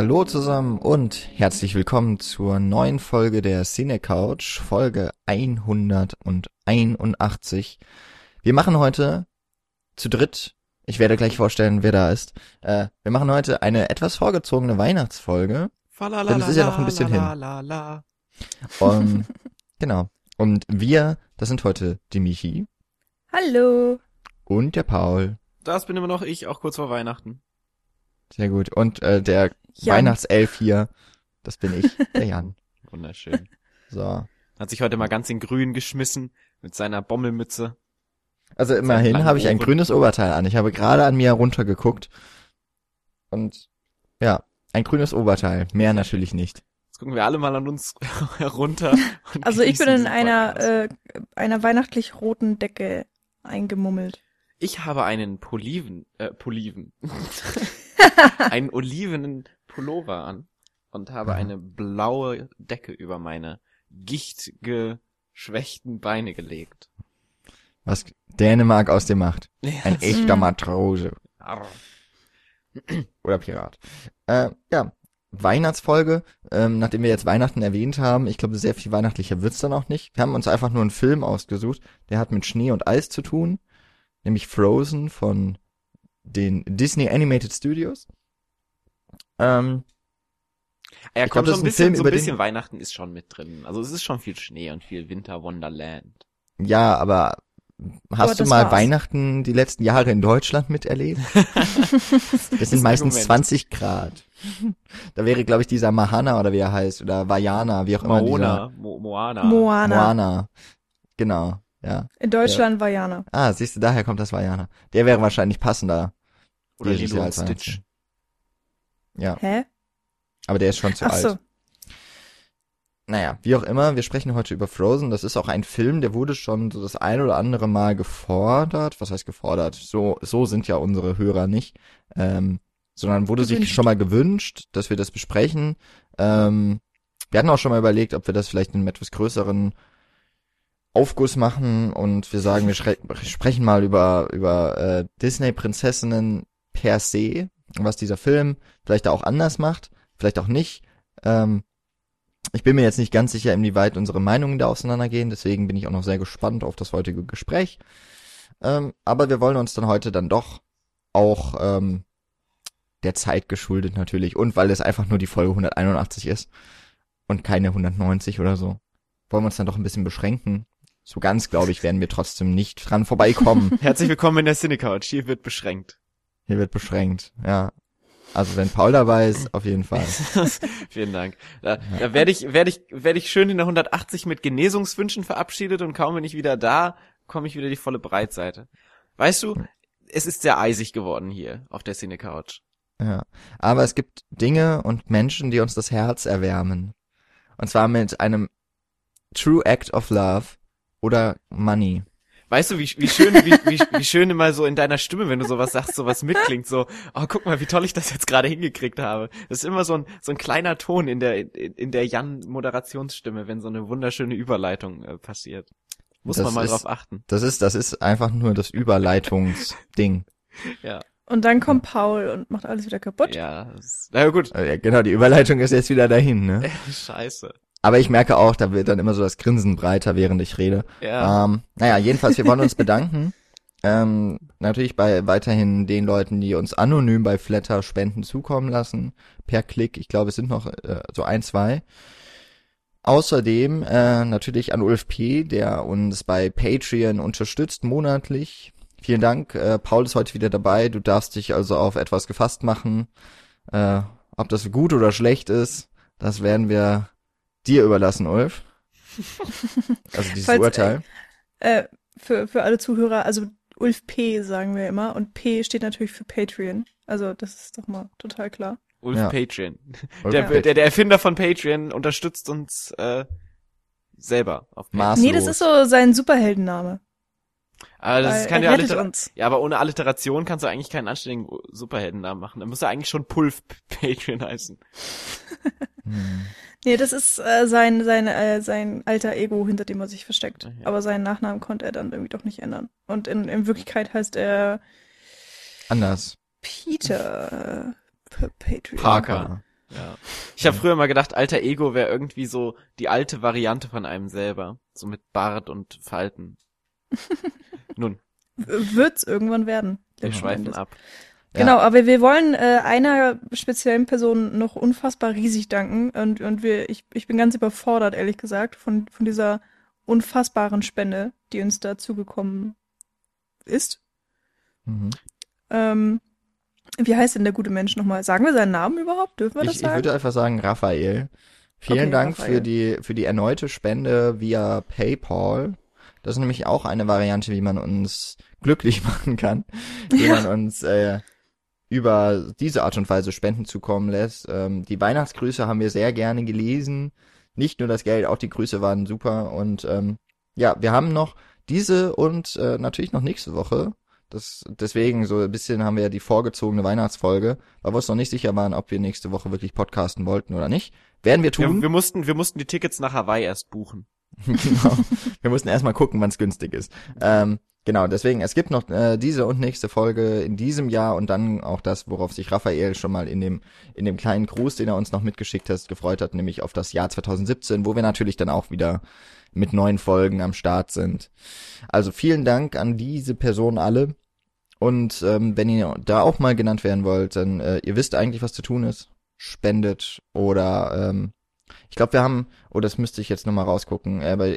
Hallo zusammen und herzlich willkommen zur neuen Folge der Cine Couch, Folge 181. Wir machen heute zu dritt, ich werde gleich vorstellen, wer da ist. Äh, wir machen heute eine etwas vorgezogene Weihnachtsfolge. Denn es ist ja noch ein bisschen hin. Um, genau. Und wir, das sind heute die Michi Hallo. und der Paul. Das bin immer noch ich, auch kurz vor Weihnachten. Sehr gut. Und äh, der Jan. Weihnachtself hier, das bin ich, der Jan. Wunderschön. So. Hat sich heute mal ganz in grün geschmissen mit seiner Bommelmütze. Also immerhin habe ich ein grünes Oberteil an. Ich habe gerade an mir heruntergeguckt. Und ja, ein grünes Oberteil. Mehr natürlich nicht. Jetzt gucken wir alle mal an uns herunter. und Also ich bin in einer äh, einer weihnachtlich roten Decke eingemummelt. Ich habe einen Poliven, äh, Poliven. einen olivenen Pullover an und habe eine blaue Decke über meine gichtgeschwächten Beine gelegt. Was Dänemark aus dir macht. Ein echter. Matrose. Oder Pirat. Äh, ja, Weihnachtsfolge. Ähm, nachdem wir jetzt Weihnachten erwähnt haben, ich glaube, sehr viel weihnachtlicher wird's dann auch nicht. Wir haben uns einfach nur einen Film ausgesucht, der hat mit Schnee und Eis zu tun. Nämlich Frozen von den Disney Animated Studios. Ähm, Ja, Ich glaub, komm, das so ist ein bisschen, Film, so ein über den- bisschen Weihnachten ist schon mit drin. Also es ist schon viel Schnee und viel Winter Wonderland. ja, aber hast Aber du mal war's. Weihnachten die letzten Jahre in Deutschland miterlebt? Das sind meistens Argument. 20 Grad. Da wäre, glaube ich, dieser Mahana oder wie er heißt, oder Vajana, wie auch immer dieser. Moana, Mo Moana. Moana. Moana. Genau, ja. In Deutschland war Jana. Ah, siehst du, daher kommt das Vajana. Der wäre wahrscheinlich passender. Oder Lilo und als Stitch. Ja, Hä? aber der ist schon zu Ach alt. so. Naja, wie auch immer, wir sprechen heute über Frozen. Das ist auch ein Film, der wurde schon so das ein oder andere Mal gefordert. Was heißt gefordert? So, so sind ja unsere Hörer nicht. Ähm, sondern wurde sich Gewünscht. schon mal gewünscht, dass wir das besprechen. Ähm, wir hatten auch schon mal überlegt, ob wir das vielleicht in einem etwas größeren Aufguss machen und wir sagen, wir sprechen mal über, über äh, Disney-Prinzessinnen per se, was dieser Film vielleicht auch anders macht, vielleicht auch nicht. Ähm, ich bin mir jetzt nicht ganz sicher, inwieweit unsere Meinungen da auseinandergehen, deswegen bin ich auch noch sehr gespannt auf das heutige Gespräch. Ähm, aber wir wollen uns dann heute dann doch auch ähm, der Zeit geschuldet natürlich und weil es einfach nur die Folge 181 ist und keine 190 oder so, wollen wir uns dann doch ein bisschen beschränken. So ganz, glaube ich, werden wir trotzdem nicht dran vorbeikommen. Herzlich willkommen in der Cinecouch. Hier wird beschränkt. Hier wird beschränkt, ja. Also wenn Paul dabei ist, auf jeden Fall. Vielen Dank. Da, da werde ich, werde ich, werde ich schön in der 180 mit Genesungswünschen verabschiedet und kaum bin ich wieder da, komme ich wieder die volle Breitseite. Weißt du, es ist sehr eisig geworden hier auf der Cinecouch. Ja. Aber es gibt Dinge und Menschen, die uns das Herz erwärmen. Und zwar mit einem True Act of Love oder Money. Weißt du, wie, wie schön, wie, wie, wie schön immer so in deiner Stimme, wenn du sowas sagst, sowas mitklingt, so, oh, guck mal, wie toll ich das jetzt gerade hingekriegt habe. Das ist immer so ein, so ein kleiner Ton in der, in, in der Jan-Moderationsstimme, wenn so eine wunderschöne Überleitung äh, passiert. Muss Das man mal ist- drauf achten. Das ist, das ist einfach nur das Überleitungsding. Ja, Und dann kommt Paul und macht alles wieder kaputt. ja, das, na ja, gut. Äh, Ja, genau, die Überleitung ist jetzt wieder dahin, ne? Scheiße. Aber ich merke auch, da wird dann immer so das Grinsen breiter, während ich rede. Ja. Ähm, naja, jedenfalls, wir wollen uns bedanken. Ähm, natürlich bei weiterhin den Leuten, die uns anonym bei Flatter Spenden zukommen lassen, per Klick. Ich glaube, es sind noch äh, so ein, zwei. Außerdem äh, natürlich an Ulf P., der uns bei Patreon unterstützt monatlich. Vielen Dank. Äh, Paul ist heute wieder dabei. Du darfst dich also auf etwas gefasst machen. Äh, ob das gut oder schlecht ist, das werden wir dir überlassen, Ulf. Also dieses Falls, Urteil. Äh, für, für alle Zuhörer, also Ulf P. sagen wir immer. Und P steht natürlich für Patreon. Also das ist doch mal total klar. Ulf Ja. Patreon. Ulf Der, Patreon. der, der Erfinder von Patreon unterstützt uns äh, selber auf. Maßlos. Nee, das ist so sein Superheldenname. Aber das Weil ist keine er Alliter uns. Ja, aber ohne Alliteration kannst du eigentlich keinen anständigen Superheldennamen machen. Da muss er eigentlich schon Pulf Patreon heißen. Hm. Nee, das ist äh, sein, sein, äh, sein alter Ego, hinter dem er sich versteckt. Okay. Aber seinen Nachnamen konnte er dann irgendwie doch nicht ändern. Und in, in Wirklichkeit heißt er Anders. Peter äh, P- Patreon. Parker. Ja. Ich habe früher mal gedacht, alter Ego wäre irgendwie so die alte Variante von einem selber. So mit Bart und Falten. Nun, Wird's irgendwann werden. wir schweifen ab. Ja. Genau, aber wir wollen äh, einer speziellen Person noch unfassbar riesig danken und, und wir, ich, ich bin ganz überfordert, ehrlich gesagt, von, von dieser unfassbaren Spende, die uns da zugekommen ist. Mhm. Ähm, wie heißt denn der gute Mensch nochmal? Sagen wir seinen Namen überhaupt? Dürfen wir das Ich, ich sagen? würde einfach sagen, Raphael. Vielen Okay, Dank Raphael. für die, für die erneute Spende via PayPal. Das ist nämlich auch eine Variante, wie man uns glücklich machen kann, wie Ja. man uns äh, über diese Art und Weise Spenden zukommen lässt. Ähm, die Weihnachtsgrüße haben wir sehr gerne gelesen. Nicht nur das Geld, auch die Grüße waren super. Und ähm, ja, wir haben noch diese und äh, natürlich noch nächste Woche. Das, deswegen so ein bisschen haben wir ja die vorgezogene Weihnachtsfolge, weil wir uns noch nicht sicher waren, ob wir nächste Woche wirklich podcasten wollten oder nicht. Werden wir Wir, tun. wir mussten, wir mussten die Tickets nach Hawaii erst buchen. genau. Wir mussten erstmal gucken, wann es günstig ist. Ähm, genau, deswegen, es gibt noch äh, diese und nächste Folge in diesem Jahr und dann auch das, worauf sich Raphael schon mal in dem, in dem kleinen Gruß, den er uns noch mitgeschickt hat, gefreut hat, nämlich auf das Jahr 2017, wo wir natürlich dann auch wieder mit neuen Folgen am Start sind. Also vielen Dank an diese Personen alle. Und ähm, wenn ihr da auch mal genannt werden wollt, dann äh, ihr wisst eigentlich, was zu tun ist. Spendet oder ähm, ich glaube, wir haben, oh, das müsste ich jetzt nochmal rausgucken, äh, aber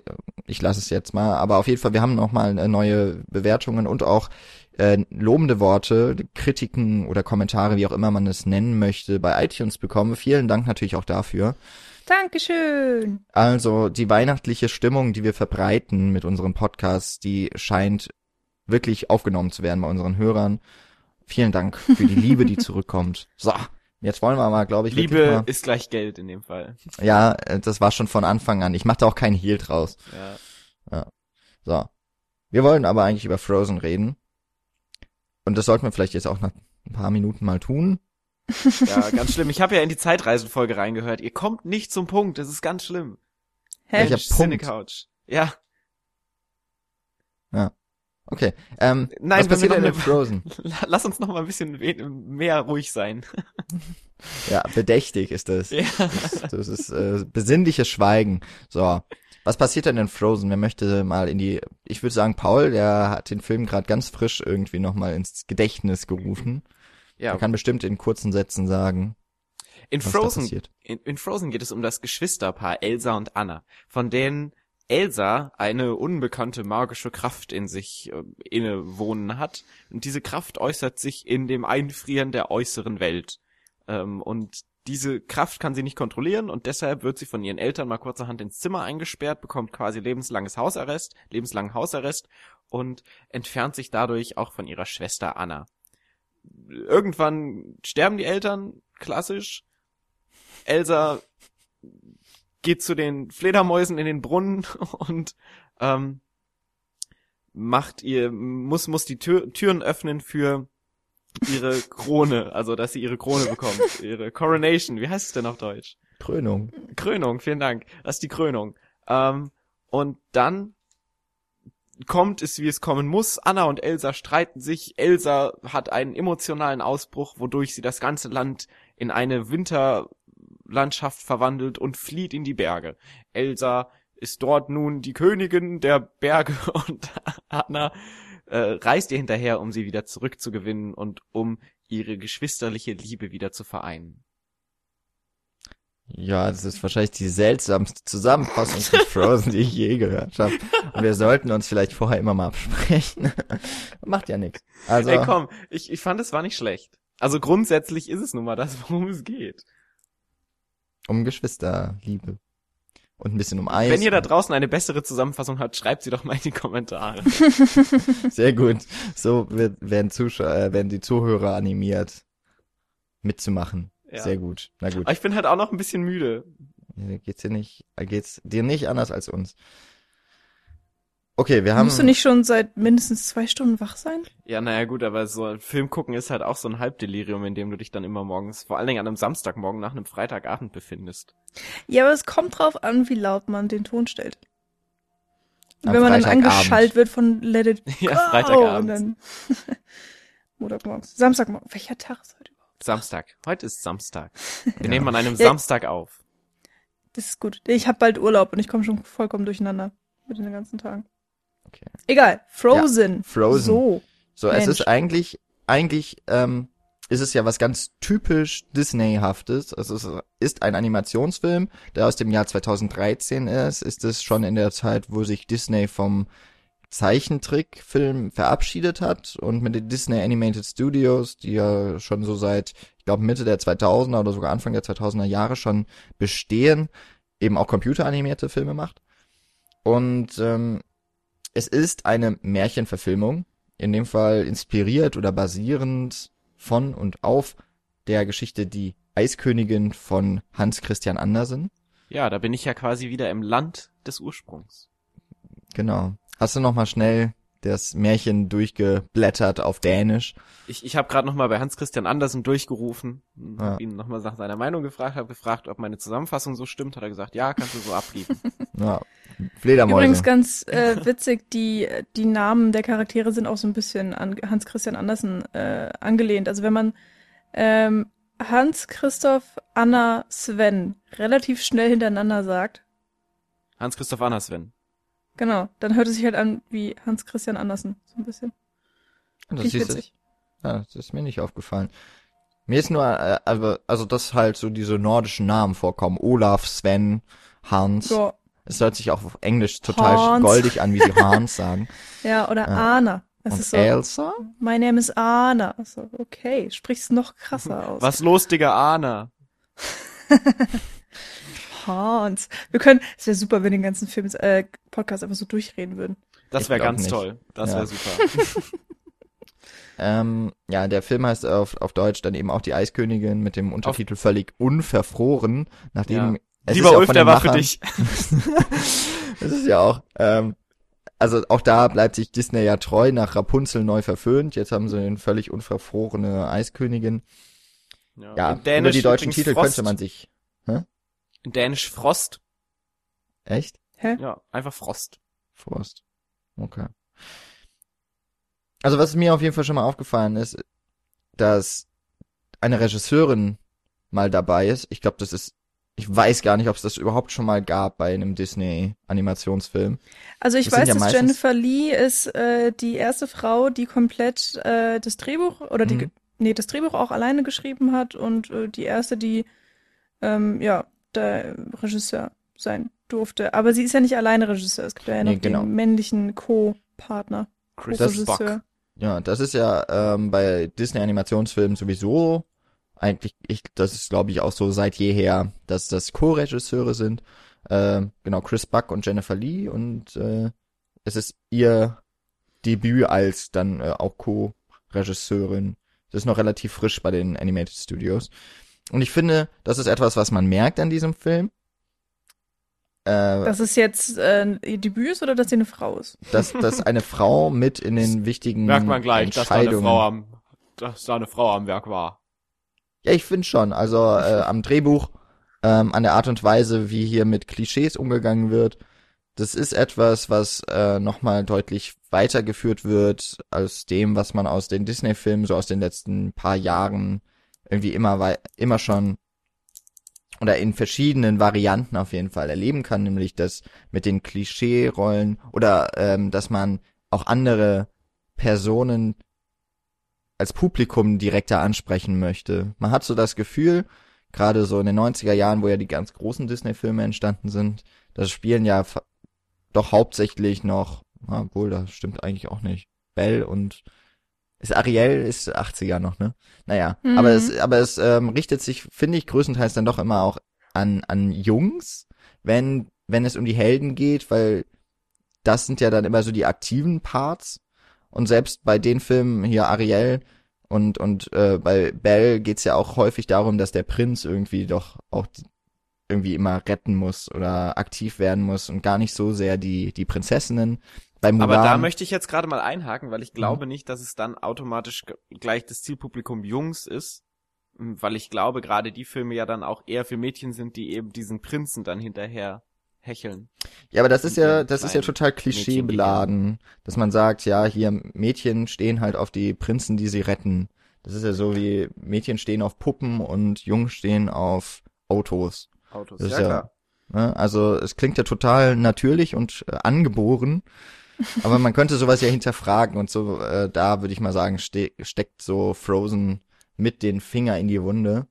ich lasse es jetzt mal. Aber auf jeden Fall, wir haben nochmal äh, neue Bewertungen und auch äh, lobende Worte, Kritiken oder Kommentare, wie auch immer man es nennen möchte, bei iTunes bekommen. Vielen Dank natürlich auch dafür. Dankeschön. Also die weihnachtliche Stimmung, die wir verbreiten mit unserem Podcast, die scheint wirklich aufgenommen zu werden bei unseren Hörern. Vielen Dank für die Liebe, die zurückkommt. So, jetzt wollen wir mal, glaube ich, Liebe mal, ist gleich Geld in dem Fall. ja, äh, das war schon von Anfang an. Ich mache da auch keinen Heal draus. Ja. So. Wir wollen aber eigentlich über Frozen reden. Und das sollten wir vielleicht jetzt auch nach ein paar Minuten mal tun. Ja, ganz schlimm. Ich habe ja in die Zeitreisenfolge reingehört. Ihr kommt nicht zum Punkt. Das ist ganz schlimm. Hä? Welcher Punkt? Couch. Ja, Okay. Ähm, Nein, was passiert noch denn in Frozen? la- lass uns noch mal ein bisschen mehr ruhig sein. Ja, bedächtig ist das. Ja. Das, das ist äh, besinnliches Schweigen. So. Was passiert denn in Frozen? Wer möchte mal in die. Ich würde sagen, Paul, der hat den Film gerade ganz frisch irgendwie nochmal ins Gedächtnis gerufen. Ja, Er kann bestimmt in kurzen Sätzen sagen, in Frozen passiert. In, in Frozen geht es um das Geschwisterpaar Elsa und Anna, von denen Elsa eine unbekannte magische Kraft in sich äh, innewohnen hat. Und diese Kraft äußert sich in dem Einfrieren der äußeren Welt. Ähm, und diese Kraft kann sie nicht kontrollieren und deshalb wird sie von ihren Eltern mal kurzerhand ins Zimmer eingesperrt, bekommt quasi lebenslanges Hausarrest, lebenslangen Hausarrest und entfernt sich dadurch auch von ihrer Schwester Anna. Irgendwann sterben die Eltern, klassisch, Elsa geht zu den Fledermäusen in den Brunnen und ähm, macht ihr muss muss die Tür, Türen öffnen für ihre Krone, also dass sie ihre Krone bekommt, ihre Coronation. Wie heißt es denn auf Deutsch? Krönung. Krönung, vielen Dank. Das ist die Krönung. Ähm, und dann kommt es, wie es kommen muss. Anna und Elsa streiten sich. Elsa hat einen emotionalen Ausbruch, wodurch sie das ganze Land in eine Winterlandschaft verwandelt und flieht in die Berge. Elsa ist dort nun die Königin der Berge und Anna äh, reist ihr hinterher, um sie wieder zurückzugewinnen und um ihre geschwisterliche Liebe wieder zu vereinen. Ja, das ist wahrscheinlich die seltsamste Zusammenfassung von Frozen, die ich je gehört habe. Und wir sollten uns vielleicht vorher immer mal absprechen. Macht ja nichts. Also, Ey, komm, ich, ich fand, es war nicht schlecht. Also grundsätzlich ist es nun mal das, worum es geht. Um Geschwisterliebe. Und ein bisschen um Eis. Wenn ihr da draußen eine bessere Zusammenfassung habt, schreibt sie doch mal in die Kommentare. Sehr gut. So wird, werden, Zuschauer, äh, werden die Zuhörer animiert, mitzumachen. Ja. Sehr gut. Na gut. Aber ich bin halt auch noch ein bisschen müde. Geht's dir nicht, geht's dir nicht anders als uns. Okay, wir haben. Musst du nicht schon seit mindestens zwei Stunden wach sein? Ja, naja gut, aber so ein Film gucken ist halt auch so ein Halbdelirium, in dem du dich dann immer morgens, vor allen Dingen an einem Samstagmorgen nach einem Freitagabend befindest. Ja, aber es kommt drauf an, wie laut man den Ton stellt. Am Wenn man dann Freitagabend. angeschallt wird von Let It Ja, Go Freitagabend. und dann Montagmorgens, Samstagmorgen. Welcher Tag ist heute überhaupt? Samstag. Heute ist Samstag. Wir Ja. nehmen an einem Ja. Samstag auf. Das ist gut. Ich habe bald Urlaub und ich komme schon vollkommen durcheinander mit den ganzen Tagen. Okay. Egal. Frozen. Frozen. So. So, es Mensch. ist eigentlich, eigentlich, ähm, ist es ja was ganz typisch Disney-haftes. Also es ist ein Animationsfilm, der aus dem Jahr 2013 ist. Ist es schon in der Zeit, wo sich Disney vom Zeichentrickfilm verabschiedet hat und mit den Disney Animated Studios, die ja schon so seit, ich glaube Mitte der 2000er oder sogar Anfang der 2000er Jahre schon bestehen, eben auch computeranimierte Filme macht. Und ähm, es ist eine Märchenverfilmung, in dem Fall inspiriert oder basierend von und auf der Geschichte Die Eiskönigin von Hans Christian Andersen. Ja, da bin ich ja quasi wieder im Land des Ursprungs. Genau. Hast du noch mal schnell das Märchen durchgeblättert auf Dänisch? Ich, ich habe gerade noch mal bei Hans Christian Andersen durchgerufen, Ja. hab ihn noch mal nach seiner Meinung gefragt, habe gefragt, ob meine Zusammenfassung so stimmt, hat er gesagt, ja, kannst du so abgeben. Ja, Fledermäuse. Übrigens ganz äh, witzig, die, die Namen der Charaktere sind auch so ein bisschen an Hans Christian Andersen äh, angelehnt. Also wenn man ähm, Hans, Christoph, Anna, Sven relativ schnell hintereinander sagt, Hans Christoph Andersven. genau, dann hört es sich halt an wie Hans Christian Andersen. So ein bisschen. das, du? witzig. ja, das ist mir nicht aufgefallen. Mir ist nur, äh, also, also dass halt so diese nordischen Namen vorkommen. Olaf, Sven, Hans. Ja, Es hört sich auch auf Englisch total Hans. goldig an, wie sie Hans sagen. ja oder Ja. Anna. Es Und ist so, Elsa? my name is Anna. So, okay, sprichst noch krasser aus. Was los, Digga, Anna? Hans. Wir können, es wäre super, wenn wir den ganzen Film, äh, Podcast einfach so durchreden würden. Das wäre ganz nicht. toll. Das Ja. wäre super. Ähm, ja, der Film heißt auf, auf Deutsch dann eben auch die Eiskönigin mit dem Untertitel völlig unverfroren, nachdem Ja. Es Lieber ist ja Ulf, der war für dich. Das ist ja auch, ähm, also auch da bleibt sich Disney ja treu, nach Rapunzel neu verföhnt. Jetzt haben sie eine völlig unverfrorene Eiskönigin. Ja, In über Dänisch die deutschen Titel Frost. könnte man sich. In Dänisch Frost. Echt? Hä? Ja, einfach Frost. Frost. Okay. Also was mir auf jeden Fall schon mal aufgefallen ist, dass eine Regisseurin mal dabei ist. Ich glaube, das ist, ich weiß gar nicht, ob es das überhaupt schon mal gab bei einem Disney-Animationsfilm. Also ich Das weiß, ja dass Jennifer Lee ist äh, die erste Frau, die komplett äh, das Drehbuch oder die Mhm. nee das Drehbuch auch alleine geschrieben hat und äh, die erste, die ähm, ja der Regisseur sein durfte. Aber sie ist ja nicht alleine Regisseur. Es gibt ja Nee, noch genau. den männlichen Co-Partner, Chris Co-Regisseur. Bock. Ja, das ist ja ähm, bei Disney-Animationsfilmen sowieso eigentlich, ich, das ist glaube ich auch so seit jeher, dass das Co-Regisseure sind. Ähm, genau, Chris Buck und Jennifer Lee und äh, es ist ihr Debüt als dann äh, auch Co-Regisseurin. Das ist noch relativ frisch bei den Animated Studios. Und ich finde, das ist etwas, was man merkt an diesem Film. Äh, Dass es jetzt äh, ihr Debüt ist oder dass sie eine Frau ist? dass, dass eine Frau mit in den wichtigen Merkt man gleich, dass da eine Entscheidungen Frau am, dass da eine Frau am Werk war. Ja, ich finde schon. Also äh, am Drehbuch, ähm, an der Art und Weise, wie hier mit Klischees umgegangen wird, das ist etwas, was äh, nochmal deutlich weitergeführt wird als dem, was man aus den Disney-Filmen so aus den letzten paar Jahren irgendwie immer immer schon oder in verschiedenen Varianten auf jeden Fall erleben kann, nämlich das mit den Klischee-Rollen oder ähm, dass man auch andere Personen als Publikum direkter ansprechen möchte. Man hat so das Gefühl, gerade so in den 90er Jahren, wo ja die ganz großen Disney-Filme entstanden sind, das spielen ja doch hauptsächlich noch, na, obwohl, das stimmt eigentlich auch nicht, Belle und ist Ariel ist 80er noch, ne? Naja, Mhm. aber es, aber es ähm, richtet sich, finde ich, größtenteils dann doch immer auch an, an Jungs, wenn, wenn es um die Helden geht, weil das sind ja dann immer so die aktiven Parts. Und selbst bei den Filmen hier Ariel und, und äh, bei Belle geht's ja auch häufig darum, dass der Prinz irgendwie doch auch irgendwie immer retten muss oder aktiv werden muss und gar nicht so sehr die, die Prinzessinnen. Aber da möchte ich jetzt gerade mal einhaken, weil Mhm. ich glaube nicht, dass es dann automatisch gleich das Zielpublikum Jungs ist, weil ich glaube, gerade die Filme ja dann auch eher für Mädchen sind, die eben diesen Prinzen dann hinterher hecheln. Ja, aber das ist ja, das ist ja total klischeebeladen, dass man sagt, ja, hier Mädchen stehen halt auf die Prinzen, die sie retten. Das ist ja so wie Mädchen stehen auf Puppen und Jungs stehen auf Autos. Autos. Das ja, ist ja- klar. Ne? Also es klingt ja total natürlich und äh, angeboren, aber man könnte sowas ja hinterfragen und so, äh, da würde ich mal sagen, ste steckt so Frozen mit den Finger in die Wunde.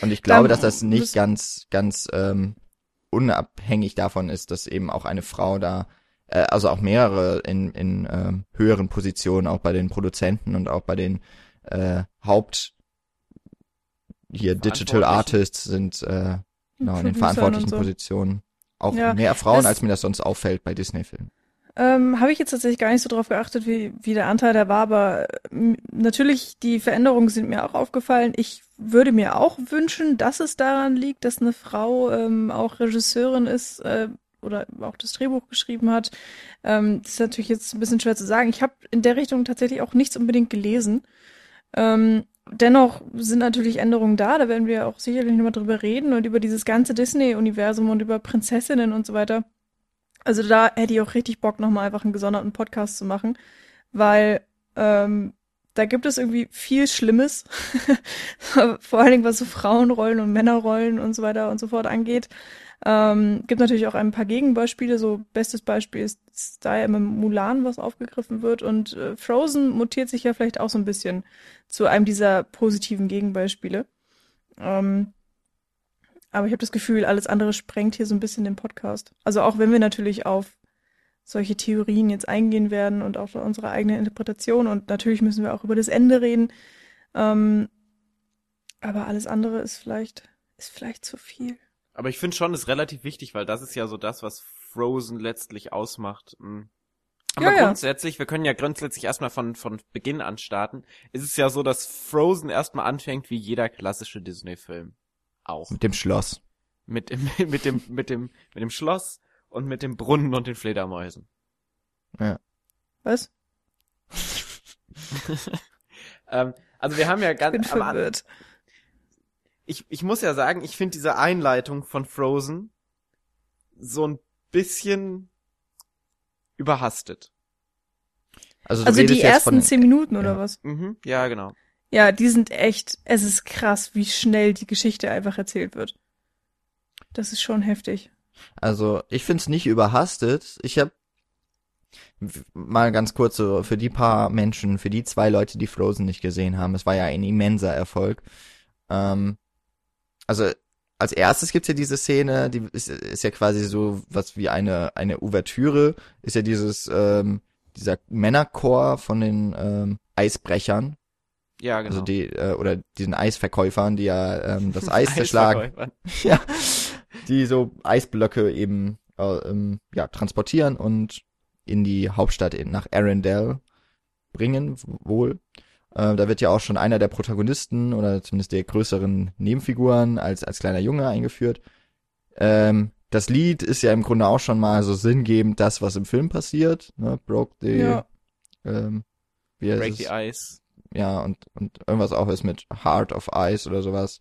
Und ich glaube, Dann dass das nicht ganz, ganz ähm, unabhängig davon ist, dass eben auch eine Frau da, äh, also auch mehrere in, in ähm, höheren Positionen, auch bei den Produzenten und auch bei den äh, Haupt hier Digital. Artists sind äh, genau in den verantwortlichen so. Positionen auch Ja, mehr Frauen, als mir das sonst auffällt bei Disney-Filmen. Ähm, Habe ich jetzt tatsächlich gar nicht so drauf geachtet, wie, wie der Anteil da war, aber ähm, natürlich, die Veränderungen sind mir auch aufgefallen. Ich würde mir auch wünschen, dass es daran liegt, dass eine Frau ähm, auch Regisseurin ist äh, oder auch das Drehbuch geschrieben hat. Ähm, das ist natürlich jetzt ein bisschen schwer zu sagen. Ich habe in der Richtung tatsächlich auch nichts unbedingt gelesen. Ähm, dennoch sind natürlich Änderungen da, da werden wir auch sicherlich nochmal drüber reden und über dieses ganze Disney-Universum und über Prinzessinnen und so weiter. Also da hätte ich auch richtig Bock, nochmal einfach einen gesonderten Podcast zu machen, weil ähm, da gibt es irgendwie viel Schlimmes, vor allen Dingen was so Frauenrollen und Männerrollen und so weiter und so fort angeht. Ähm, gibt natürlich auch ein paar Gegenbeispiele, so bestes Beispiel ist ja immer Mulan, was aufgegriffen wird und äh, Frozen mutiert sich ja vielleicht auch so ein bisschen zu einem dieser positiven Gegenbeispiele. Ähm, aber ich habe das Gefühl, alles andere sprengt hier so ein bisschen den Podcast. Also auch wenn wir natürlich auf solche Theorien jetzt eingehen werden und auch unsere eigene Interpretation und natürlich müssen wir auch über das Ende reden. Ähm, aber alles andere ist vielleicht, ist vielleicht zu viel. Aber ich finde schon, ist relativ wichtig, weil das ist ja so das, was Frozen letztlich ausmacht. Mm. Aber Ja, ja. grundsätzlich, wir können ja grundsätzlich erstmal von, von Beginn an starten. Es ist ja so, dass Frozen erstmal anfängt wie jeder klassische Disney-Film. Auch. Mit dem Schloss. Mit dem, mit dem, mit dem, mit dem Schloss und mit dem Brunnen und den Fledermäusen. Was? Ähm, also wir haben ja Ich bin ganz am An- verwirrt. ich, ich muss ja sagen, ich finde diese Einleitung von Frozen so ein bisschen überhastet. Also, Also die ersten zehn Minuten oder ja. was? Mhm, ja, genau. Ja, die sind echt, es ist krass, wie schnell die Geschichte einfach erzählt wird. Das ist schon heftig. Also ich find's nicht überhastet. Ich habe mal ganz kurz so für die paar Menschen, für die zwei Leute, die Frozen nicht gesehen haben, es war ja ein immenser Erfolg. Ähm, also als erstes gibt's ja diese Szene, die ist, ist ja quasi so was wie eine eine Ouvertüre, ist ja dieses ähm, dieser Männerchor von den ähm, Eisbrechern, Ja, genau. also die äh, oder diesen Eisverkäufern, die ja ähm, das Eis zerschlagen ja, die so Eisblöcke eben äh, ähm, ja, transportieren und in die Hauptstadt in, nach Arendelle bringen, wohl. Äh, da wird ja auch schon einer der Protagonisten oder zumindest der größeren Nebenfiguren als, als kleiner Junge eingeführt. Ähm, das Lied ist ja im Grunde auch schon mal so sinngebend das, was im Film passiert. Ne? Broke the, Ja. ähm, wie Break the Ice. Ja, und, und irgendwas auch ist mit Heart of Ice oder sowas.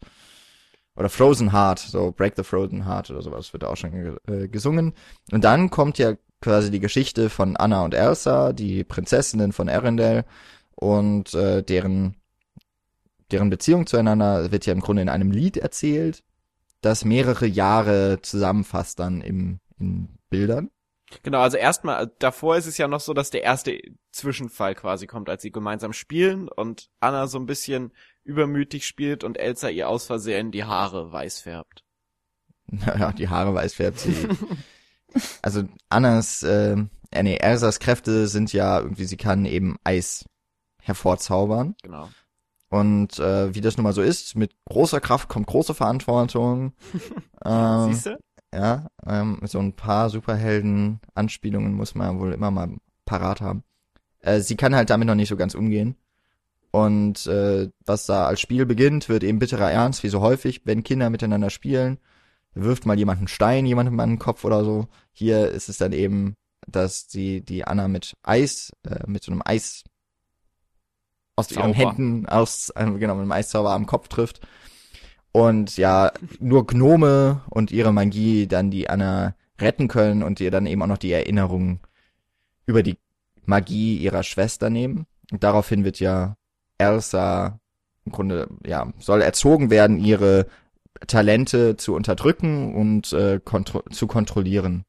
Oder Frozen Heart, so Break the Frozen Heart oder sowas wird auch schon äh, gesungen. Und dann kommt ja quasi die Geschichte von Anna und Elsa, die Prinzessinnen von Arendelle und äh, deren deren Beziehung zueinander wird ja im Grunde in einem Lied erzählt, das mehrere Jahre zusammenfasst dann im, in Bildern. Genau, also erstmal, davor ist es ja noch so, dass der erste Zwischenfall quasi kommt, als sie gemeinsam spielen und Anna so ein bisschen übermütig spielt und Elsa ihr aus Versehen die Haare weiß färbt. Ja, die Haare weiß färbt sie. also Annas, äh, äh, nee, Elsas Kräfte sind ja irgendwie, sie kann eben Eis hervorzaubern. Genau. Und äh, wie das nun mal so ist, mit großer Kraft kommt große Verantwortung. ähm, Siehst du? ja, ähm, so ein paar Superhelden-Anspielungen muss man wohl immer mal parat haben. Äh, sie kann halt damit noch nicht so ganz umgehen. Und äh, was da als Spiel beginnt, wird eben bitterer Ernst, wie so häufig, wenn Kinder miteinander spielen. Wirft mal jemand einen Stein, jemandem an den Kopf oder so. Hier ist es dann eben, dass die, die Anna mit Eis, äh, mit so einem Eis aus ihren Zauber. Händen, aus, äh, genau, mit einem Eiszauber am Kopf trifft. Und ja, nur Gnome und ihre Magie dann die Anna retten können und ihr dann eben auch noch die Erinnerung über die Magie ihrer Schwester nehmen. Und daraufhin wird ja Elsa im Grunde, ja, soll erzogen werden, ihre Talente zu unterdrücken und äh, kontro zu kontrollieren.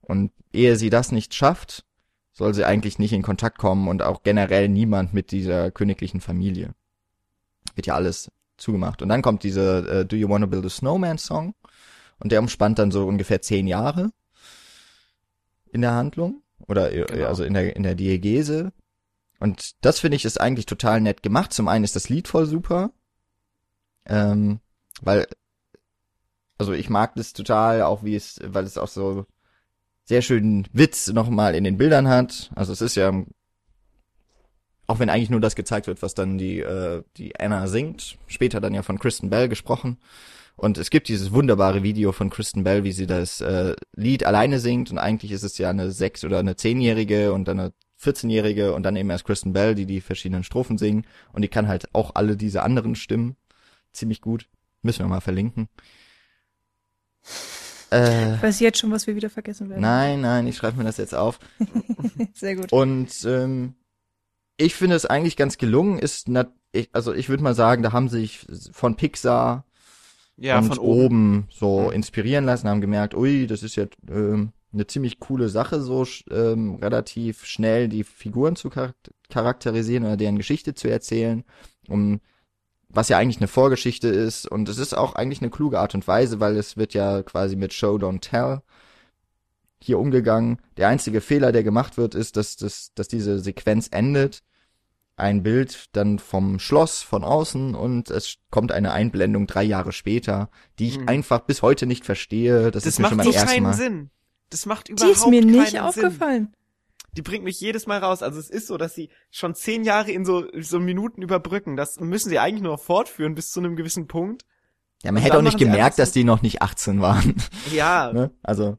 Und ehe sie das nicht schafft, soll sie eigentlich nicht in Kontakt kommen und auch generell niemand mit dieser königlichen Familie. Wird ja alles zugemacht. Und dann kommt diese äh, Do You Wanna Build a Snowman Song und der umspannt dann so ungefähr zehn Jahre in der Handlung oder äh, Genau. also in der in der Diegese. Und das finde ich ist eigentlich total nett gemacht. Zum einen ist das Lied voll super, ähm, weil also ich mag das total, auch wie es, weil es auch so sehr schönen Witz nochmal in den Bildern hat. Also es ist ja, auch wenn eigentlich nur das gezeigt wird, was dann die, äh, die Anna singt, später dann ja von Kristen Bell gesprochen. Und es gibt dieses wunderbare Video von Kristen Bell, wie sie das äh, Lied alleine singt. Und eigentlich ist es ja eine sechs- oder eine zehnjährige und dann eine 14-jährige und dann eben erst Kristen Bell, die die verschiedenen Strophen singen. Und die kann halt auch alle diese anderen Stimmen ziemlich gut. Müssen wir mal verlinken. Äh, Ich weiß jetzt schon, was wir wieder vergessen werden. nein, nein, ich schreibe mir das jetzt auf. Sehr gut. Und ähm, ich finde es eigentlich ganz gelungen. Ist nat ich, also ich würde mal sagen, da haben sich von Pixar Ja, und von oben. so Mhm. inspirieren lassen, haben gemerkt, ui, das ist jetzt ähm, eine ziemlich coole Sache, so ähm, relativ schnell die Figuren zu char charakterisieren oder deren Geschichte zu erzählen, um was ja eigentlich eine Vorgeschichte ist und es ist auch eigentlich eine kluge Art und Weise, weil es wird ja quasi mit Show Don't Tell hier umgegangen. Der einzige Fehler, der gemacht wird, ist, dass, dass, dass diese Sequenz endet. Ein Bild dann vom Schloss von außen und es kommt eine Einblendung drei Jahre später, die ich Mhm. einfach bis heute nicht verstehe. Das, Das ist mir schon macht beim so ersten keinen Mal. Sinn. Das macht Die überhaupt ist mir nicht keinen aufgefallen. Sinn. Die bringt mich jedes Mal raus. Also es ist so, dass sie schon zehn Jahre in so, so Minuten überbrücken. Das müssen sie eigentlich nur noch fortführen bis zu einem gewissen Punkt. Ja, man Und hätte auch nicht gemerkt, dass die noch nicht 18 waren. Ja, ne? Also,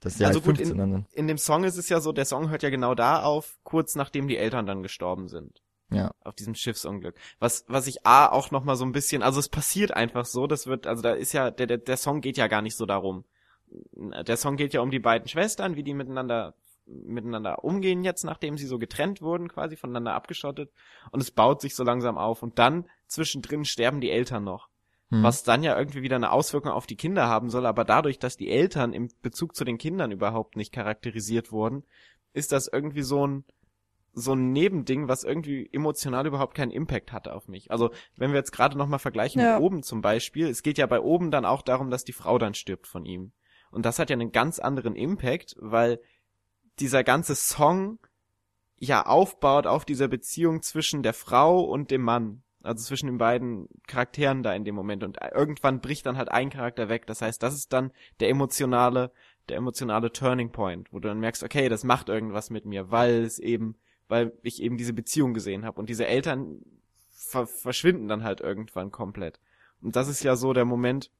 das ist ja Also halt gut, 15 dann. in dem Song ist es ja so, der Song hört ja genau da auf, kurz nachdem die Eltern dann gestorben sind. Ja. Auf diesem Schiffsunglück. Was, was ich A auch noch mal so ein bisschen, also es passiert einfach so, das wird, also da ist ja, der, der, der Song geht ja gar nicht so darum. Der Song geht ja um die beiden Schwestern, wie die miteinander, miteinander umgehen jetzt, nachdem sie so getrennt wurden, quasi voneinander abgeschottet. Und es baut sich so langsam auf. Und dann, zwischendrin, sterben die Eltern noch. Hm. was dann ja irgendwie wieder eine Auswirkung auf die Kinder haben soll, aber dadurch, dass die Eltern im Bezug zu den Kindern überhaupt nicht charakterisiert wurden, ist das irgendwie so ein so ein Nebending, was irgendwie emotional überhaupt keinen Impact hatte auf mich. Also, wenn wir jetzt gerade nochmal vergleichen Ja. mit oben zum Beispiel, es geht ja bei oben dann auch darum, dass die Frau dann stirbt von ihm. Und das hat ja einen ganz anderen Impact, weil dieser ganze Song ja aufbaut auf dieser Beziehung zwischen der Frau und dem Mann. Also zwischen den beiden Charakteren da in dem Moment. Und irgendwann bricht dann halt ein Charakter weg. Das heißt, das ist dann der emotionale, der emotionale Turning Point, wo du dann merkst, okay, das macht irgendwas mit mir, weil es eben, weil ich eben diese Beziehung gesehen habe. Und diese Eltern ver verschwinden dann halt irgendwann komplett. Und das ist ja so der Moment,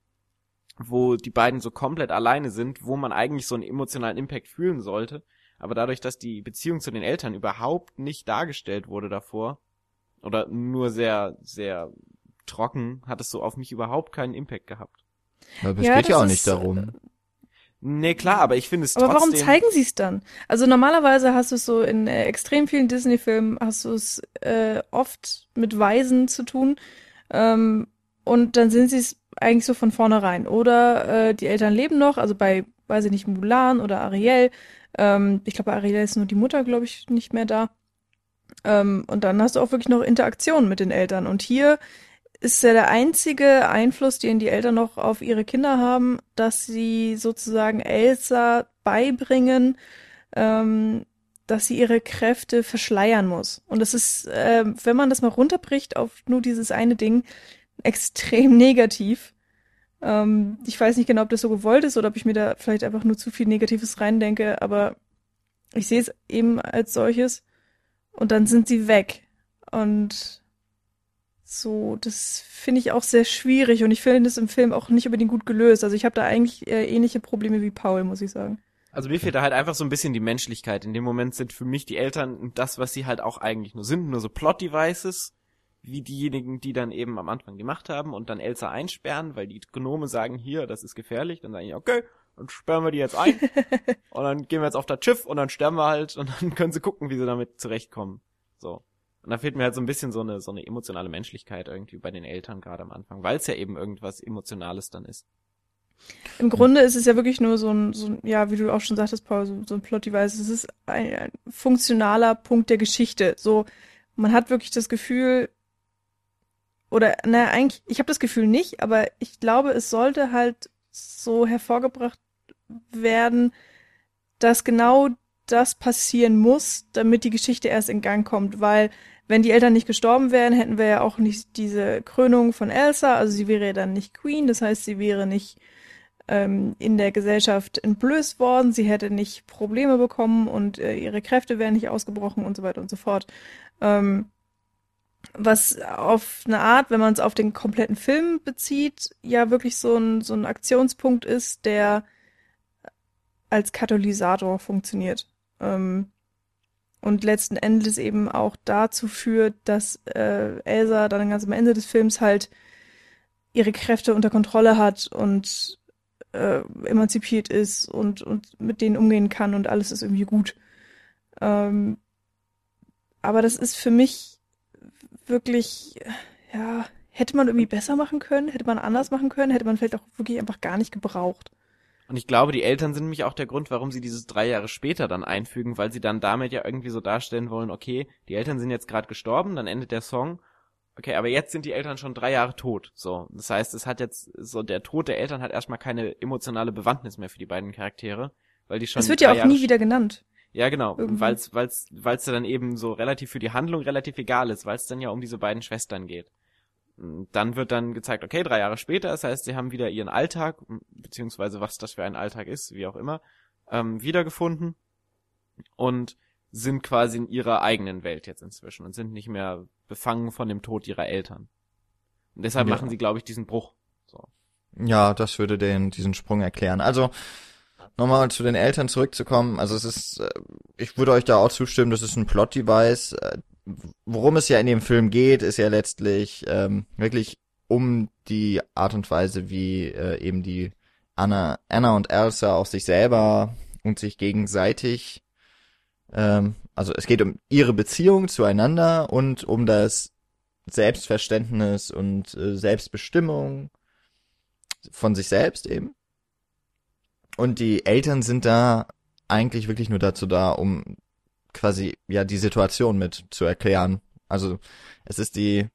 wo die beiden so komplett alleine sind, wo man eigentlich so einen emotionalen Impact fühlen sollte. Aber dadurch, dass die Beziehung zu den Eltern überhaupt nicht dargestellt wurde davor, oder nur sehr, sehr trocken, hat es so auf mich überhaupt keinen Impact gehabt. Aber es Ja, geht ja auch ist, nicht darum. Nee, klar, aber ich finde es Aber trotzdem... warum zeigen sie es dann? Also normalerweise hast du es so in äh, extrem vielen Disney-Filmen hast du es äh, oft mit Waisen zu tun ähm, und dann sind sie es eigentlich so von vornherein. Oder äh, die Eltern leben noch, also bei, weiß ich nicht, Mulan oder Ariel. Ähm, ich glaube, bei Ariel ist nur die Mutter, glaube ich, nicht mehr da. Ähm, und dann hast du auch wirklich noch Interaktion mit den Eltern. Und hier ist ja der einzige Einfluss, den die Eltern noch auf ihre Kinder haben, dass sie sozusagen Elsa beibringen, ähm, dass sie ihre Kräfte verschleiern muss. Und das ist, äh, wenn man das mal runterbricht auf nur dieses eine Ding, extrem negativ. Ähm, ich weiß nicht genau, ob das so gewollt ist oder ob ich mir da vielleicht einfach nur zu viel Negatives reindenke, aber ich sehe es eben als solches. Und dann sind sie weg. Und so, das finde ich auch sehr schwierig und ich finde das im Film auch nicht unbedingt gut gelöst. Also ich habe da eigentlich äh, ähnliche Probleme wie Paul, muss ich sagen. Also mir fehlt da halt einfach so ein bisschen die Menschlichkeit. In dem Moment sind für mich die Eltern das, was sie halt auch eigentlich nur sind, nur so Plot-Devices, wie diejenigen, die dann eben am Anfang die Macht haben und dann Elsa einsperren, weil die Gnome sagen, hier, das ist gefährlich. Dann sage ich, okay, dann sperren wir die jetzt ein. und dann gehen wir jetzt auf das Schiff und dann sterben wir halt und dann können sie gucken, wie sie damit zurechtkommen. So. Und da fehlt mir halt so ein bisschen so eine, so eine emotionale Menschlichkeit irgendwie bei den Eltern gerade am Anfang, weil es ja eben irgendwas Emotionales dann ist. Im Grunde ist es ja wirklich nur so ein, so ein ja, wie du auch schon sagtest, Paul, so, so ein Plot-Device. Es ist ein, ein funktionaler Punkt der Geschichte. So, man hat wirklich das Gefühl, oder naja, eigentlich, ich habe das Gefühl nicht, aber ich glaube, es sollte halt so hervorgebracht werden, dass genau das passieren muss, damit die Geschichte erst in Gang kommt, weil wenn die Eltern nicht gestorben wären, hätten wir ja auch nicht diese Krönung von Elsa, also sie wäre ja dann nicht Queen, das heißt, sie wäre nicht ähm, in der Gesellschaft entblößt worden, sie hätte nicht Probleme bekommen und äh, ihre Kräfte wären nicht ausgebrochen und so weiter und so fort. Ähm, was auf eine Art, wenn man es auf den kompletten Film bezieht, ja wirklich so ein, so ein Aktionspunkt ist, der als Katalysator funktioniert. Ähm, und letzten Endes eben auch dazu führt, dass äh, Elsa dann ganz am Ende des Films halt ihre Kräfte unter Kontrolle hat und äh, emanzipiert ist und, und mit denen umgehen kann und alles ist irgendwie gut. Ähm, aber das ist für mich wirklich, ja, hätte man irgendwie besser machen können, hätte man anders machen können, hätte man vielleicht auch wirklich einfach gar nicht gebraucht. Und ich glaube, die Eltern sind nämlich auch der Grund, warum sie dieses drei Jahre später dann einfügen, weil sie dann damit ja irgendwie so darstellen wollen, okay, die Eltern sind jetzt gerade gestorben, dann endet der Song. Okay, aber jetzt sind die Eltern schon drei Jahre tot. So, das heißt, es hat jetzt so der Tod der Eltern hat erstmal keine emotionale Bewandtnis mehr für die beiden Charaktere, weil die schon. Es wird ja auch Jahre nie wieder genannt. Ja, genau, weil es dann eben so relativ für die Handlung relativ egal ist, weil es dann ja um diese beiden Schwestern geht. Dann wird dann gezeigt, okay, drei Jahre später, das heißt, sie haben wieder ihren Alltag, beziehungsweise was das für ein Alltag ist, wie auch immer, ähm, wiedergefunden und sind quasi in ihrer eigenen Welt jetzt inzwischen und sind nicht mehr befangen von dem Tod ihrer Eltern. Und deshalb ja. machen sie, glaube ich, diesen Bruch. So. Ja, das würde den diesen Sprung erklären. Also nochmal zu den Eltern zurückzukommen. Also es ist, äh, ich würde euch da auch zustimmen, das ist ein Plot-Device. Worum es ja in dem Film geht, ist ja letztlich ähm, wirklich um die Art und Weise, wie äh, eben die Anna, Anna und Elsa auf sich selber und sich gegenseitig, ähm, also es geht um ihre Beziehung zueinander und um das Selbstverständnis und äh, Selbstbestimmung von sich selbst eben. Und die Eltern sind da eigentlich wirklich nur dazu da, um quasi ja die Situation mit zu erklären. Also es ist die,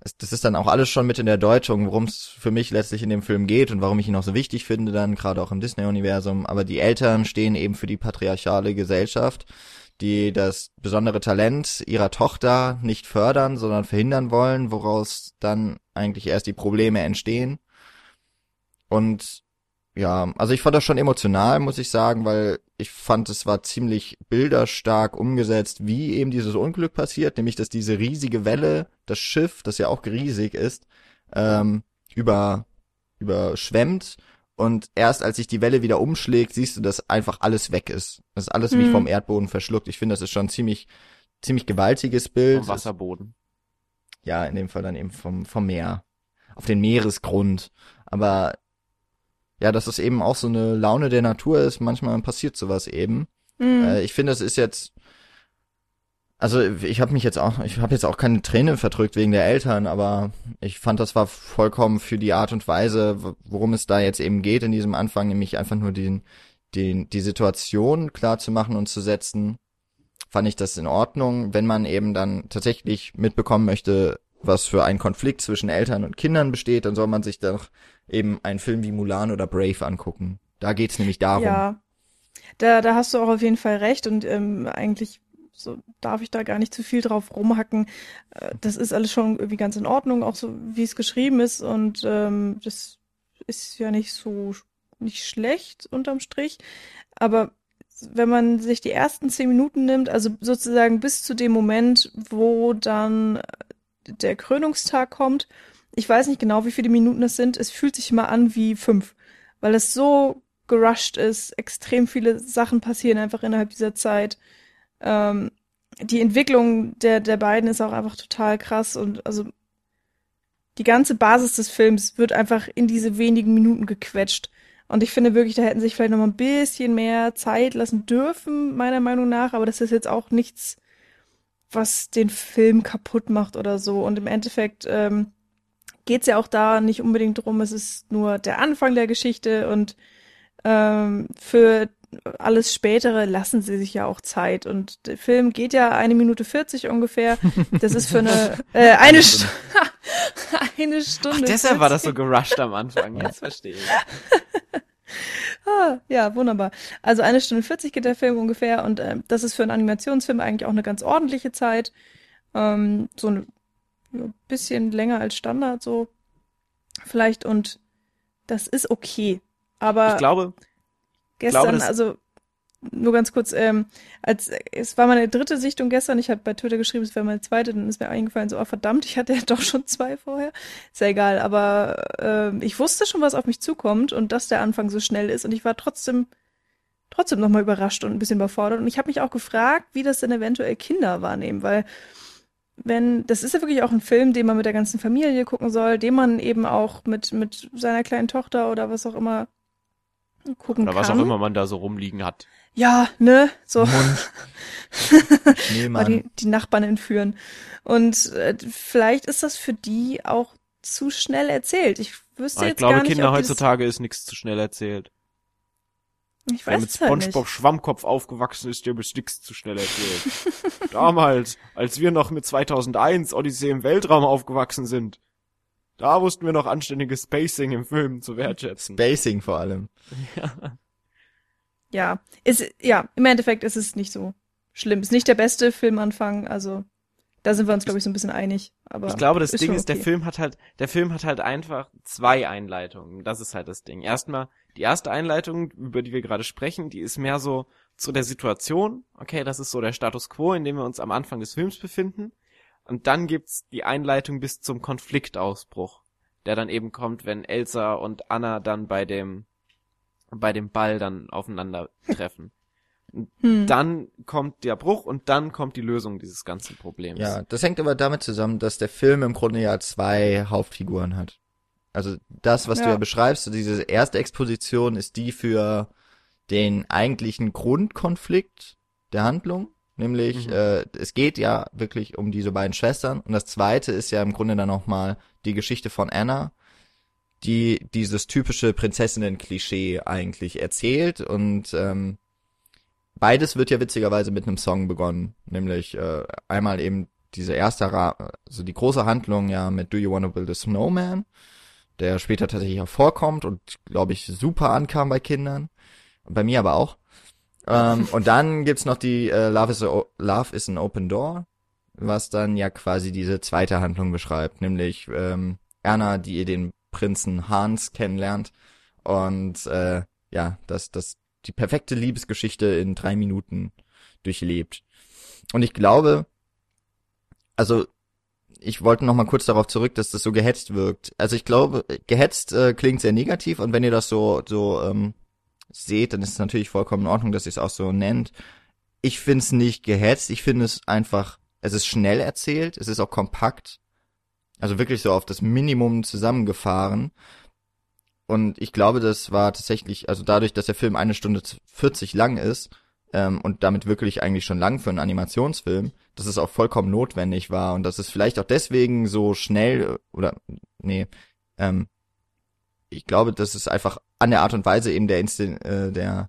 es, das ist dann auch alles schon mit in der Deutung, worum es für mich letztlich in dem Film geht und warum ich ihn auch so wichtig finde, dann gerade auch im Disney-Universum. Aber die Eltern stehen eben für die patriarchale Gesellschaft, die das besondere Talent ihrer Tochter nicht fördern, sondern verhindern wollen, woraus dann eigentlich erst die Probleme entstehen. Und ja, also ich fand das schon emotional, muss ich sagen, weil ich fand, es war ziemlich bilderstark umgesetzt, wie eben dieses Unglück passiert, nämlich dass diese riesige Welle, das Schiff, das ja auch riesig ist, ähm, über überschwemmt und erst als sich die Welle wieder umschlägt, siehst du, dass einfach alles weg ist. Das ist alles mhm. wie vom Erdboden verschluckt. Ich finde, das ist schon ziemlich ziemlich gewaltiges Bild. Vom Wasserboden. Ja, in dem Fall dann eben vom vom Meer, auf den Meeresgrund. Aber ja, dass es eben auch so eine Laune der Natur ist. Manchmal passiert sowas eben. Mhm. Äh, ich finde, es ist jetzt, also ich habe mich jetzt auch, ich habe jetzt auch keine Träne verdrückt wegen der Eltern, aber ich fand, das war vollkommen für die Art und Weise, worum es da jetzt eben geht in diesem Anfang, nämlich einfach nur den, den, die Situation klar zu machen und zu setzen, fand ich das in Ordnung. Wenn man eben dann tatsächlich mitbekommen möchte, was für ein Konflikt zwischen Eltern und Kindern besteht, dann soll man sich doch eben einen Film wie Mulan oder Brave angucken. Da geht's nämlich darum. Ja, da, da hast du auch auf jeden Fall recht und ähm, eigentlich so darf ich da gar nicht zu viel drauf rumhacken. Äh, das ist alles schon irgendwie ganz in Ordnung, auch so wie es geschrieben ist und ähm, das ist ja nicht so nicht schlecht unterm Strich, aber wenn man sich die ersten zehn Minuten nimmt, also sozusagen bis zu dem Moment, wo dann der Krönungstag kommt. Ich weiß nicht genau, wie viele Minuten es sind. Es fühlt sich immer an wie fünf, weil es so gerusht ist. Extrem viele Sachen passieren einfach innerhalb dieser Zeit. Ähm, die Entwicklung der, der beiden ist auch einfach total krass und also die ganze Basis des Films wird einfach in diese wenigen Minuten gequetscht. Und ich finde wirklich, da hätten sich vielleicht noch mal ein bisschen mehr Zeit lassen dürfen, meiner Meinung nach. Aber das ist jetzt auch nichts was den Film kaputt macht oder so. Und im Endeffekt ähm, geht ja auch da nicht unbedingt drum. Es ist nur der Anfang der Geschichte und ähm, für alles Spätere lassen sie sich ja auch Zeit. Und der Film geht ja eine Minute 40 ungefähr. Das ist für eine, äh, eine, St eine Stunde. Ach, deshalb war das so gerusht am Anfang. Jetzt verstehe ich. ah, ja, wunderbar. Also eine Stunde 40 geht der Film ungefähr und äh, das ist für einen Animationsfilm eigentlich auch eine ganz ordentliche Zeit. Ähm, so ein bisschen länger als Standard so vielleicht und das ist okay. Aber ich glaube, gestern, glaube, also nur ganz kurz, ähm, als es war meine dritte Sichtung gestern, ich habe bei Twitter geschrieben, es wäre meine zweite, dann ist mir eingefallen, so, oh verdammt, ich hatte ja doch schon zwei vorher. Ist ja egal, aber ähm, ich wusste schon, was auf mich zukommt und dass der Anfang so schnell ist und ich war trotzdem trotzdem nochmal überrascht und ein bisschen überfordert. Und ich habe mich auch gefragt, wie das denn eventuell Kinder wahrnehmen, weil wenn, das ist ja wirklich auch ein Film, den man mit der ganzen Familie gucken soll, den man eben auch mit, mit seiner kleinen Tochter oder was auch immer gucken Oder was kann. auch immer man da so rumliegen hat. Ja, ne? So mal die, die Nachbarn entführen. Und äh, vielleicht ist das für die auch zu schnell erzählt. Ich wüsste Aber ich jetzt glaube, gar nicht, Kinder ob dieses- heutzutage ist nichts zu schnell erzählt. Ich Wer weiß mit es halt SpongeBob nicht. Schwammkopf aufgewachsen ist, der ist nichts zu schnell erzählt. Damals, als wir noch mit 2001 Odyssee im Weltraum aufgewachsen sind, da wussten wir noch anständiges Spacing im Film zu wertschätzen. Basing vor allem. Ja, ist, ja, im Endeffekt ist es nicht so schlimm. Ist nicht der beste Filmanfang, also da sind wir uns, glaube ich, so ein bisschen einig. Aber Ich glaube, das ist Ding ist, der okay. Film hat halt, der Film hat halt einfach zwei Einleitungen. Das ist halt das Ding. Erstmal, die erste Einleitung, über die wir gerade sprechen, die ist mehr so zu der Situation. Okay, das ist so der Status quo, in dem wir uns am Anfang des Films befinden. Und dann gibt's die Einleitung bis zum Konfliktausbruch, der dann eben kommt, wenn Elsa und Anna dann bei dem, bei dem Ball dann aufeinandertreffen. Hm. Dann kommt der Bruch und dann kommt die Lösung dieses ganzen Problems. Ja, das hängt aber damit zusammen, dass der Film im Grunde ja zwei Hauptfiguren hat. Also das, was du Ja. ja beschreibst, so diese erste Exposition ist die für den eigentlichen Grundkonflikt der Handlung. Nämlich, Mhm. äh, es geht ja wirklich um diese beiden Schwestern. Und das zweite ist ja im Grunde dann auch mal die Geschichte von Anna, die dieses typische Prinzessinnen-Klischee eigentlich erzählt. Und ähm, beides wird ja witzigerweise mit einem Song begonnen. Nämlich äh, einmal eben diese erste, Ra also die große Handlung ja mit Do You Wanna Build a Snowman, der später tatsächlich auch vorkommt und, glaube ich, super ankam bei Kindern. Bei mir aber auch. Ähm, und dann gibt's noch die äh, Love, is a, Love is an Open Door, was dann ja quasi diese zweite Handlung beschreibt, nämlich ähm, Erna, die ihr den Prinzen Hans kennenlernt und äh, ja, dass das die perfekte Liebesgeschichte in drei Minuten durchlebt. Und ich glaube, also ich wollte noch mal kurz darauf zurück, dass das so gehetzt wirkt. Also ich glaube, gehetzt äh, klingt sehr negativ und wenn ihr das so so ähm, seht, dann ist es natürlich vollkommen in Ordnung, dass ihr es auch so nennt. Ich finde es nicht gehetzt, ich finde es einfach, es ist schnell erzählt, es ist auch kompakt, also wirklich so auf das Minimum zusammengefahren. Und ich glaube, das war tatsächlich, also dadurch, dass der Film eine Stunde 40 lang ist ähm, und damit wirklich eigentlich schon lang für einen Animationsfilm, dass es auch vollkommen notwendig war und dass es vielleicht auch deswegen so schnell äh, oder nee, ähm, ich glaube, dass es einfach an der Art und Weise eben der, Inszen äh, der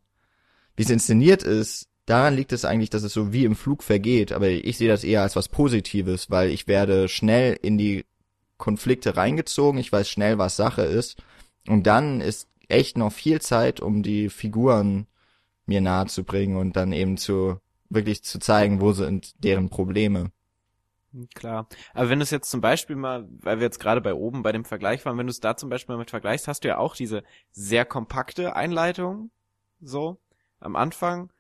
wie es inszeniert ist, daran liegt es eigentlich, dass es so wie im Flug vergeht, aber ich sehe das eher als was Positives, weil ich werde schnell in die Konflikte reingezogen, ich weiß schnell, was Sache ist. Und dann ist echt noch viel Zeit, um die Figuren mir nahe zu bringen und dann eben zu wirklich zu zeigen, wo sind deren Probleme. Klar. Aber wenn du es jetzt zum Beispiel mal, weil wir jetzt gerade bei oben bei dem Vergleich waren, wenn du es da zum Beispiel mal mit vergleichst, hast du ja auch diese sehr kompakte Einleitung, so, am Anfang.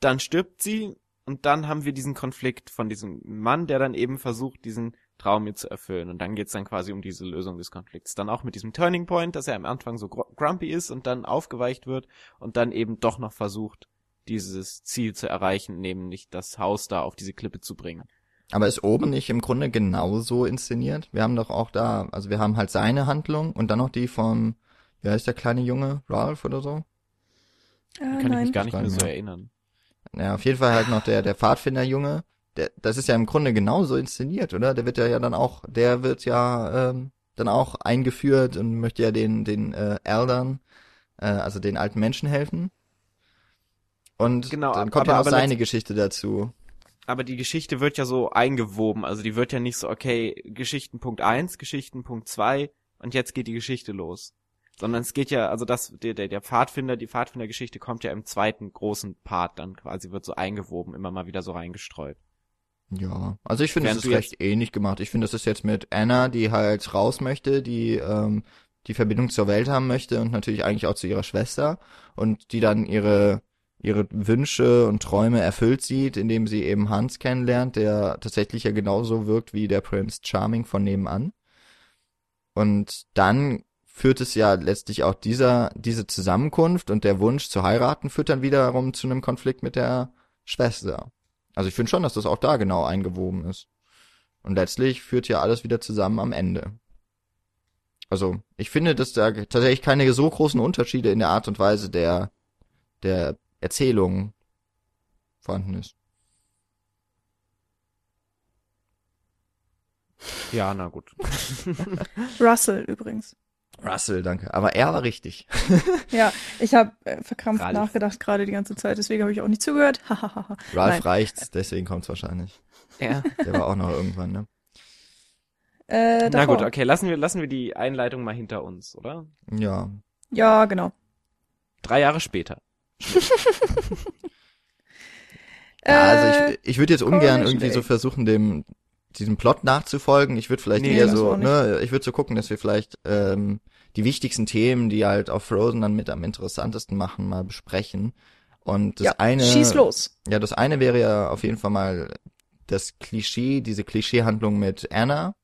Dann stirbt sie und dann haben wir diesen Konflikt von diesem Mann, der dann eben versucht, diesen Traum mir zu erfüllen. Und dann geht's dann quasi um diese Lösung des Konflikts. Dann auch mit diesem Turning Point, dass er am Anfang so gr- grumpy ist und dann aufgeweicht wird und dann eben doch noch versucht, dieses Ziel zu erreichen, nämlich das Haus da auf diese Klippe zu bringen. Aber ist oben nicht im Grunde genauso inszeniert? Wir haben doch auch da, also wir haben halt seine Handlung und dann noch die vom, wie heißt der kleine Junge, Ralph oder so? Ah, Kann ich nein. mich gar nicht mehr so erinnern. Ja, auf jeden Fall halt noch der, der Pfadfinderjunge, der, das ist ja im Grunde genauso inszeniert, oder? Der wird ja, ja dann auch, der wird ja ähm, dann auch eingeführt und möchte ja den, den äh, Eldern, äh, also den alten Menschen helfen. Und Genau, dann kommt aber- ja auch aber seine Geschichte dazu. Aber die Geschichte wird ja so eingewoben. Also die wird ja nicht so, okay, Geschichtenpunkt 1, Geschichtenpunkt 2 und jetzt geht die Geschichte los. Sondern es geht ja, also das, der, der, der Pfadfinder, die Pfadfindergeschichte kommt ja im zweiten großen Part dann quasi, wird so eingewoben, immer mal wieder so reingestreut. Ja, also ich finde, es ist recht ähnlich gemacht. Ich finde, das ist jetzt mit Anna, die halt raus möchte, die ähm, die Verbindung zur Welt haben möchte und natürlich eigentlich auch zu ihrer Schwester und die dann ihre ihre Wünsche und Träume erfüllt sieht, indem sie eben Hans kennenlernt, der tatsächlich ja genauso wirkt wie der Prince Charming von nebenan. Und dann führt es ja letztlich auch dieser diese Zusammenkunft und der Wunsch zu heiraten führt dann wiederum zu einem Konflikt mit der Schwester. Also ich finde schon, dass das auch da genau eingewoben ist. Und letztlich führt ja alles wieder zusammen am Ende. Also ich finde, dass da tatsächlich keine so großen Unterschiede in der Art und Weise der der Erzählung vorhanden ist. Ja, na gut. Russell übrigens. Russell, danke. Aber er war richtig. Ja, ich habe äh, verkrampft Ralf. nachgedacht gerade die ganze Zeit, deswegen habe ich auch nicht zugehört. Ralph Nein. reicht's, deswegen kommt's wahrscheinlich. Ja. Der war auch noch irgendwann, ne? äh, Na gut, okay, lassen wir, lassen wir die Einleitung mal hinter uns, oder? Ja. Ja, genau. Drei Jahre später. Ja, also Äh, ich, ich würde jetzt ungern irgendwie so versuchen, dem diesem Plot nachzufolgen. Ich würde vielleicht Nee, eher so, ne, ich würde so gucken, dass wir vielleicht ähm, die wichtigsten Themen, die halt auf Frozen dann mit am interessantesten machen, mal besprechen. Und das ja, eine, schieß los. ja, das eine wäre ja auf jeden Fall mal das Klischee, diese Klischeehandlung mit Anna.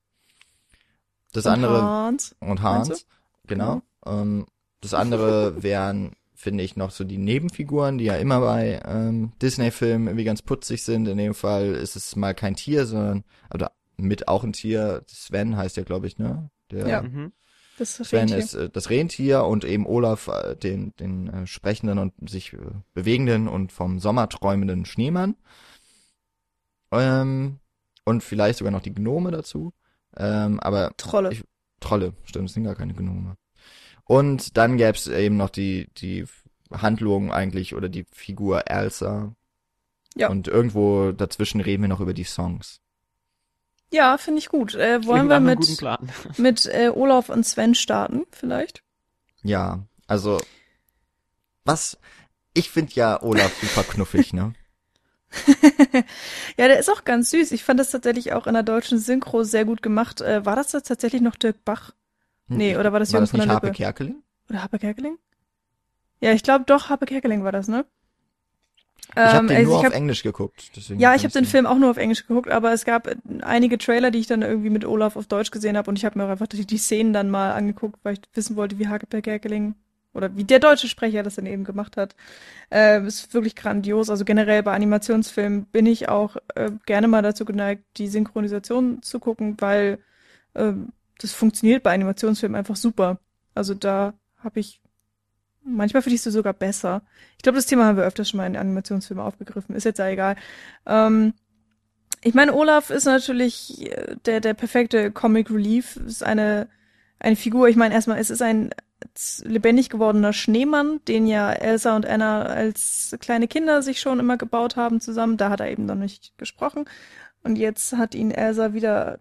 Das Und andere Hans. und Hans, genau. Ähm, das andere wären, finde ich, noch so die Nebenfiguren, die ja immer bei ähm, Disney-Filmen irgendwie ganz putzig sind. In dem Fall ist es mal kein Tier, sondern oder mit auch ein Tier. Sven heißt ja, glaube ich, ne? Der Ja. Mhm. Das Sven Rentier. ist äh, das Rentier und eben Olaf äh, den den äh, sprechenden und sich äh, bewegenden und vom Sommer träumenden Schneemann. Ähm, und vielleicht sogar noch die Gnome dazu. Ähm, aber Trolle. ich- Trolle, stimmt, es sind gar keine Gnome. Und dann gäbe es eben noch die, die Handlung eigentlich oder die Figur Elsa. Ja. Und irgendwo dazwischen reden wir noch über die Songs. ja, finde ich gut. Äh, wollen wir mit, mit äh, Olaf und Sven starten, vielleicht? Ja, also was ich finde ja Olaf super knuffig, ne? ja, der ist auch ganz süß. Ich fand das tatsächlich auch in der deutschen Synchro sehr gut gemacht. Äh, war das tatsächlich noch Dirk Bach? Nee, oder war das war Jürgen das von der Harpe Lippe? Kerkeling? Oder Harpe Kerkeling? Ja, ich glaube doch, Harpe Kerkeling war das, ne? Ich habe Ähm, den also nur ich auf hab- Englisch geguckt. Ja, ich habe den Film auch nur auf Englisch geguckt, aber es gab äh, einige Trailer, die ich dann irgendwie mit Olaf auf Deutsch gesehen habe und ich habe mir auch einfach die, die Szenen dann mal angeguckt, weil ich wissen wollte, wie Hake Kerkeling oder wie der deutsche Sprecher das dann eben gemacht hat. Äh, ist wirklich grandios. Also generell bei Animationsfilmen bin ich auch äh, gerne mal dazu geneigt, die Synchronisation zu gucken, weil ähm, das funktioniert bei Animationsfilmen einfach super. Also da habe ich manchmal finde ich es sogar besser. Ich glaube, das Thema haben wir öfters schon mal in Animationsfilmen aufgegriffen. Ist jetzt ja egal. Ähm, ich meine, Olaf ist natürlich äh, der, der perfekte Comic Relief. Ist eine, eine Figur. Ich meine, erstmal, es ist ein lebendig gewordener Schneemann, den ja Elsa und Anna als kleine Kinder sich schon immer gebaut haben zusammen. Da hat er eben noch nicht gesprochen. Und jetzt hat ihn Elsa wieder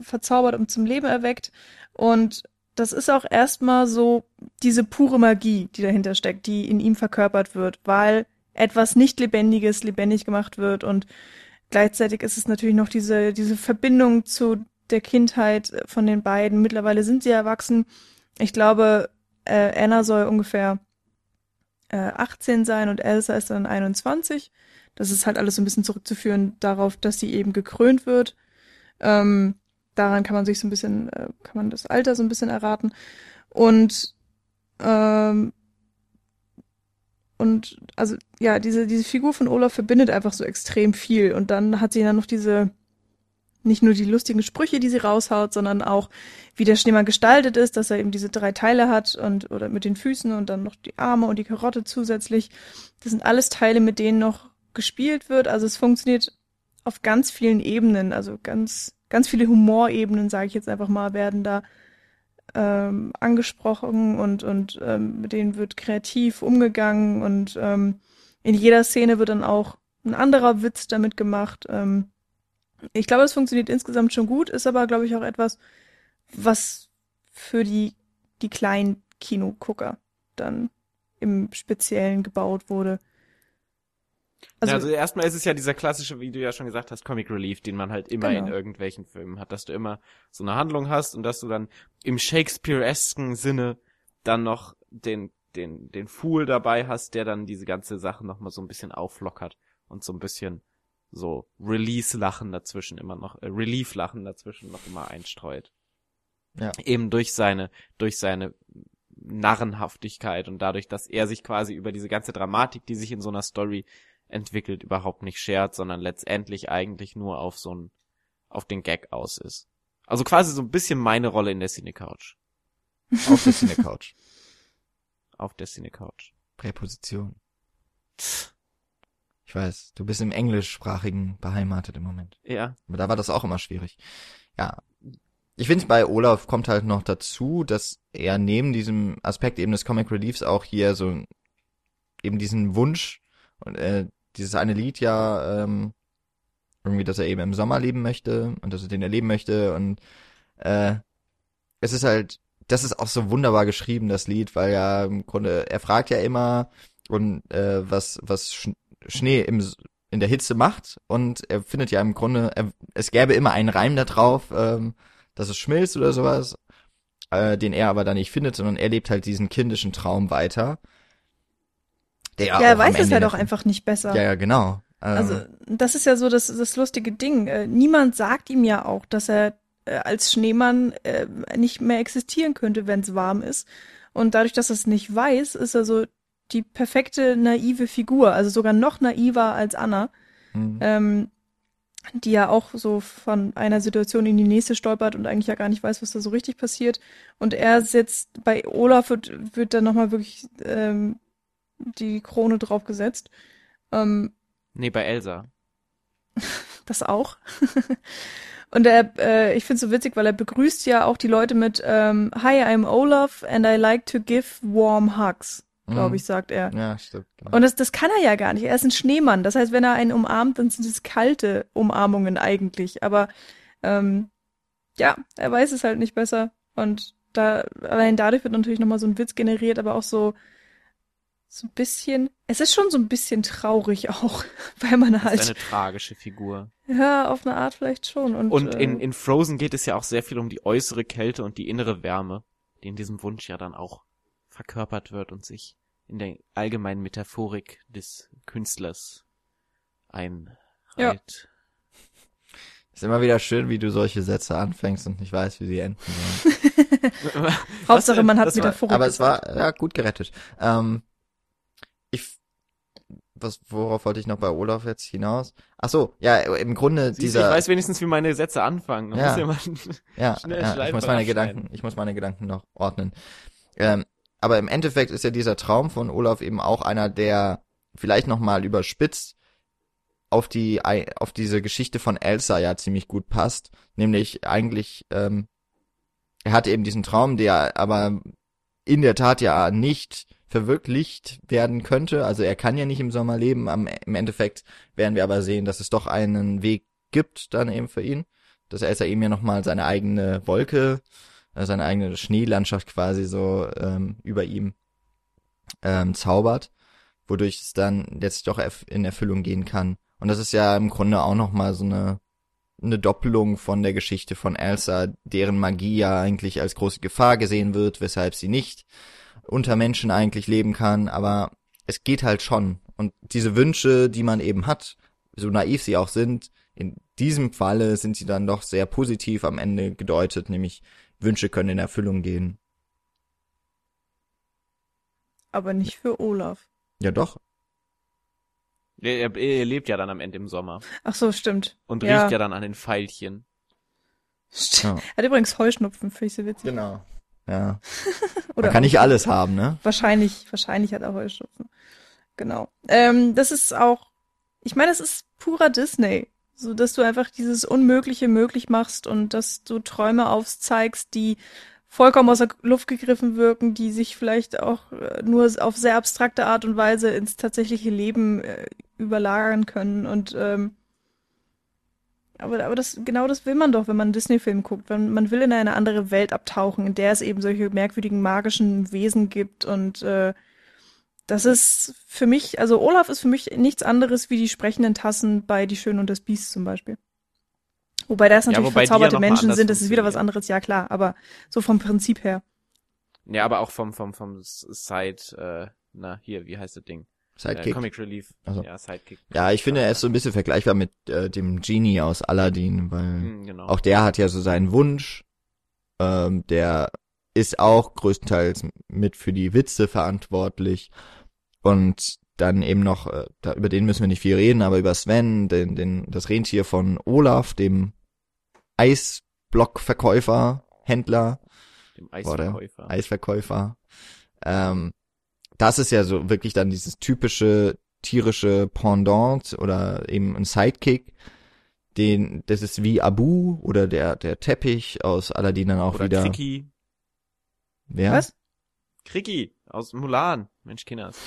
verzaubert und zum Leben erweckt. Und das ist auch erstmal so diese pure Magie, die dahinter steckt, die in ihm verkörpert wird, weil etwas nicht Lebendiges lebendig gemacht wird und gleichzeitig ist es natürlich noch diese, diese Verbindung zu der Kindheit von den beiden. Mittlerweile sind sie erwachsen. Ich glaube, äh, Anna soll ungefähr äh, 18 sein und Elsa ist dann 21. Das ist halt alles so ein bisschen zurückzuführen darauf, dass sie eben gekrönt wird. Ähm, daran kann man sich so ein bisschen, äh, kann man das Alter so ein bisschen erraten. Und ähm, und also ja, diese, diese Figur von Olaf verbindet einfach so extrem viel. Und dann hat sie dann noch diese, nicht nur die lustigen Sprüche, die sie raushaut, sondern auch, wie der Schneemann gestaltet ist, dass er eben diese drei Teile hat und oder mit den Füßen und dann noch die Arme und die Karotte zusätzlich. Das sind alles Teile, mit denen noch gespielt wird. Also es funktioniert auf ganz vielen Ebenen, also ganz, ganz viele Humorebenen, sage ich jetzt einfach mal, werden da ähm, angesprochen und, und ähm, mit denen wird kreativ umgegangen und ähm, in jeder Szene wird dann auch ein anderer Witz damit gemacht. Ähm, ich glaube, es funktioniert insgesamt schon gut, ist aber, glaube ich, auch etwas, was für die, die kleinen Kinogucker dann im Speziellen gebaut wurde. Also, ja, also erstmal ist es ja dieser klassische, wie du ja schon gesagt hast, Comic Relief, den man halt immer genau. in irgendwelchen Filmen hat, dass du immer so eine Handlung hast und dass du dann im Shakespeare-esken Sinne dann noch den, den, den Fool dabei hast, der dann diese ganze Sache nochmal so ein bisschen auflockert und so ein bisschen so Release-Lachen dazwischen immer noch, äh, Relief-Lachen dazwischen noch immer einstreut. Ja. Eben durch seine, durch seine Narrenhaftigkeit und dadurch, dass er sich quasi über diese ganze Dramatik, die sich in so einer Story entwickelt, überhaupt nicht schert, sondern letztendlich eigentlich nur auf so ein, auf den Gag aus ist. Also quasi so ein bisschen meine Rolle in der Cine-Couch. Auf der Cine-Couch. auf der Cine-Couch. Präposition. Ich weiß, du bist im Englischsprachigen beheimatet im Moment. Ja. Aber da war das auch immer schwierig. Ja. Ich finde, bei Olaf kommt halt noch dazu, dass er neben diesem Aspekt eben des Comic Reliefs auch hier so eben diesen Wunsch und äh, dieses eine Lied ja ähm, irgendwie, dass er eben im Sommer leben möchte und dass er den erleben möchte und äh, es ist halt, das ist auch so wunderbar geschrieben, das Lied, weil ja im Grunde, er fragt ja immer und äh, was, was Sch Schnee im, in der Hitze macht und er findet ja im Grunde, er, es gäbe immer einen Reim da drauf, ähm, dass es schmilzt oder sowas, äh, den er aber da nicht findet, sondern er lebt halt diesen kindischen Traum weiter der ja, er weiß es ja doch einfach nicht besser. Ja, ja, genau. Ähm, also, das ist ja so das, das lustige Ding. Äh, niemand sagt ihm ja auch, dass er äh, als Schneemann äh, nicht mehr existieren könnte, wenn es warm ist. Und dadurch, dass er es nicht weiß, ist er so die perfekte naive Figur, also sogar noch naiver als Anna, mhm. ähm, die ja auch so von einer Situation in die nächste stolpert und eigentlich ja gar nicht weiß, was da so richtig passiert. Und er sitzt bei Olaf wird, wird dann nochmal wirklich ähm, die Krone draufgesetzt. Ähm, nee, bei Elsa. das auch. Und er, äh, ich finde es so witzig, weil er begrüßt ja auch die Leute mit ähm, Hi, I'm Olaf and I like to give warm hugs, glaube mhm. ich, sagt er. Ja, stimmt. Genau. Und das, das kann er ja gar nicht. Er ist ein Schneemann. Das heißt, wenn er einen umarmt, dann sind es kalte Umarmungen eigentlich. Aber ähm, ja, er weiß es halt nicht besser. Und da allein dadurch wird natürlich nochmal so ein Witz generiert, aber auch so so ein bisschen, es ist schon so ein bisschen traurig auch, weil man halt. Das ist eine tragische Figur. Ja, auf eine Art vielleicht schon. Und, und in, äh, in Frozen geht es ja auch sehr viel um die äußere Kälte und die innere Wärme, die in diesem Wunsch ja dann auch verkörpert wird und sich in der allgemeinen Metaphorik des Künstlers einreiht. Ja. Ist immer wieder schön, wie du solche Sätze anfängst und nicht weißt, wie sie enden sollen. Hauptsache, man hat Metaphorik. Aber es war ja gut gerettet. Ähm, ich was, worauf wollte ich noch bei Olaf jetzt hinaus? Ach so, ja, im Grunde Siehst, dieser. Ich weiß wenigstens, wie meine Sätze anfangen. Ja, ja, ja, ja ich muss meine Gedanken, ich muss meine Gedanken noch ordnen. Ähm, aber im Endeffekt ist ja dieser Traum von Olaf eben auch einer, der vielleicht noch mal überspitzt auf die auf diese Geschichte von Elsa ja ziemlich gut passt, nämlich eigentlich ähm, er hat eben diesen Traum, der aber in der Tat ja nicht verwirklicht werden könnte. Also er kann ja nicht im Sommer leben. Am, Im Endeffekt werden wir aber sehen, dass es doch einen Weg gibt dann eben für ihn. Dass er eben ja nochmal seine eigene Wolke, äh, seine eigene Schneelandschaft quasi so ähm, über ihm ähm, zaubert, wodurch es dann letztlich doch in Erfüllung gehen kann. Und das ist ja im Grunde auch nochmal so eine eine Doppelung von der Geschichte von Elsa, deren Magie ja eigentlich als große Gefahr gesehen wird, weshalb sie nicht unter Menschen eigentlich leben kann, aber es geht halt schon. Und diese Wünsche, die man eben hat, so naiv sie auch sind, in diesem Falle sind sie dann doch sehr positiv am Ende gedeutet, nämlich Wünsche können in Erfüllung gehen. Aber nicht für Olaf. Ja, doch. Er, er, lebt ja dann am Ende im Sommer. Ach so, stimmt. Und ja. riecht ja dann an den Pfeilchen. Stimmt. Ja. Er hat übrigens Heuschnupfen, finde ich so witzig. Genau. Ja. Oder Man kann nicht alles haben, ne? Wahrscheinlich, wahrscheinlich hat er Heuschnupfen. Genau. Ähm, das ist auch, ich meine, das ist purer Disney. So dass du einfach dieses Unmögliche möglich machst und dass du Träume aufzeigst, die vollkommen aus der Luft gegriffen wirken, die sich vielleicht auch äh, nur auf sehr abstrakte Art und Weise ins tatsächliche Leben äh, überlagern können. Und ähm, aber, aber das, genau das will man doch, wenn man einen Disney-Film guckt. Man, man will in eine andere Welt abtauchen, in der es eben solche merkwürdigen magischen Wesen gibt. Und äh, das ist für mich, also Olaf ist für mich nichts anderes wie die sprechenden Tassen bei Die Schöne und das Biest zum Beispiel. Wobei das natürlich wobei die verzauberte ja Menschen sind, das ist wieder was anderes, ja klar, aber so vom Prinzip her. Ja, aber auch vom, vom, vom Side, äh, na, hier, wie heißt das Ding? Äh, Sidekick. Comic Relief. Also. Ja, Sidekick. Ja, ich finde, er ist so ein bisschen vergleichbar mit äh, dem Genie aus Aladdin, weil Hm, genau. auch der hat ja so seinen Wunsch. Ähm, der ist auch größtenteils mit für die Witze verantwortlich. Und dann eben noch, äh, da, über den müssen wir nicht viel reden, aber über Sven, den, den, das Rentier von Olaf, dem Eisblockverkäufer, Händler, Dem Oder? Eisverkäufer. Eisverkäufer. Ähm, das ist ja so wirklich dann dieses typische tierische Pendant oder eben ein Sidekick. Den, das ist wie Abu oder der, der Teppich aus Aladdin dann auch Oder wieder. Kriki. Wer? Was? Kriki aus Mulan. Mensch, Kinders.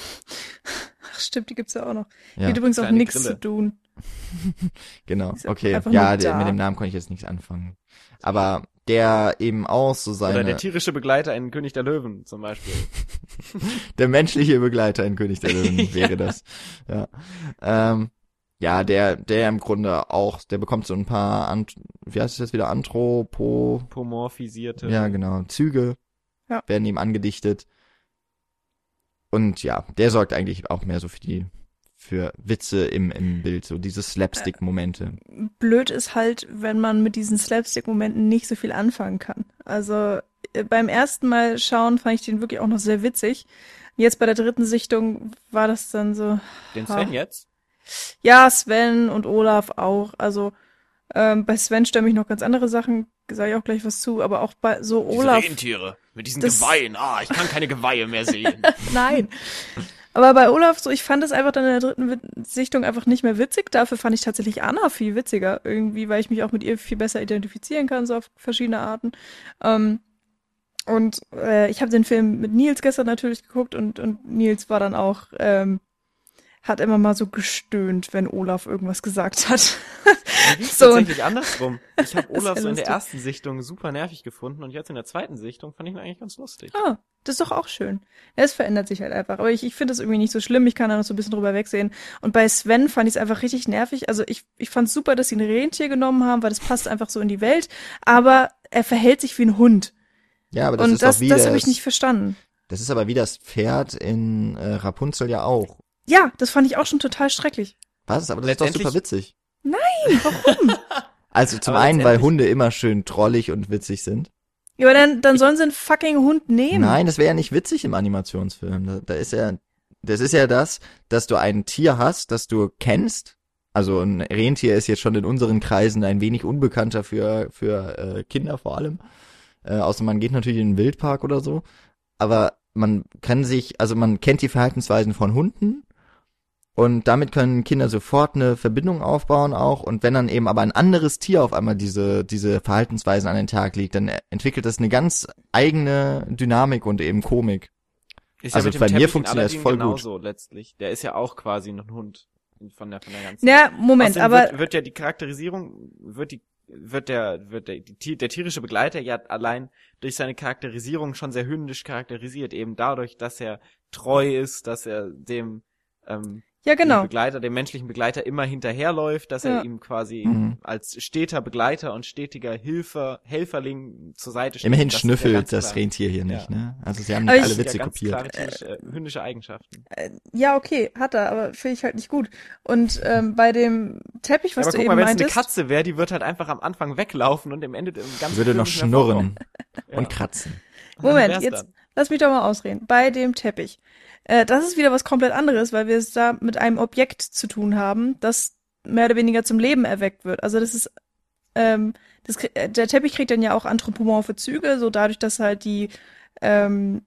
Ach, stimmt, die gibt's ja auch noch. Ja, Geht übrigens auch nichts zu tun. genau. Okay. Ja, der, mit dem Namen konnte ich jetzt nichts anfangen. Aber der eben auch so seine, Oder der der, tierische Begleiter in König der Löwen zum Beispiel. menschliche Begleiter in König der Löwen Ja. wäre das. Ja. Ähm, ja, der, der im Grunde auch, der bekommt so ein paar, Ant wie heißt es jetzt wieder, Anthropo, Pomorphisierte. Ja, genau. Züge Ja. werden ihm angedichtet. Und ja, der sorgt eigentlich auch mehr so für die, für Witze im, im Bild, so diese Slapstick-Momente. Blöd ist halt, wenn man mit diesen Slapstick-Momenten nicht so viel anfangen kann. Also äh, beim ersten Mal schauen fand ich den wirklich auch noch sehr witzig. Jetzt bei der dritten Sichtung war das dann so, Den Sven jetzt? ja, Sven und Olaf auch. Also ähm, bei Sven stören mich noch ganz andere Sachen, sage ich auch gleich was zu, aber auch bei so Olaf. Rentiere mit diesen Das- Geweihen. Ah, ich kann keine Geweihe mehr sehen. Nein. Aber bei Olaf, so, ich fand es einfach dann in der dritten Sichtung einfach nicht mehr witzig. Dafür fand ich tatsächlich Anna viel witziger. Irgendwie, weil ich mich auch mit ihr viel besser identifizieren kann, so auf verschiedene Arten. Ähm, und äh, ich habe den Film mit Nils gestern natürlich geguckt und, und Nils war dann auch, ähm, hat immer mal so gestöhnt, wenn Olaf irgendwas gesagt hat. Ging's So. tatsächlich andersrum. Ich habe Das Olaf ja so in der ersten Sichtung super nervig gefunden und jetzt in der zweiten Sichtung fand ich ihn eigentlich ganz lustig. Ah, das ist doch auch schön. Ja, Es verändert sich halt einfach. Aber ich, ich finde es irgendwie nicht so schlimm. Ich kann da noch so ein bisschen drüber wegsehen. Und bei Sven fand ich es einfach richtig nervig. Also ich, ich fand es super, dass sie ein Rentier genommen haben, weil das passt einfach so in die Welt. Aber er verhält sich wie ein Hund. Ja, aber das Und ist das, doch wie das das, habe ich nicht verstanden. das ist aber wie das Pferd in äh, Rapunzel ja auch. Ja, das fand ich auch schon total schrecklich. Was? Aber das ist doch super witzig. Warum? Also zum Aber einen, weil Hunde immer schön trollig und witzig sind. ja, aber dann, dann sollen sie einen fucking Hund nehmen. Nein, das wäre ja nicht witzig im Animationsfilm. Da, da ist ja, das ist ja das, dass du ein Tier hast, das du kennst. Also ein Rentier ist jetzt schon in unseren Kreisen ein wenig unbekannter für für äh, Kinder vor allem. Äh, außer man geht natürlich in den Wildpark oder so. Aber man kann sich, also man kennt die Verhaltensweisen von Hunden und damit können Kinder sofort eine Verbindung aufbauen auch. Und wenn dann eben aber ein anderes Tier auf einmal diese, diese Verhaltensweisen an den Tag legt, dann entwickelt das eine ganz eigene Dynamik und eben Komik. Ist Also mit dem bei mir Teppich in funktioniert das voll gut. genauso letztlich. Der ist ja auch quasi ein Hund von der von der ganzen. Ja, Moment, Außerdem aber wird, wird ja die Charakterisierung wird die wird der wird der die, der tierische Begleiter ja allein durch seine Charakterisierung schon sehr hündisch charakterisiert eben dadurch, dass er treu ist, dass er dem ähm, ja dem genau. Begleiter, dem menschlichen Begleiter immer hinterherläuft, dass Ja. er ihm quasi Mhm. als steter Begleiter und stetiger Hilfer, Helferling zur Seite steht. Immerhin Das ja schnüffelt ganz das klar. Rentier hier nicht, Ja. ne? Also sie haben Aber nicht ich- alle Witze ja, ganz kopiert. tierische, äh, hündische Eigenschaften. Äh, Ja, okay, hat er, aber finde ich halt nicht gut. Und ähm, bei dem Teppich, was Ja, aber du guck eben mal, wenn es eine meintest, Katze wäre, die wird halt einfach am Anfang weglaufen und im Ende im ganzen Würde noch schnurren. Ja. und kratzen. Moment, jetzt dann. lass mich doch mal ausreden. Bei dem Teppich. Äh, das ist wieder was komplett anderes, weil wir es da mit einem Objekt zu tun haben, das mehr oder weniger zum Leben erweckt wird. Also das ist, ähm, das, äh, der Teppich kriegt dann ja auch anthropomorphe Züge, so dadurch, dass halt die, ähm,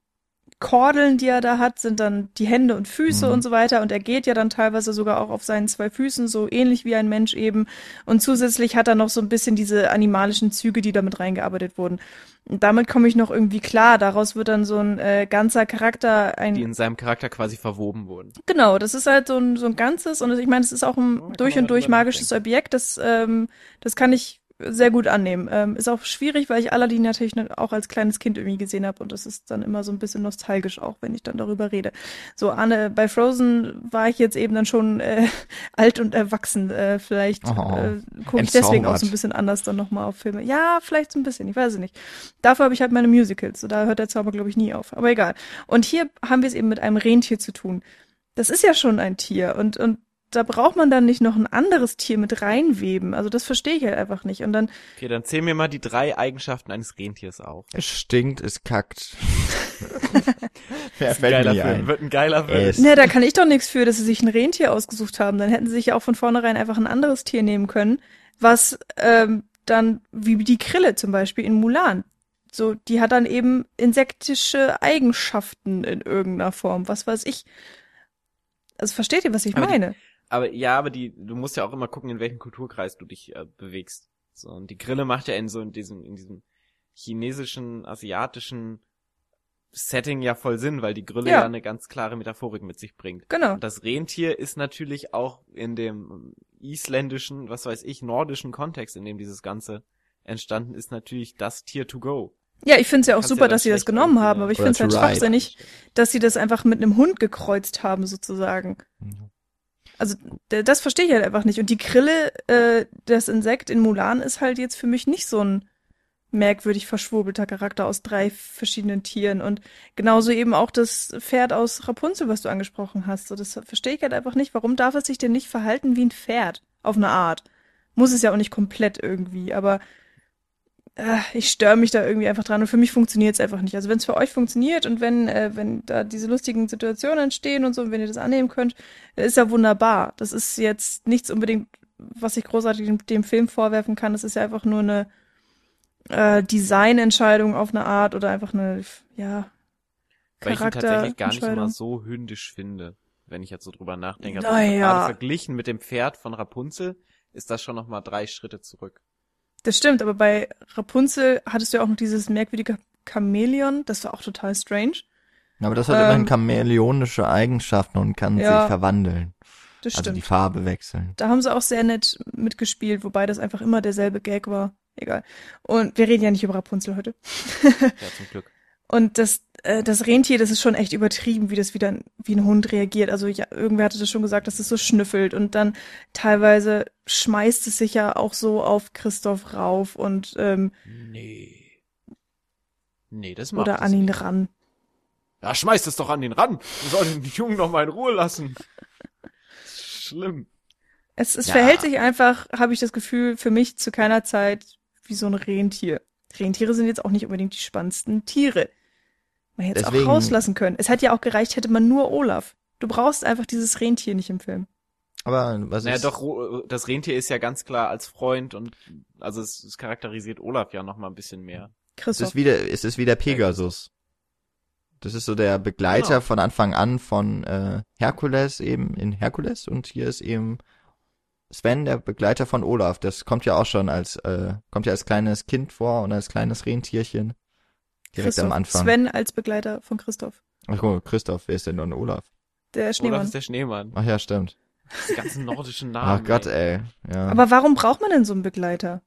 Kordeln, die er da hat, sind dann die Hände und Füße Mhm. und so weiter. Und er geht ja dann teilweise sogar auch auf seinen zwei Füßen, so ähnlich wie ein Mensch eben. Und zusätzlich hat er noch so ein bisschen diese animalischen Züge, die damit reingearbeitet wurden. Und damit komme ich noch irgendwie klar. Daraus wird dann so ein äh, ganzer Charakter, ein Die in seinem Charakter quasi verwoben wurden. Genau, das ist halt so ein, so ein Ganzes und ich meine, es ist auch ein Ja, durch und durch magisches Objekt, das, ähm, das kann ich sehr gut annehmen. Ähm, ist auch schwierig, weil ich Aladdin natürlich auch als kleines Kind irgendwie gesehen habe und das ist dann immer so ein bisschen nostalgisch auch, wenn ich dann darüber rede. So, Anne, bei Frozen war ich jetzt eben dann schon äh, alt und erwachsen. Äh, vielleicht Oh, äh, gucke ich deswegen auch so ein bisschen anders dann nochmal auf Filme. Ja, vielleicht so ein bisschen, ich weiß es nicht. Dafür habe ich halt meine Musicals, so da hört der Zauber, glaube ich, nie auf. Aber egal. Und hier haben wir es eben mit einem Rentier zu tun. Das ist ja schon ein Tier und, und da braucht man dann nicht noch ein anderes Tier mit reinweben. Also das verstehe ich halt einfach nicht. Und dann, Okay, dann zähl mir mal die drei Eigenschaften eines Rentiers auf. Es stinkt, es kackt. Wer fällt geiler mir Film, ein? wird ein geiler Film. Es- ne, da kann ich doch nichts für, dass sie sich ein Rentier ausgesucht haben. Dann hätten sie sich ja auch von vornherein einfach ein anderes Tier nehmen können, was ähm, dann, wie die Krille zum Beispiel in Mulan. So, die hat dann eben insektische Eigenschaften in irgendeiner Form. Was weiß ich. Also versteht ihr, was ich Aber die- meine? Aber ja, aber die, du musst ja auch immer gucken, in welchem Kulturkreis du dich äh, bewegst. So, und die Grille macht ja in so in diesem, in diesem chinesischen, asiatischen Setting ja voll Sinn, weil die Grille Ja. ja. eine ganz klare Metaphorik mit sich bringt. Genau. Und das Rentier ist natürlich auch in dem isländischen, was weiß ich, nordischen Kontext, in dem dieses Ganze entstanden ist, natürlich das Tier to go. Ja, ich finde es ja auch Kannst super, ja dass sie das genommen haben, aber ich finde es halt schwachsinnig, dass sie das einfach mit einem Hund gekreuzt haben, sozusagen. Also das verstehe ich halt einfach nicht. Und die Krille, äh, das Insekt in Mulan ist halt jetzt für mich nicht so ein merkwürdig verschwurbelter Charakter aus drei verschiedenen Tieren. Und genauso eben auch das Pferd aus Rapunzel, was du angesprochen hast. So, das verstehe ich halt einfach nicht. Warum darf es sich denn nicht verhalten wie ein Pferd? Auf eine Art. Muss es ja auch nicht komplett irgendwie, aber äh, ich störe mich da irgendwie einfach dran und für mich funktioniert es einfach nicht. Also wenn es für euch funktioniert und wenn, äh, wenn da diese lustigen Situationen entstehen und so, und wenn ihr das annehmen könnt, äh, ist ja wunderbar. Das ist jetzt nichts unbedingt, was ich großartig dem, dem Film vorwerfen kann. Das ist ja einfach nur eine äh, Designentscheidung auf eine Art oder einfach eine, ja, Weil ich ihn tatsächlich gar nicht immer so hündisch finde, wenn ich jetzt so drüber nachdenke. Also Naja. Gerade verglichen mit dem Pferd von Rapunzel ist das schon noch mal drei Schritte zurück. Das stimmt, aber bei Rapunzel hattest du ja auch noch dieses merkwürdige Chamäleon, das war auch total strange. Aber das hat Ähm, immerhin chamäleonische Eigenschaften und kann ja. sich verwandeln. Das Also stimmt. die Farbe wechseln. Da haben sie auch sehr nett mitgespielt, wobei das einfach immer derselbe Gag war. Egal. Und wir reden ja nicht über Rapunzel heute. Ja, zum Glück. Und das, äh, das Rentier, das ist schon echt übertrieben, wie das wieder wie ein Hund reagiert. Also ja, irgendwer hatte das schon gesagt, dass es so schnüffelt und dann teilweise schmeißt es sich ja auch so auf Christoph rauf und ähm, Nee. Nee, das macht oder an ihn nicht. ran. Ja, schmeißt es doch an den ran. Wir sollen den Jungen noch mal in Ruhe lassen. Schlimm. Es, es Ja. verhält sich einfach, habe ich das Gefühl, für mich zu keiner Zeit wie so ein Rentier. Rentiere sind jetzt auch nicht unbedingt die spannendsten Tiere. Man hätte es auch Deswegen- rauslassen können. Es hätte ja auch gereicht, hätte man nur Olaf. Du brauchst einfach dieses Rentier nicht im Film. Aber was Naja, ist... doch, Ro- das Rentier ist ja ganz klar als Freund und also es, es charakterisiert Olaf ja noch mal ein bisschen mehr. Es Christoph. ist wieder, es ist wieder Pegasus. Das ist so der Begleiter Genau. von Anfang an von äh, Herkules eben in Herkules und hier ist eben Sven, der Begleiter von Olaf. Das kommt ja auch schon als äh, kommt ja als kleines Kind vor und als kleines Rentierchen direkt Christoph. am Anfang. Sven als Begleiter von Christoph. Ach guck, Christoph, wer ist denn dann Olaf? Der Olaf Schneemann. ist der Schneemann. Ach ja, stimmt. Die ganzen nordischen Namen. Ach Gott, ey. ey. Ja. Aber warum braucht man denn so einen Begleiter?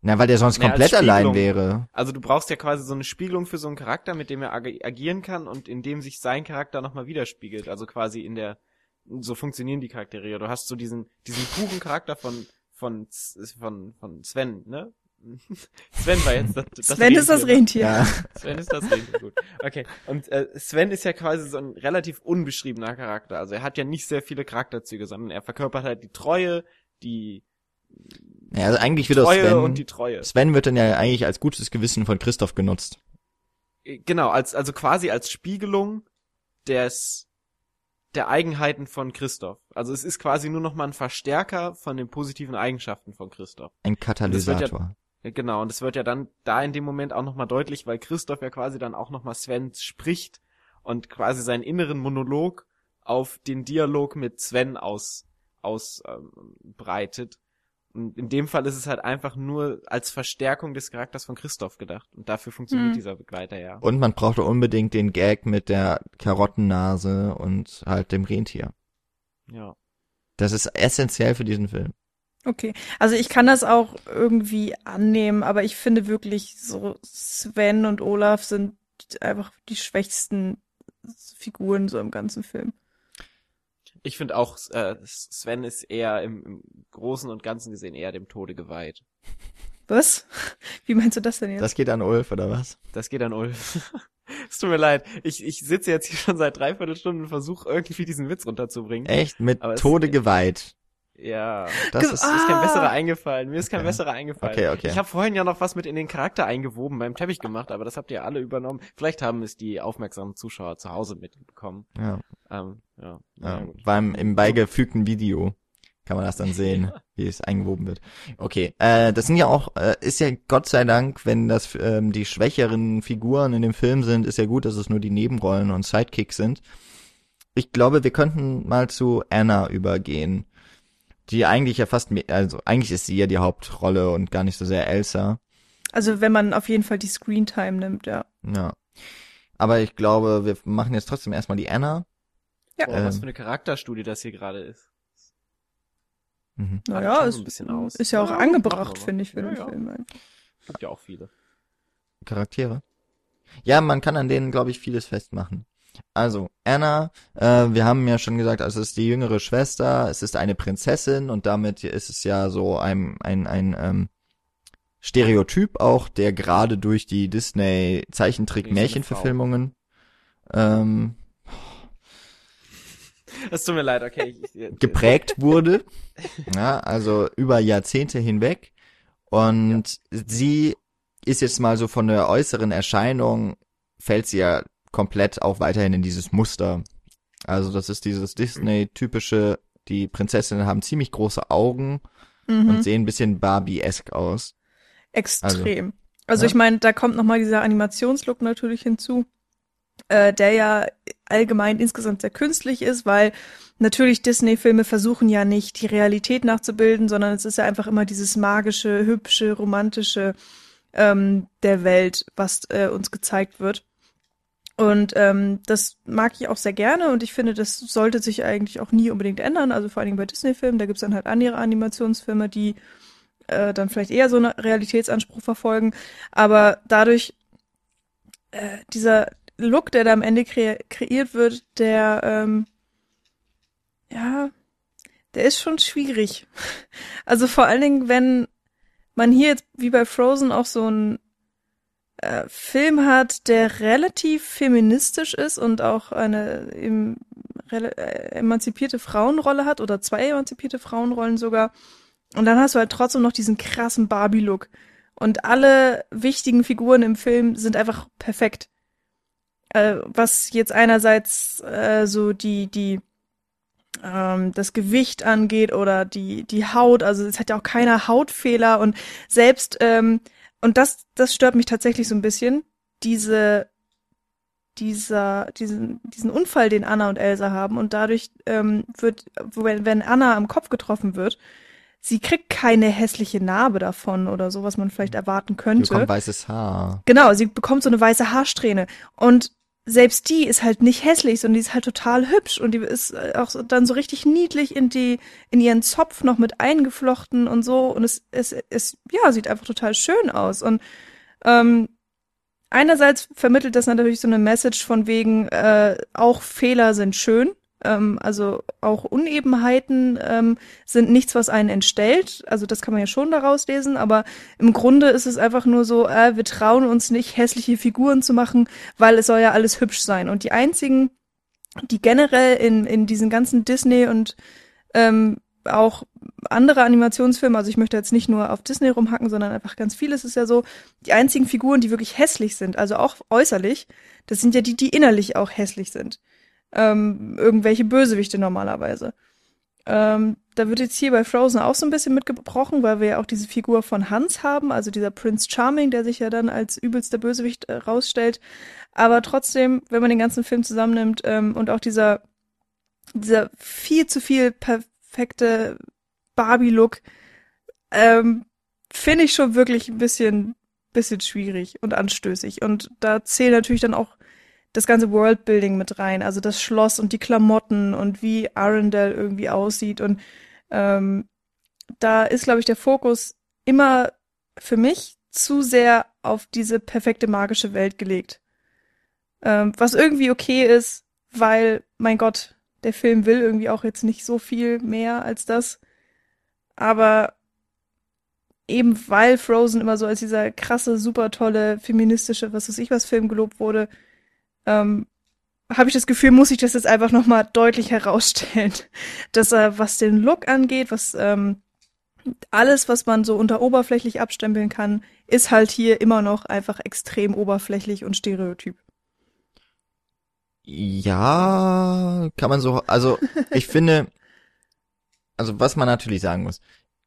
Na, weil der sonst Naja, komplett allein wäre. Also du brauchst ja quasi so eine Spiegelung für so einen Charakter, mit dem er ag agieren kann und in dem sich sein Charakter nochmal widerspiegelt. Also quasi in der, so funktionieren die Charaktere. Du hast so diesen, diesen puren Charakter von, von, von, von Sven, ne? Sven war jetzt das, das Sven ist das ne? Rentier. Ja. Sven ist das Rentier, gut. Okay. Und äh, Sven ist ja quasi so ein relativ unbeschriebener Charakter. Also er hat ja nicht sehr viele Charakterzüge, sondern er verkörpert halt die Treue, die ja also eigentlich wird Treue Sven, und die Treue. Sven wird dann ja eigentlich als gutes Gewissen von Christoph genutzt. Genau, als, also quasi als Spiegelung des, der Eigenheiten von Christoph. Also es ist quasi nur noch mal ein Verstärker von den positiven Eigenschaften von Christoph. Ein wird ja- Katalysator. Ja, Genau, und es wird ja dann da in dem Moment auch noch mal deutlich, weil Christoph ja quasi dann auch noch mal Sven spricht und quasi seinen inneren Monolog auf den Dialog mit Sven aus ausbreitet. Ähm, und in dem Fall ist es halt einfach nur als Verstärkung des Charakters von Christoph gedacht. Und dafür funktioniert Mhm. dieser Begleiter ja. Und man brauchte unbedingt den Gag mit der Karottennase und halt dem Rentier. Ja. Das ist essentiell für diesen Film. Okay, also ich kann das auch irgendwie annehmen, aber ich finde wirklich so Sven und Olaf sind einfach die schwächsten Figuren so im ganzen Film. Ich finde auch, äh, Sven ist eher im, im Großen und Ganzen gesehen eher dem Tode geweiht. Was? Wie meinst du das denn jetzt? Das geht an Ulf, oder was? Das geht an Ulf. es tut mir leid. Ich, ich sitze jetzt hier schon seit dreiviertel Stunden und versuche irgendwie diesen Witz runterzubringen. Echt? Mit Tode geweiht. Ja. Das ist, Mir ist kein Ah. besserer eingefallen. Mir ist kein Okay. besserer eingefallen. Okay, okay. Ich habe vorhin ja noch was mit in den Charakter eingewoben beim Teppich gemacht, aber das habt ihr alle übernommen. Vielleicht haben es die aufmerksamen Zuschauer zu Hause mitbekommen. ja, Ähm, ja. ja. ja. Beim, im beigefügten Video kann man das dann sehen, wie es eingewoben wird. Okay, äh, das sind ja auch, äh, ist ja Gott sei Dank, wenn das ähm, die schwächeren Figuren in dem Film sind, ist ja gut, dass es nur die Nebenrollen und Sidekicks sind. Ich glaube, wir könnten mal zu Anna übergehen, die eigentlich ja fast, mehr, also eigentlich ist sie ja die Hauptrolle und gar nicht so sehr Elsa. Also wenn man auf jeden Fall die Screentime nimmt, ja. Ja. Aber ich glaube, wir machen jetzt trotzdem erstmal die Anna. Ja. Boah, was Ähm. für eine Charakterstudie das hier gerade ist. Mhm. Naja, aus. ist ja auch Ja, angebracht, finde ich, für Ja, den ja. Film. Gibt ja auch viele. Charaktere. Ja, man kann an denen, glaube ich, vieles festmachen. Also, Anna, äh, wir haben ja schon gesagt, also es ist die jüngere Schwester, es ist eine Prinzessin und damit ist es ja so ein, ein, ein ähm, Stereotyp auch, der gerade durch die Disney Zeichentrick-Märchenverfilmungen ähm, Es tut mir leid, okay. Ich, ich, geprägt wurde. Ja, also über Jahrzehnte hinweg. Und sie ist jetzt mal so von der äußeren Erscheinung, fällt sie ja komplett auch weiterhin in dieses Muster. Also das ist dieses Disney-typische, die Prinzessinnen haben ziemlich große Augen Mhm. und sehen ein bisschen Barbie-esk aus. Extrem. Also, ja. ich meine, da kommt nochmal dieser Animationslook natürlich hinzu, äh, der ja allgemein insgesamt sehr künstlich ist, weil natürlich Disney-Filme versuchen ja nicht, die Realität nachzubilden, sondern es ist ja einfach immer dieses magische, hübsche, romantische ähm, der Welt, was äh, uns gezeigt wird. Und ähm, das mag ich auch sehr gerne und ich finde, das sollte sich eigentlich auch nie unbedingt ändern. Also vor allen Dingen bei Disney-Filmen, da gibt's dann halt andere Animationsfilme, die äh, dann vielleicht eher so einen Realitätsanspruch verfolgen. Aber dadurch, äh, dieser Look, der da am Ende kre kreiert wird, der, ähm, ja, der ist schon schwierig. Also vor allen Dingen, wenn man hier jetzt wie bei Frozen auch so einen äh, Film hat, der relativ feministisch ist und auch eine im, äh, emanzipierte Frauenrolle hat oder zwei emanzipierte Frauenrollen sogar. Und dann hast du halt trotzdem noch diesen krassen Barbie-Look. Und alle wichtigen Figuren im Film sind einfach perfekt. Äh, was jetzt einerseits äh, so die, die, ähm, das Gewicht angeht oder die, die Haut, also es hat ja auch keiner Hautfehler und selbst, ähm, und das, das stört mich tatsächlich so ein bisschen, diese, dieser, diesen, diesen Unfall, den Anna und Elsa haben und dadurch ähm, wird, wenn, wenn Anna am Kopf getroffen wird, sie kriegt keine hässliche Narbe davon oder so, was man vielleicht erwarten könnte. bekommt weißes Haar. Genau, sie bekommt so eine weiße Haarsträhne. Und selbst die ist halt nicht hässlich, sondern die ist halt total hübsch und die ist äh, auch dann so richtig niedlich in die, in ihren Zopf noch mit eingeflochten und so. Und es, es, es, ja, sieht einfach total schön aus. Und ähm, einerseits vermittelt das natürlich so eine Message von wegen, äh, auch Fehler sind schön. Ähm, also auch Unebenheiten ähm, sind nichts, was einen entstellt. Also das kann man ja schon daraus lesen, aber im Grunde ist es einfach nur so, äh, wir trauen uns nicht, hässliche Figuren zu machen, weil es soll ja alles hübsch sein. Und die einzigen, die generell in, in diesen ganzen Disney und ähm, auch andere Animationsfilme, also ich möchte jetzt nicht nur auf Disney rumhacken, sondern einfach ganz vieles ist ja so, die einzigen Figuren, die wirklich hässlich sind, also auch äußerlich, das sind ja die, die innerlich auch hässlich sind. Ähm, irgendwelche Bösewichte normalerweise. Ähm, da wird jetzt hier bei Frozen auch so ein bisschen mitgebrochen, weil wir ja auch diese Figur von Hans haben, also dieser Prince Charming, der sich ja dann als übelster Bösewicht äh, rausstellt. Aber trotzdem, wenn man den ganzen Film zusammennimmt ähm, und auch dieser, dieser viel zu viel perfekte Barbie-Look, ähm, finde ich schon wirklich ein bisschen, bisschen schwierig und anstößig. Und da zählt natürlich dann auch das ganze Worldbuilding mit rein, also das Schloss und die Klamotten und wie Arendelle irgendwie aussieht. Und ähm, da ist, glaube ich, der Fokus immer für mich zu sehr auf diese perfekte magische Welt gelegt. Ähm, was irgendwie okay ist, weil, mein Gott, der Film will irgendwie auch jetzt nicht so viel mehr als das. Aber eben weil Frozen immer so als dieser krasse, super tolle, feministische, was weiß ich was Film gelobt wurde, ähm, habe ich das Gefühl, muss ich das jetzt einfach nochmal deutlich herausstellen, dass er, was den Look angeht, was ähm, alles, was man so unter oberflächlich abstempeln kann, ist halt hier immer noch einfach extrem oberflächlich und stereotyp. Ja, kann man so, also ich finde, also was man natürlich sagen muss,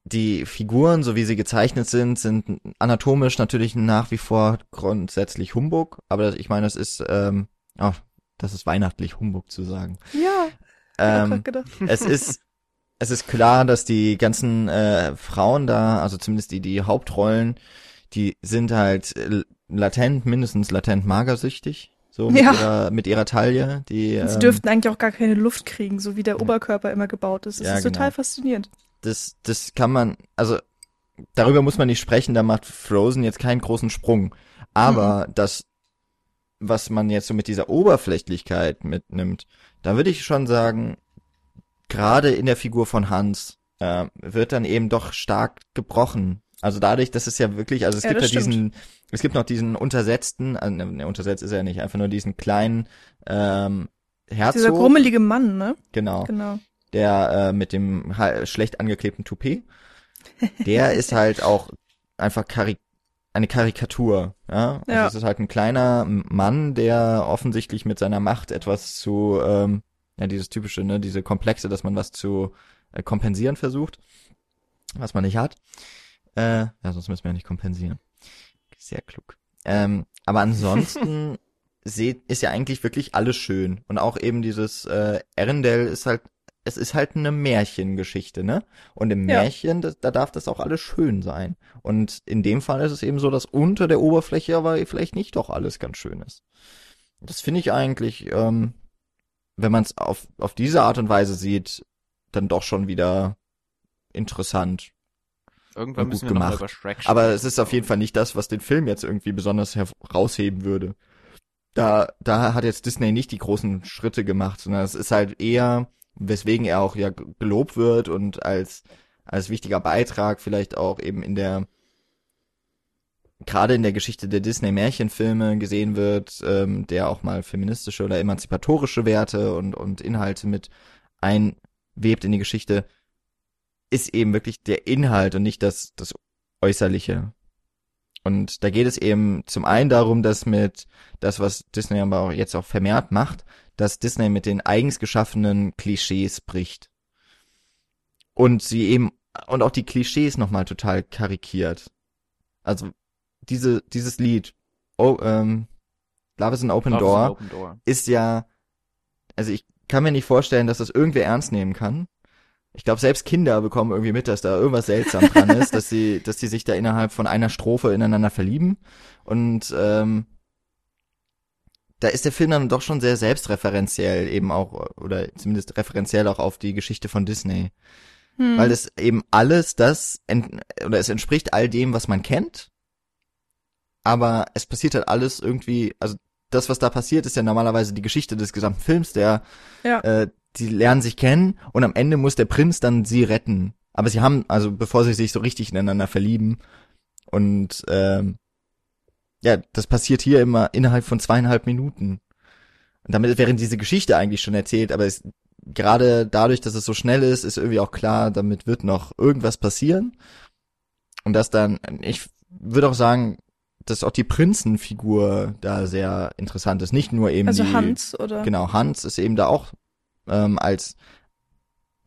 die Figuren, so wie sie gezeichnet sind, sind anatomisch natürlich nach wie vor grundsätzlich Humbug, aber ich meine, es ist, ähm, oh, das ist weihnachtlich Humbug zu sagen. Ja. Ähm, es ist, es ist klar, dass die ganzen äh, Frauen da, also zumindest die, die Hauptrollen, die sind halt latent, mindestens latent magersüchtig. So mit, ja. ihrer, mit ihrer Taille. Die, Sie ähm, dürften eigentlich auch gar keine Luft kriegen, so wie der. Oberkörper immer gebaut ist. Das ja, ist total genau. faszinierend das, das kann man, also darüber muss man nicht sprechen, da macht Frozen jetzt keinen großen Sprung. Aber mhm. das, was man jetzt so mit dieser Oberflächlichkeit mitnimmt, da würde ich schon sagen, gerade in der Figur von Hans äh, wird dann eben doch stark gebrochen. Also dadurch, dass es ja wirklich, also es ja, gibt ja stimmt. diesen, es gibt noch diesen untersetzten, also, ne, untersetzt ist er nicht, einfach nur diesen kleinen ähm, Herzog. Dieser grummelige Mann, ne? Genau. Genau der äh, mit dem schlecht angeklebten Toupet, der ist halt auch einfach Karik eine Karikatur. Ja? Also ja. es ist halt ein kleiner Mann, der offensichtlich mit seiner Macht etwas zu, ähm, ja, dieses typische, ne, diese Komplexe, dass man was zu äh, kompensieren versucht, was man nicht hat. Äh, ja, sonst müssen wir ja nicht kompensieren. Sehr klug. Ähm, aber ansonsten seht, ist ja eigentlich wirklich alles schön. Und auch eben dieses äh, Erendel ist halt es ist halt eine Märchengeschichte, ne? Und im ja. Märchen, das, da darf das auch alles schön sein. Und in dem Fall ist es eben so, dass unter der Oberfläche aber vielleicht nicht doch alles ganz schön ist. Das finde ich eigentlich, ähm, wenn man es auf, auf diese Art und Weise sieht, dann doch schon wieder interessant. Irgendwann müssen wir gemacht. noch über Shrek sprechen. Aber es ist auf jeden Fall nicht das, was den Film jetzt irgendwie besonders herausheben würde. Da, da hat jetzt Disney nicht die großen Schritte gemacht, sondern es ist halt eher weswegen er auch ja gelobt wird und als als wichtiger Beitrag vielleicht auch eben in der gerade in der Geschichte der Disney Märchenfilme gesehen wird, ähm, der auch mal feministische oder emanzipatorische Werte und und Inhalte mit einwebt in die Geschichte, ist eben wirklich der Inhalt und nicht das das äußerliche. Und da geht es eben zum einen darum, dass mit das, was Disney aber auch jetzt auch vermehrt macht, dass Disney mit den eigens geschaffenen Klischees bricht. Und sie eben, und auch die Klischees nochmal total karikiert. Also, diese, dieses Lied, oh, ähm, Love is an Open, Love Door, an open Door, ist ja, also ich kann mir nicht vorstellen, dass das irgendwer ernst nehmen kann. Ich glaube, selbst Kinder bekommen irgendwie mit, dass da irgendwas seltsam dran ist, dass sie, dass sie sich da innerhalb von einer Strophe ineinander verlieben. Und ähm, da ist der Film dann doch schon sehr selbstreferenziell eben auch, oder zumindest referenziell auch auf die Geschichte von Disney. Hm. Weil es eben alles das, oder es entspricht all dem, was man kennt, aber es passiert halt alles irgendwie, also das, was da passiert, ist ja normalerweise die Geschichte des gesamten Films, der, ja. äh, die lernen sich kennen und am Ende muss der Prinz dann sie retten. Aber sie haben, also bevor sie sich so richtig ineinander verlieben und ähm, ja, das passiert hier immer innerhalb von zweieinhalb Minuten. Und damit wäre diese Geschichte eigentlich schon erzählt, aber es, gerade dadurch, dass es so schnell ist, ist irgendwie auch klar, damit wird noch irgendwas passieren. Und das dann, ich würde auch sagen, dass auch die Prinzenfigur da sehr interessant ist. Nicht nur eben also die, Hans, oder? Genau, Hans ist eben da auch ähm, als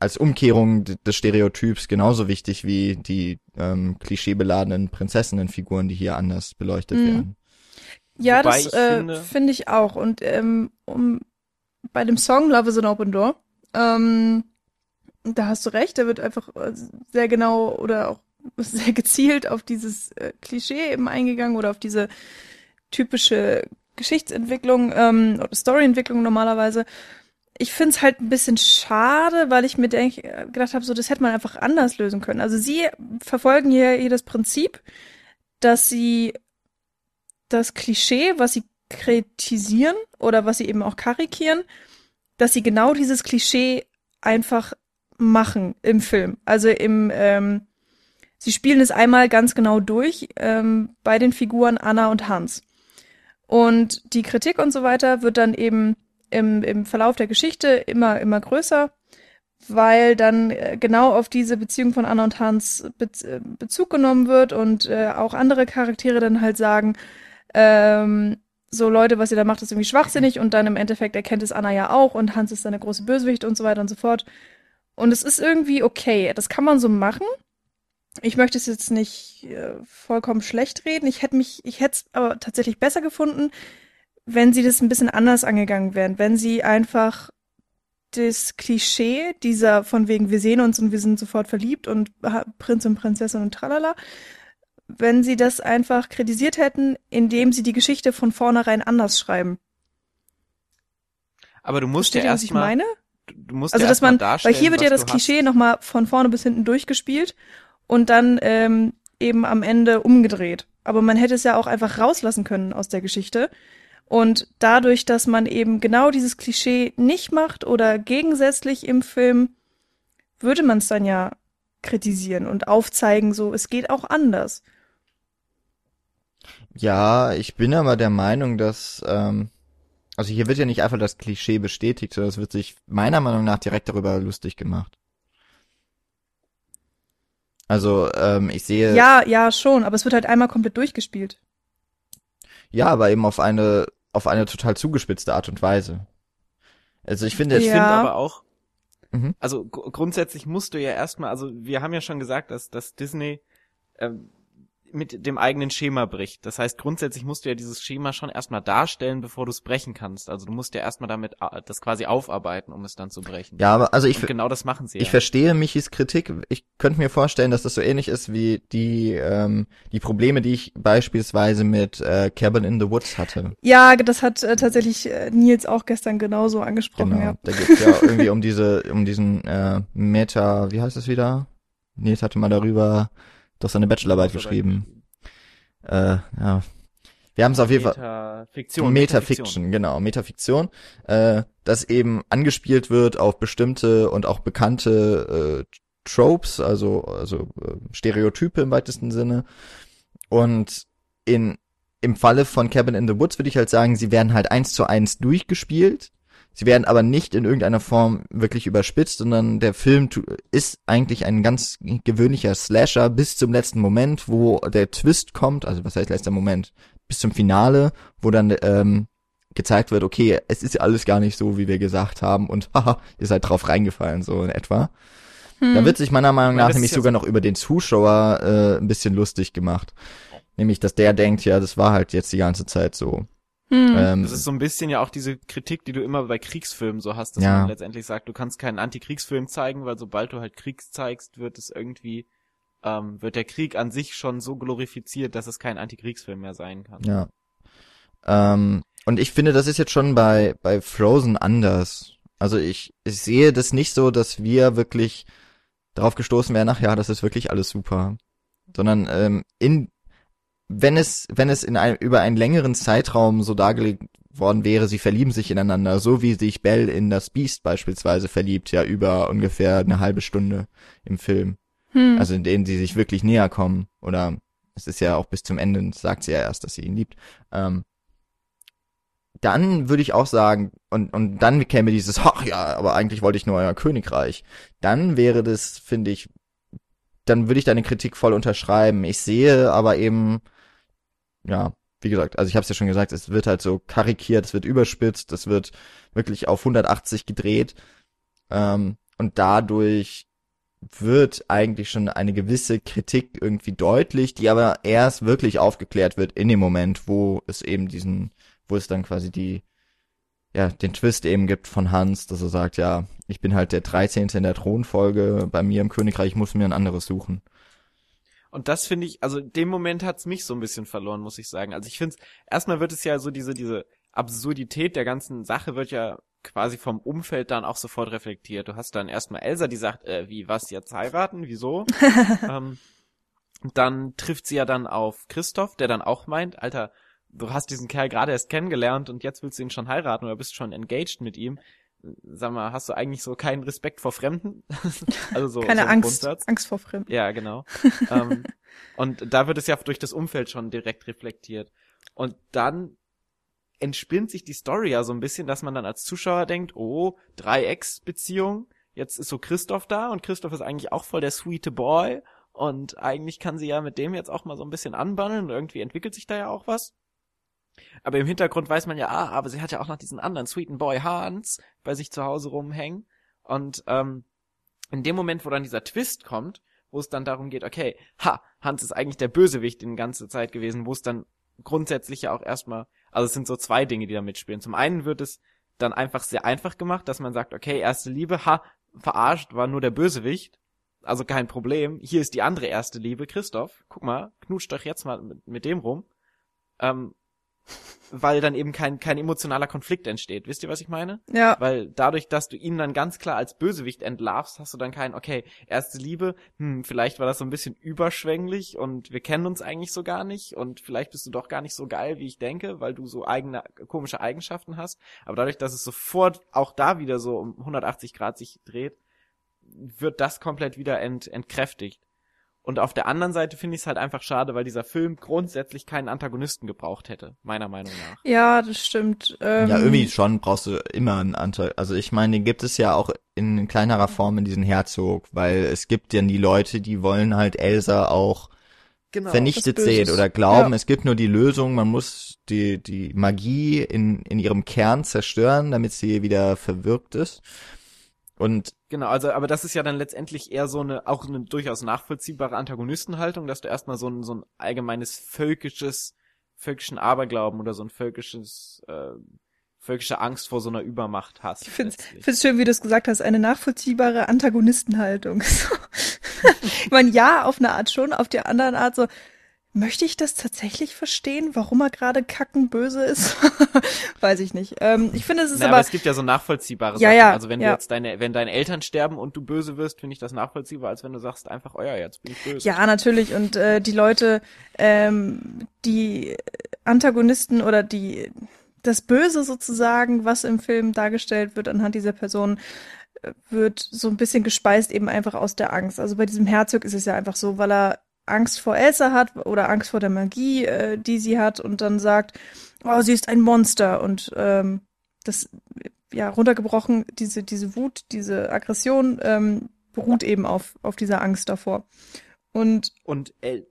als Umkehrung des Stereotyps genauso wichtig wie die ähm, klischeebeladenen Prinzessinnenfiguren, die hier anders beleuchtet Mhm. werden. Ja, Wobei das äh, finde- finde ich auch. Und ähm, um, bei dem Song Love is an Open Door, ähm, da hast du recht, der wird einfach äh, sehr genau oder auch sehr gezielt auf dieses äh, Klischee eben eingegangen oder auf diese typische Geschichtsentwicklung ähm, oder Storyentwicklung normalerweise. Ich find's halt ein bisschen schade, weil ich mir denk, gedacht habe, so das hätte man einfach anders lösen können. Also sie verfolgen hier, hier das Prinzip, dass sie das Klischee, was sie kritisieren oder was sie eben auch karikieren, dass sie genau dieses Klischee einfach machen im Film. Also im, ähm, sie spielen es einmal ganz genau durch ähm, bei den Figuren Anna und Hans. Und die Kritik und so weiter wird dann eben im, im Verlauf der Geschichte immer, immer größer, weil dann äh, genau auf diese Beziehung von Anna und Hans Bez äh, Bezug genommen wird und äh, auch andere Charaktere dann halt sagen, ähm, so Leute, was ihr da macht, ist irgendwie schwachsinnig und dann im Endeffekt erkennt es Anna ja auch und Hans ist dann der große Bösewicht und so weiter und so fort. Und es ist irgendwie okay, das kann man so machen. Ich möchte es jetzt nicht äh, vollkommen schlecht reden. Ich hätte mich, ich hätte es aber tatsächlich besser gefunden, wenn sie das ein bisschen anders angegangen wären, wenn sie einfach das Klischee dieser von wegen wir sehen uns und wir sind sofort verliebt und Prinz und Prinzessin und tralala, wenn sie das einfach kritisiert hätten, indem sie die Geschichte von vornherein anders schreiben. Aber du musst Versteht ja ihr, was ich erstmal, meine? du musst Also ja dass man, weil hier wird ja das Klischee nochmal von vorne bis hinten durchgespielt und dann ähm, eben am Ende umgedreht. Aber man hätte es ja auch einfach rauslassen können aus der Geschichte. Und dadurch, dass man eben genau dieses Klischee nicht macht oder gegensätzlich im Film, würde man es dann ja kritisieren und aufzeigen, so es geht auch anders. Ja, ich bin aber der Meinung, dass, ähm, also hier wird ja nicht einfach das Klischee bestätigt, sondern es wird sich meiner Meinung nach direkt darüber lustig gemacht. Also, ähm, ich sehe, Ja, ja, schon, aber es wird halt einmal komplett durchgespielt. Ja, aber eben auf eine, auf eine total zugespitzte Art und Weise. Also ich finde, Ich Ja. finde aber auch, Mhm. also gr- grundsätzlich musst du ja erstmal, also wir haben ja schon gesagt, dass, dass Disney ähm, mit dem eigenen Schema bricht. Das heißt, grundsätzlich musst du ja dieses Schema schon erstmal darstellen, bevor du es brechen kannst. Also du musst ja erstmal damit äh, das quasi aufarbeiten, um es dann zu brechen. ja, aber also ich, Und genau das machen sie Ich ja. verstehe Michis Kritik. Ich könnte mir vorstellen, dass das so ähnlich ist wie die ähm, die Probleme, die ich beispielsweise mit äh, Cabin in the Woods hatte. Ja, das hat äh, tatsächlich äh, Nils auch gestern genauso angesprochen, Genau. ja. Da geht's ja irgendwie um diese um diesen äh, Meta, wie heißt das wieder? Nils hatte mal darüber doch seine Bachelorarbeit geschrieben. Äh, ja. Wir haben es auf jeden Fall Metafiktion. Metafiction, genau, Metafiktion, äh, dass eben angespielt wird auf bestimmte und auch bekannte äh, Tropes, also also äh, Stereotype im weitesten Sinne. Und in im Falle von Cabin in the Woods würde ich halt sagen, sie werden halt eins zu eins durchgespielt. Sie werden aber nicht in irgendeiner Form wirklich überspitzt, sondern der Film ist eigentlich ein ganz gewöhnlicher Slasher bis zum letzten Moment, wo der Twist kommt, also was heißt letzter Moment, bis zum Finale, wo dann ähm, gezeigt wird, okay, es ist alles gar nicht so, wie wir gesagt haben und haha, ihr seid drauf reingefallen, so in etwa. Hm. Da wird sich meiner Meinung nach nämlich sogar so- noch über den Zuschauer äh, ein bisschen lustig gemacht. Nämlich, dass der denkt, ja, das war halt jetzt die ganze Zeit so. Hm. Ähm, Das ist so ein bisschen ja auch diese Kritik, die du immer bei Kriegsfilmen so hast, dass Ja. man letztendlich sagt, du kannst keinen Antikriegsfilm zeigen, weil sobald du halt Krieg zeigst, wird es irgendwie, ähm, wird der Krieg an sich schon so glorifiziert, dass es kein Antikriegsfilm mehr sein kann. Ja. Ähm, und ich finde, das ist jetzt schon bei, bei Frozen anders. Also ich, ich sehe das nicht so, dass wir wirklich darauf gestoßen wären, ach ja, das ist wirklich alles super. Sondern ähm, in wenn es, wenn es in ein, über einen längeren Zeitraum so dargelegt worden wäre, sie verlieben sich ineinander, so wie sich Belle in das Beast beispielsweise verliebt, ja über ungefähr eine halbe Stunde im Film. Hm. Also in denen sie sich wirklich näher kommen. Oder es ist ja auch bis zum Ende, sagt sie ja erst, dass sie ihn liebt. Ähm, dann würde ich auch sagen, und, und dann käme dieses, ach ja, aber eigentlich wollte ich nur euer Königreich. Dann wäre das, finde ich, dann würde ich deine Kritik voll unterschreiben. Ich sehe aber eben, ja, wie gesagt, also ich habe es ja schon gesagt, es wird halt so karikiert, es wird überspitzt, es wird wirklich auf 180 gedreht. Ähm, und dadurch wird eigentlich schon eine gewisse Kritik irgendwie deutlich, die aber erst wirklich aufgeklärt wird in dem Moment, wo es eben diesen, wo es dann quasi die, ja, den Twist eben gibt von Hans, dass er sagt, ja, ich bin halt der 13. in der Thronfolge, bei mir im Königreich, ich muss mir ein anderes suchen. Und das finde ich, also in dem Moment hat's mich so ein bisschen verloren, muss ich sagen. Also ich finde erstmal wird es ja so diese, diese Absurdität der ganzen Sache wird ja quasi vom Umfeld dann auch sofort reflektiert. Du hast dann erstmal Elsa, die sagt, äh, wie, was, jetzt heiraten? Wieso? ähm, dann trifft sie ja dann auf Christoph, der dann auch meint, Alter, du hast diesen Kerl gerade erst kennengelernt und jetzt willst du ihn schon heiraten oder bist schon engaged mit ihm. Sag mal, hast du eigentlich so keinen Respekt vor Fremden? also so keine so Angst, Grundsatz. Angst vor Fremden. Ja, genau. ähm, und da wird es ja durch das Umfeld schon direkt reflektiert. Und dann entspinnt sich die Story ja so ein bisschen, dass man dann als Zuschauer denkt, oh, Dreiecksbeziehung, jetzt ist so Christoph da und Christoph ist eigentlich auch voll der sweete Boy und eigentlich kann sie ja mit dem jetzt auch mal so ein bisschen anbandeln und irgendwie entwickelt sich da ja auch was. Aber im Hintergrund weiß man ja, ah, aber sie hat ja auch noch diesen anderen sweeten Boy Hans bei sich zu Hause rumhängen und ähm, in dem Moment, wo dann dieser Twist kommt, wo es dann darum geht, okay, ha, Hans ist eigentlich der Bösewicht in ganze Zeit gewesen, wo es dann grundsätzlich ja auch erstmal also es sind so zwei Dinge, die da mitspielen. Zum einen wird es dann einfach sehr einfach gemacht, dass man sagt, okay, erste Liebe, ha, verarscht, war nur der Bösewicht. Also kein Problem. Hier ist die andere erste Liebe, Christoph. Guck mal, knutscht doch jetzt mal mit, mit dem rum. Ähm, weil dann eben kein, kein emotionaler Konflikt entsteht. Wisst ihr, was ich meine? Ja. Weil dadurch, dass du ihn dann ganz klar als Bösewicht entlarvst, hast du dann kein, okay, erste Liebe, hm, vielleicht war das so ein bisschen überschwänglich und wir kennen uns eigentlich so gar nicht und vielleicht bist du doch gar nicht so geil, wie ich denke, weil du so eigene, komische Eigenschaften hast. Aber dadurch, dass es sofort auch da wieder so um 180 Grad sich dreht, wird das komplett wieder ent, entkräftigt. Und auf der anderen Seite finde ich es halt einfach schade, weil dieser Film grundsätzlich keinen Antagonisten gebraucht hätte, meiner Meinung nach. Ja, das stimmt. Ähm, ja, irgendwie schon brauchst du immer einen Antagonisten. Also ich meine, den gibt es ja auch in kleinerer Form in diesem Herzog, weil es gibt ja die Leute, die wollen halt Elsa auch genau, vernichtet sehen oder glauben, ja. es gibt nur die Lösung, man muss die, die Magie in, in ihrem Kern zerstören, damit sie wieder verwirkt ist. Und genau, also aber das ist ja dann letztendlich eher so eine auch eine durchaus nachvollziehbare Antagonistenhaltung, dass du erstmal so ein so ein allgemeines völkisches völkischen Aberglauben oder so ein völkisches äh, völkische Angst vor so einer Übermacht hast. Ich finde es schön, wie du es gesagt hast, eine nachvollziehbare Antagonistenhaltung. ich meine, ja, auf eine Art schon, auf der anderen Art so, Möchte ich das tatsächlich verstehen, warum er gerade kackenböse ist? Weiß ich nicht. Ähm, ich finde, es ist naja, aber, aber es gibt ja so nachvollziehbare ja, Sachen. Ja, also wenn ja. du jetzt deine, wenn deine Eltern sterben und du böse wirst, finde ich das nachvollziehbar, als wenn du sagst einfach, oh ja, jetzt bin ich böse. Ja, natürlich. Und äh, die Leute, ähm, die Antagonisten oder die das Böse sozusagen, was im Film dargestellt wird anhand dieser Person, äh, wird so ein bisschen gespeist eben einfach aus der Angst. Also bei diesem Herzog ist es ja einfach so, weil er Angst vor Elsa hat oder Angst vor der Magie, äh, die sie hat und dann sagt, oh, sie ist ein Monster und ähm, das ja runtergebrochen diese diese Wut, diese Aggression ähm, beruht eben auf auf dieser Angst davor und und El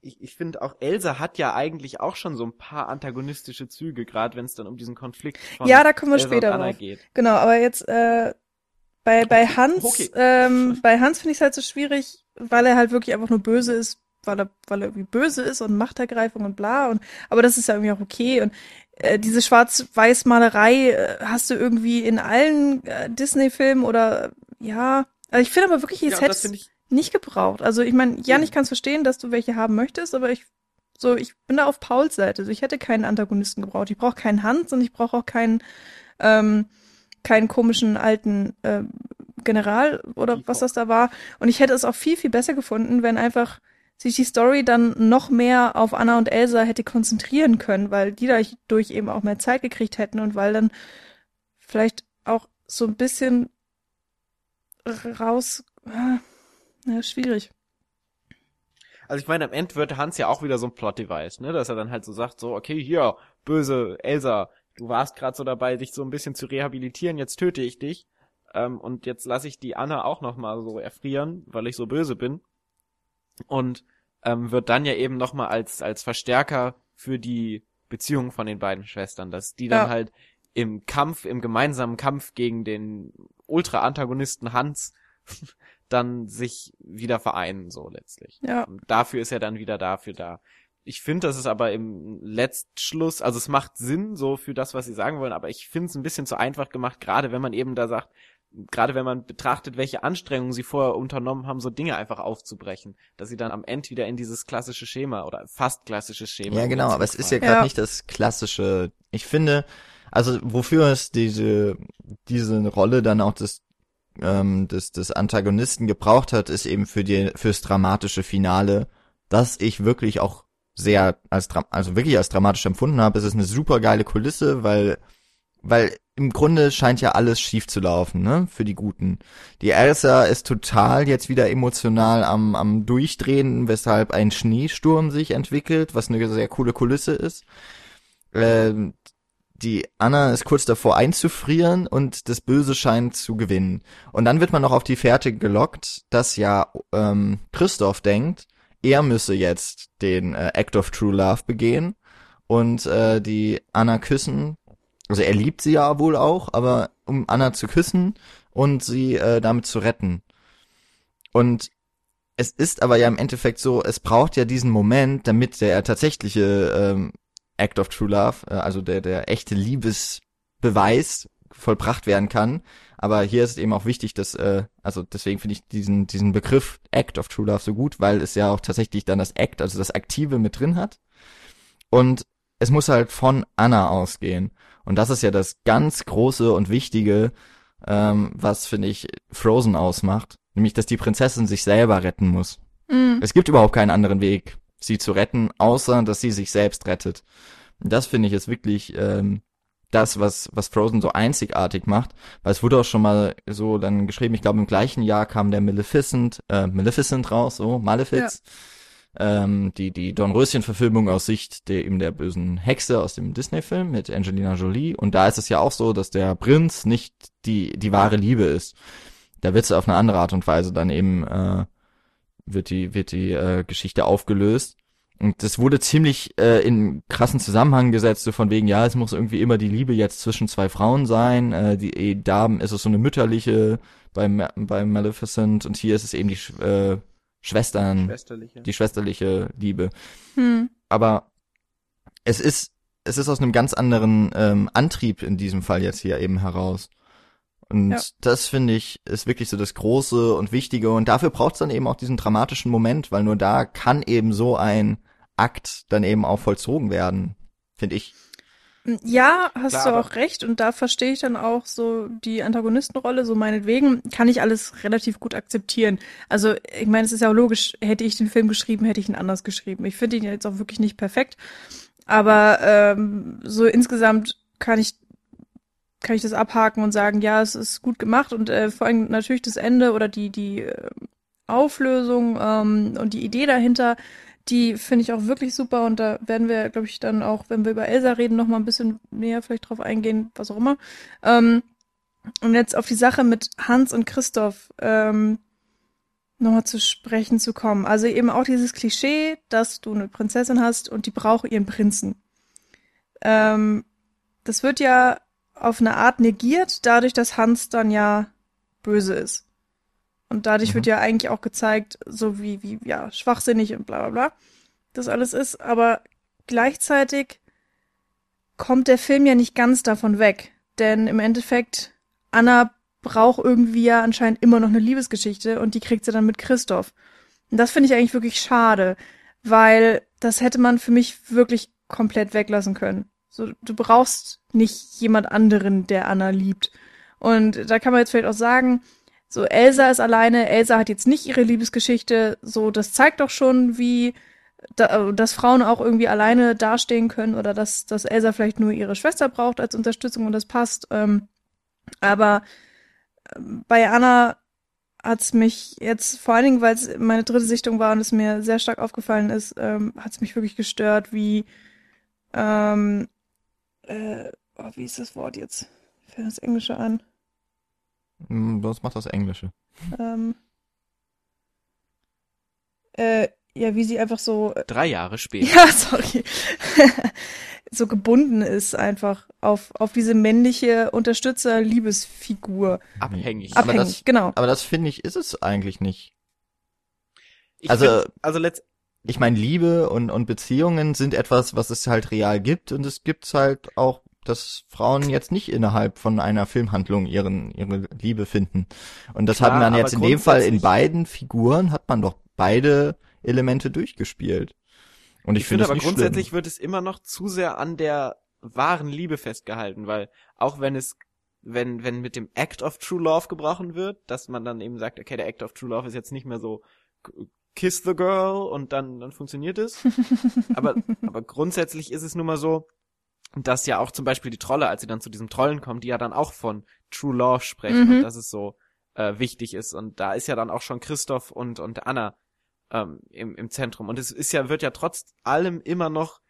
ich, ich finde auch Elsa hat ja eigentlich auch schon so ein paar antagonistische Züge, gerade wenn es dann um diesen Konflikt von Ja, da kommen wir Elsa später drauf. Geht. Genau, aber jetzt äh, bei bei Hans okay. ähm, bei Hans finde ich es halt so schwierig, weil er halt wirklich einfach nur böse ist, weil er, weil er irgendwie böse ist und Machtergreifung und bla. Und, aber das ist ja irgendwie auch okay. Und äh, diese Schwarz-Weiß-Malerei äh, hast du irgendwie in allen äh, Disney-Filmen oder ja. Also ich finde aber wirklich, jetzt ja, hätte ich nicht gebraucht. Also ich meine, Jan, ich kann es verstehen, dass du welche haben möchtest, aber ich so, ich bin da auf Pauls Seite. Also ich hätte keinen Antagonisten gebraucht. Ich brauche keinen Hans und ich brauche auch keinen ähm, keinen komischen alten äh, General oder was das da war. Und ich hätte es auch viel, viel besser gefunden, wenn einfach sich die Story dann noch mehr auf Anna und Elsa hätte konzentrieren können, weil die dadurch eben auch mehr Zeit gekriegt hätten und weil dann vielleicht auch so ein bisschen raus, ah, ja, schwierig. Also ich meine, am Ende wird Hans ja auch wieder so ein Plot-Device, ne, dass er dann halt so sagt, so, okay, hier, böse Elsa, du warst gerade so dabei, dich so ein bisschen zu rehabilitieren, jetzt töte ich dich. Ähm, und jetzt lasse ich die Anna auch nochmal so erfrieren, weil ich so böse bin. Und ähm, wird dann ja eben nochmal als, als Verstärker für die Beziehung von den beiden Schwestern, dass die dann ja. halt im Kampf, im gemeinsamen Kampf gegen den Ultra-Antagonisten Hans dann sich wieder vereinen, so letztlich. Ja. Und dafür ist er dann wieder dafür da. Ich finde, das ist aber im Letztschluss, also es macht Sinn so für das, was sie sagen wollen, aber ich finde es ein bisschen zu einfach gemacht, gerade wenn man eben da sagt, gerade wenn man betrachtet, welche Anstrengungen sie vorher unternommen haben, so Dinge einfach aufzubrechen, dass sie dann am Ende wieder in dieses klassische Schema oder fast klassische Schema. Ja, genau, aber es ist ja gerade Ja. nicht das klassische. Ich finde, also wofür es diese diese Rolle dann auch des ähm, des des Antagonisten gebraucht hat, ist eben für die fürs dramatische Finale, das ich wirklich auch sehr als also wirklich als dramatisch empfunden habe. Es ist eine super geile Kulisse, weil weil im Grunde scheint ja alles schief zu laufen, ne, für die Guten. Die Elsa ist total jetzt wieder emotional am, am Durchdrehen, weshalb ein Schneesturm sich entwickelt, was eine sehr coole Kulisse ist. Ähm, die Anna ist kurz davor einzufrieren und das Böse scheint zu gewinnen. Und dann wird man noch auf die Fährte gelockt, dass ja ähm, Christoph denkt, er müsse jetzt den äh, Act of True Love begehen und äh, die Anna küssen. Also er liebt sie ja wohl auch, aber um Anna zu küssen und sie äh, damit zu retten. Und es ist aber ja im Endeffekt so, es braucht ja diesen Moment, damit der tatsächliche ähm, Act of True Love, äh, also der, der echte Liebesbeweis vollbracht werden kann. Aber hier ist es eben auch wichtig, dass, äh, also deswegen finde ich diesen, diesen Begriff Act of True Love so gut, weil es ja auch tatsächlich dann das Act, also das Aktive mit drin hat. Und es muss halt von Anna ausgehen. Und das ist ja das ganz große und wichtige, ähm, was, finde ich, Frozen ausmacht. Nämlich, dass die Prinzessin sich selber retten muss. Mhm. Es gibt überhaupt keinen anderen Weg, sie zu retten, außer dass sie sich selbst rettet. Und das finde ich ist wirklich ähm, das, was, was Frozen so einzigartig macht, weil es wurde auch schon mal so dann geschrieben, ich glaube im gleichen Jahr kam der Maleficent, äh, Maleficent raus, so, Malefiz. Ähm, die, die Dornröschen-Verfilmung aus Sicht der, eben der bösen Hexe aus dem Disney-Film mit Angelina Jolie. Und da ist es ja auch so, dass der Prinz nicht die, die wahre Liebe ist. Da wird es auf eine andere Art und Weise dann eben, äh, wird die, wird die äh, Geschichte aufgelöst. Und das wurde ziemlich äh, in krassen Zusammenhang gesetzt, so von wegen, ja, es muss irgendwie immer die Liebe jetzt zwischen zwei Frauen sein. Äh, die eh, da ist es so eine mütterliche beim, beim Maleficent und hier ist es eben die Sch äh, Schwestern, Schwesterliche. die schwesterliche Liebe. Hm. Aber es ist, es ist aus einem ganz anderen ähm, Antrieb in diesem Fall jetzt hier eben heraus. Und Ja. das finde ich ist wirklich so das Große und Wichtige. Und dafür braucht es dann eben auch diesen dramatischen Moment, weil nur da kann eben so ein Akt dann eben auch vollzogen werden, finde ich. Ja, hast Klar, du auch recht. Und da verstehe ich dann auch so die Antagonistenrolle, so meinetwegen, kann ich alles relativ gut akzeptieren. Also, ich meine, es ist ja auch logisch, hätte ich den Film geschrieben, hätte ich ihn anders geschrieben. Ich finde ihn jetzt auch wirklich nicht perfekt. Aber ähm, so insgesamt kann ich kann ich das abhaken und sagen, ja, es ist gut gemacht und äh, vor allem natürlich das Ende oder die die äh, Auflösung ähm, und die Idee dahinter, die finde ich auch wirklich super und da werden wir, glaube ich, dann auch, wenn wir über Elsa reden, noch mal ein bisschen näher vielleicht drauf eingehen, was auch immer. Ähm, und jetzt auf die Sache mit Hans und Christoph ähm, nochmal zu sprechen zu kommen. Also eben auch dieses Klischee, dass du eine Prinzessin hast und die braucht ihren Prinzen. Ähm, das wird ja auf eine Art negiert, dadurch, dass Hans dann ja böse ist. Und dadurch Mhm. wird ja eigentlich auch gezeigt, so wie, wie, ja, schwachsinnig und bla bla bla das alles ist. Aber gleichzeitig kommt der Film ja nicht ganz davon weg. Denn im Endeffekt, Anna braucht irgendwie ja anscheinend immer noch eine Liebesgeschichte und die kriegt sie dann mit Christoph. Und das finde ich eigentlich wirklich schade, weil das hätte man für mich wirklich komplett weglassen können. So, du brauchst nicht jemand anderen, der Anna liebt. Und da kann man jetzt vielleicht auch sagen, so Elsa ist alleine, Elsa hat jetzt nicht ihre Liebesgeschichte, so das zeigt doch schon, wie da, dass Frauen auch irgendwie alleine dastehen können oder dass, dass Elsa vielleicht nur ihre Schwester braucht als Unterstützung und das passt. Ähm, aber ähm, bei Anna hat's mich jetzt, vor allen Dingen, weil es meine dritte Sichtung war und es mir sehr stark aufgefallen ist, ähm, hat's mich wirklich gestört, wie ähm, äh, oh, wie ist das Wort jetzt? Fällt das Englische an? Hm, Sonst macht das Englische. Ähm, äh, ja, wie sie einfach so Drei Jahre später. Ja, sorry. so gebunden ist einfach auf, auf diese männliche Unterstützer-Liebesfigur. Abhängig. Aber Abhängig, das- genau. Aber das finde ich, ist es eigentlich nicht. Ich also- find, also letzt, Ich meine, Liebe und, und Beziehungen sind etwas, was es halt real gibt und es gibt's halt auch, dass Frauen jetzt nicht innerhalb von einer Filmhandlung ihren, ihre Liebe finden. Und das Klar, hat man jetzt in dem Fall in beiden Figuren hat man doch beide Elemente durchgespielt. Und ich, ich finde es aber nicht grundsätzlich schlimm. wird es immer noch zu sehr an der wahren Liebe festgehalten, weil auch wenn es wenn wenn mit dem Act of True Love gebrochen wird, dass man dann eben sagt, okay, der Act of True Love ist jetzt nicht mehr so kiss the girl und dann dann funktioniert es. aber aber grundsätzlich ist es nun mal so, dass ja auch zum Beispiel die Trolle, als sie dann zu diesem Trollen kommen, die ja dann auch von True Love sprechen Mhm. und dass es so äh, wichtig ist und da ist ja dann auch schon Christoph und und Anna ähm, im, im Zentrum. Und es ist ja, wird ja trotz allem immer noch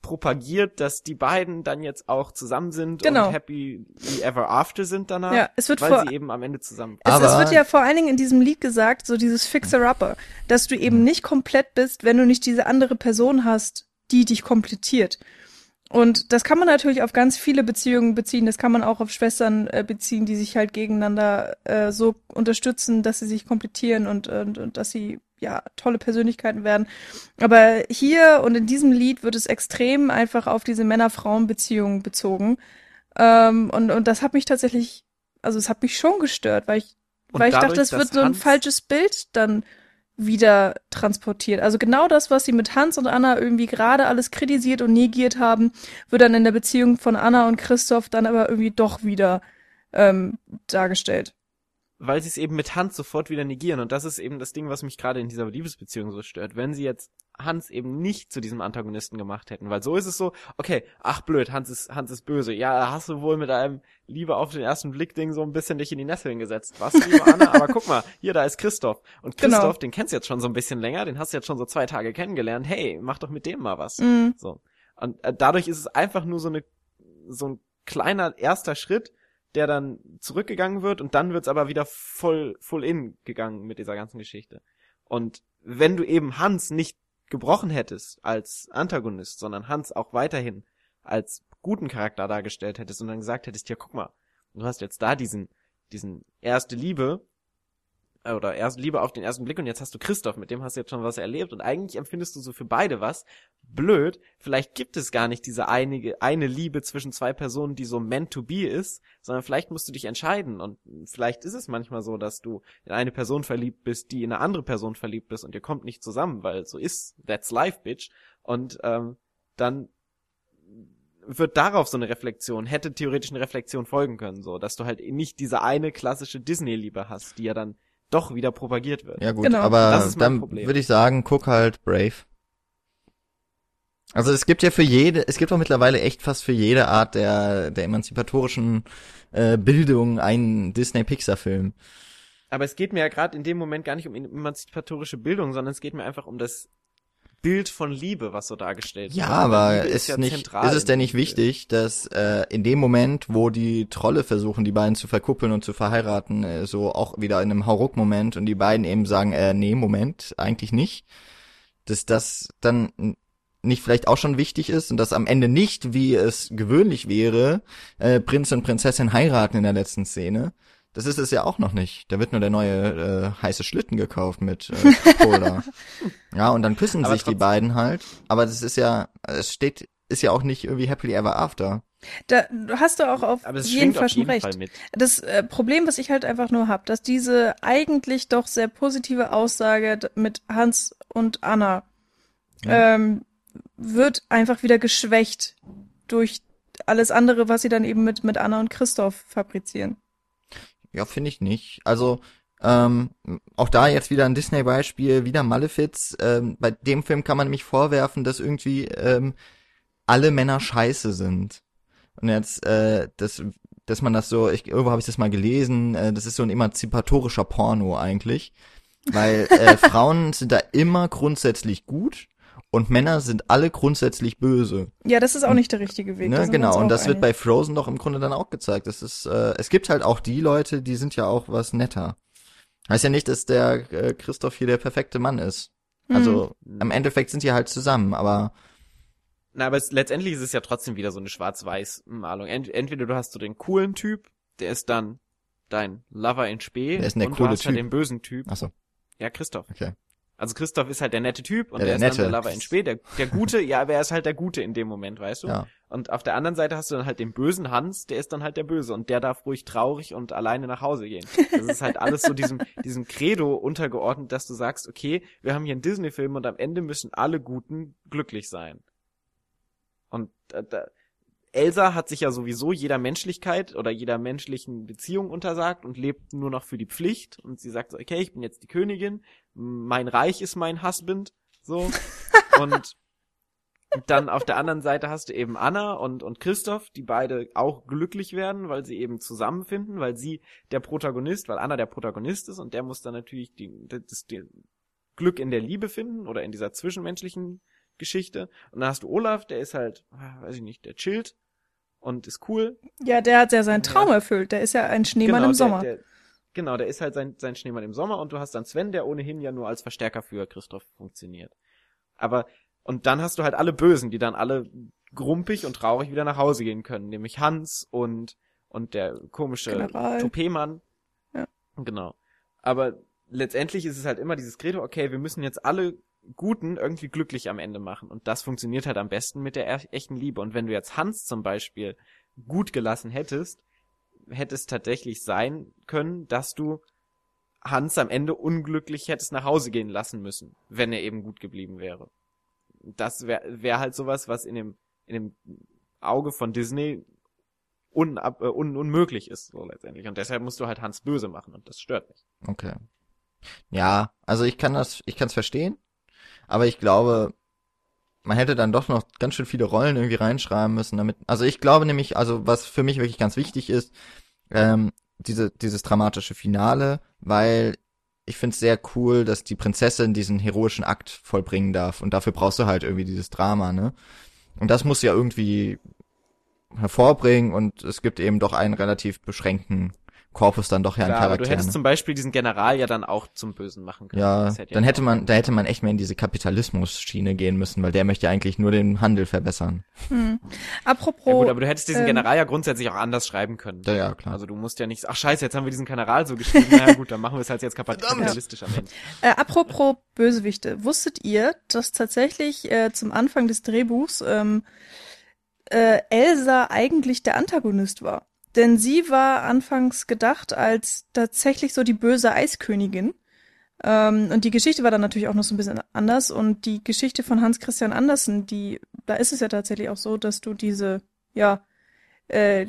propagiert, dass die beiden dann jetzt auch zusammen sind Genau. und happy ever after sind danach, Ja, es wird weil vor, sie eben am Ende zusammen. Es, es wird ja vor allen Dingen in diesem Lied gesagt, so dieses Fixer-Upper, dass du eben nicht komplett bist, wenn du nicht diese andere Person hast, die dich komplettiert. Und das kann man natürlich auf ganz viele Beziehungen beziehen. Das kann man auch auf Schwestern äh, beziehen, die sich halt gegeneinander äh, so unterstützen, dass sie sich komplettieren und, und, und dass sie ja tolle Persönlichkeiten werden. Aber hier und in diesem Lied wird es extrem einfach auf diese Männer-Frauen-Beziehung bezogen. Ähm, und, und das hat mich tatsächlich, also es hat mich schon gestört, weil ich, Und weil ich dadurch, dachte, es dass wird so ein Hans- falsches Bild dann wieder transportiert. Also genau das, was sie mit Hans und Anna irgendwie gerade alles kritisiert und negiert haben, wird dann in der Beziehung von Anna und Christoph dann aber irgendwie doch wieder ähm, dargestellt. Weil sie es eben mit Hans sofort wieder negieren. Und das ist eben das Ding, was mich gerade in dieser Liebesbeziehung so stört. Wenn sie jetzt Hans eben nicht zu diesem Antagonisten gemacht hätten, weil so ist es so, okay, ach blöd, Hans ist, Hans ist böse. Ja, hast du wohl mit einem Liebe auf den ersten Blick Ding so ein bisschen dich in die Nesseln gesetzt. Was, liebe Anna? Aber guck mal, hier, da ist Christoph. Und Genau. Christoph, den kennst du jetzt schon so ein bisschen länger, den hast du jetzt schon so zwei Tage kennengelernt. Hey, mach doch mit dem mal was. Mhm. So. Und äh, dadurch ist es einfach nur so eine, so ein kleiner erster Schritt, der dann zurückgegangen wird und dann wird's aber wieder voll, full in gegangen mit dieser ganzen Geschichte. Und wenn du eben Hans nicht gebrochen hättest als Antagonist, sondern Hans auch weiterhin als guten Charakter dargestellt hättest und dann gesagt hättest, ja, guck mal, du hast jetzt da diesen, diesen erste Liebe, oder erst Liebe auf den ersten Blick und jetzt hast du Christoph, mit dem hast du jetzt schon was erlebt und eigentlich empfindest du so für beide was. Blöd, vielleicht gibt es gar nicht diese einige, eine Liebe zwischen zwei Personen, die so meant to be ist, sondern vielleicht musst du dich entscheiden und vielleicht ist es manchmal so, dass du in eine Person verliebt bist, die in eine andere Person verliebt ist und ihr kommt nicht zusammen, weil so ist, that's life, bitch. Und ähm, dann wird darauf so eine Reflexion, hätte theoretisch eine Reflexion folgen können, so, dass du halt nicht diese eine klassische Disney-Liebe hast, die ja dann doch wieder propagiert wird. Ja gut, Genau. aber Das ist mein dann würde ich sagen, guck halt Brave. Also es gibt ja für jede, es gibt auch mittlerweile echt fast für jede Art der, der emanzipatorischen äh, Bildung einen Disney-Pixar-Film. Aber es geht mir ja gerade in dem Moment gar nicht um emanzipatorische Bildung, sondern es geht mir einfach um das Bild von Liebe, was so dargestellt Ja, wird. aber Liebe ist, ja nicht, zentral ist es denn nicht wichtig, dass äh, in dem Moment, wo die Trolle versuchen, die beiden zu verkuppeln und zu verheiraten, äh, so auch wieder in einem Hauruck-Moment und die beiden eben sagen, äh, nee, Moment, eigentlich nicht, dass das dann nicht vielleicht auch schon wichtig ist und dass am Ende nicht, wie es gewöhnlich wäre, äh, Prinz und Prinzessin heiraten in der letzten Szene. Das ist es ja auch noch nicht. Da wird nur der neue äh, heiße Schlitten gekauft mit äh, Cola. ja, und dann küssen Aber sich die beiden halt. Aber das ist ja, es steht, ist ja auch nicht irgendwie happily ever after. Da hast du auch auf Aber es jeden Fall auf schon jeden recht. Fall mit. Das äh, Problem, was ich halt einfach nur hab, dass diese eigentlich doch sehr positive Aussage mit Hans und Anna Ja. ähm, wird einfach wieder geschwächt durch alles andere, was sie dann eben mit, mit Anna und Christoph fabrizieren. Ja, finde ich nicht. Also, ähm, auch da jetzt wieder ein Disney-Beispiel, wieder Malefiz. Ähm, bei dem Film kann man nämlich vorwerfen, dass irgendwie ähm, alle Männer scheiße sind. Und jetzt, äh, das, dass man das so, ich, irgendwo habe ich das mal gelesen, äh, das ist so ein emanzipatorischer Porno eigentlich. Weil äh, Frauen sind da immer grundsätzlich gut und Männer sind alle grundsätzlich böse. Ja, das ist auch nicht der richtige Weg. Ne, genau, und das wird einig. bei Frozen doch im Grunde dann auch gezeigt. Das ist, äh, es gibt halt auch die Leute, die sind ja auch was netter. Heißt ja nicht, dass der äh, Christoph hier der perfekte Mann ist. Also Mhm. im Endeffekt sind die halt zusammen, aber Na, aber es, letztendlich ist es ja trotzdem wieder so eine Schwarz-Weiß-Malung. Ent, entweder du hast so den coolen Typ, der ist dann dein Lover in Spee. Wer ist der und coole du hast halt Typ? den bösen Typ. Achso, Ja, Christoph. okay. Also Christoph ist halt der nette Typ und Ja, der, der ist dann Nette. der Lover in Spee. Der, der Gute, ja, aber er ist halt der Gute in dem Moment, weißt du? Ja. Und auf der anderen Seite hast du dann halt den bösen Hans, der ist dann halt der Böse und der darf ruhig traurig und alleine nach Hause gehen. Das ist halt alles so diesem, diesem Credo untergeordnet, dass du sagst, okay, wir haben hier einen Disney-Film und am Ende müssen alle Guten glücklich sein. Und äh, da, Elsa hat sich ja sowieso jeder Menschlichkeit oder jeder menschlichen Beziehung untersagt und lebt nur noch für die Pflicht. Und sie sagt so, okay, ich bin jetzt die Königin, mein Reich ist mein Husband, so. und dann auf der anderen Seite hast du eben Anna und, und Christoph, die beide auch glücklich werden, weil sie eben zusammenfinden, weil sie der Protagonist, weil Anna der Protagonist ist und der muss dann natürlich die, das, die Glück in der Liebe finden oder in dieser zwischenmenschlichen Geschichte. Und dann hast du Olaf, der ist halt, ah, weiß ich nicht, der chillt und ist cool. Ja, der hat ja seinen Traum erfüllt. Der ist ja ein Schneemann im Sommer. Der, der, genau, der ist halt sein, sein Schneemann im Sommer und du hast dann Sven, der ohnehin ja nur als Verstärker für Christoph funktioniert. Aber, und dann hast du halt alle Bösen, die dann alle grumpig und traurig wieder nach Hause gehen können, nämlich Hans und, und der komische. Toupet-Mann. Ja. Genau. Aber letztendlich ist es halt immer dieses Credo, okay, wir müssen jetzt alle Guten irgendwie glücklich am Ende machen. Und das funktioniert halt am besten mit der er- echten Liebe. Und wenn du jetzt Hans zum Beispiel gut gelassen hättest, hätte es tatsächlich sein können, dass du Hans am Ende unglücklich hättest nach Hause gehen lassen müssen, wenn er eben gut geblieben wäre. Das wäre wär halt sowas, was in dem, in dem Auge von Disney unab, äh, un, unmöglich ist, so letztendlich. Und deshalb musst du halt Hans böse machen und das stört mich. Okay. Ja, also ich kann das, ich kann es verstehen, aber ich glaube, man hätte dann doch noch ganz schön viele Rollen irgendwie reinschreiben müssen, damit. Also ich glaube nämlich, also was für mich wirklich ganz wichtig ist, ähm, diese dieses dramatische Finale, weil ich finde es sehr cool, dass die Prinzessin diesen heroischen Akt vollbringen darf und dafür brauchst du halt irgendwie dieses Drama, ne? Und das muss ja irgendwie hervorbringen und es gibt eben doch einen relativ beschränkten Korpus dann doch ja an Klar, aber du hättest zum Beispiel diesen General ja dann auch zum Bösen machen können. Ja, Das hätte dann ja hätte man, da hätte man echt mehr in diese Kapitalismus-Schiene gehen müssen, weil der möchte eigentlich nur den Handel verbessern. Hm. Apropos, Ja gut, aber du hättest diesen ähm, General ja grundsätzlich auch anders schreiben können. Ja, ja, klar. Also du musst ja nicht, ach scheiße, jetzt haben wir diesen General so geschrieben, na gut, dann machen wir es halt jetzt kapitalistisch am Ende. Äh, apropos Bösewichte, wusstet ihr, dass tatsächlich äh, zum Anfang des Drehbuchs ähm, äh, Elsa eigentlich der Antagonist war? Denn sie war anfangs gedacht als tatsächlich so die böse Eiskönigin. Ähm, und die Geschichte war dann natürlich auch noch so ein bisschen anders. Und die Geschichte von Hans Christian Andersen, die, da ist es ja tatsächlich auch so, dass du diese, ja, äh,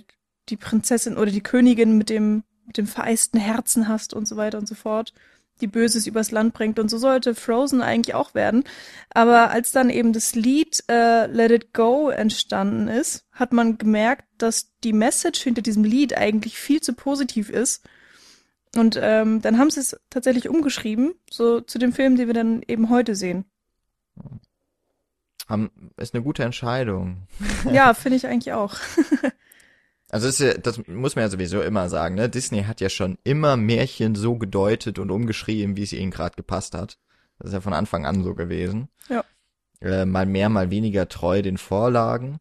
die Prinzessin oder die Königin mit dem, mit dem vereisten Herzen hast und so weiter und so fort die Böses übers Land bringt. Und so sollte Frozen eigentlich auch werden. Aber als dann eben das Lied äh, Let It Go entstanden ist, hat man gemerkt, dass die Message hinter diesem Lied eigentlich viel zu positiv ist. Und ähm, dann haben sie es tatsächlich umgeschrieben, so zu dem Film, den wir dann eben heute sehen. Haben, ist eine gute Entscheidung. Ja, finde ich eigentlich auch. Also das, ist ja, das muss man ja sowieso immer sagen, ne? Disney hat ja schon immer Märchen so gedeutet und umgeschrieben, wie es ihnen gerade gepasst hat. Das ist ja von Anfang an so gewesen. Ja. Äh, mal mehr, mal weniger treu den Vorlagen.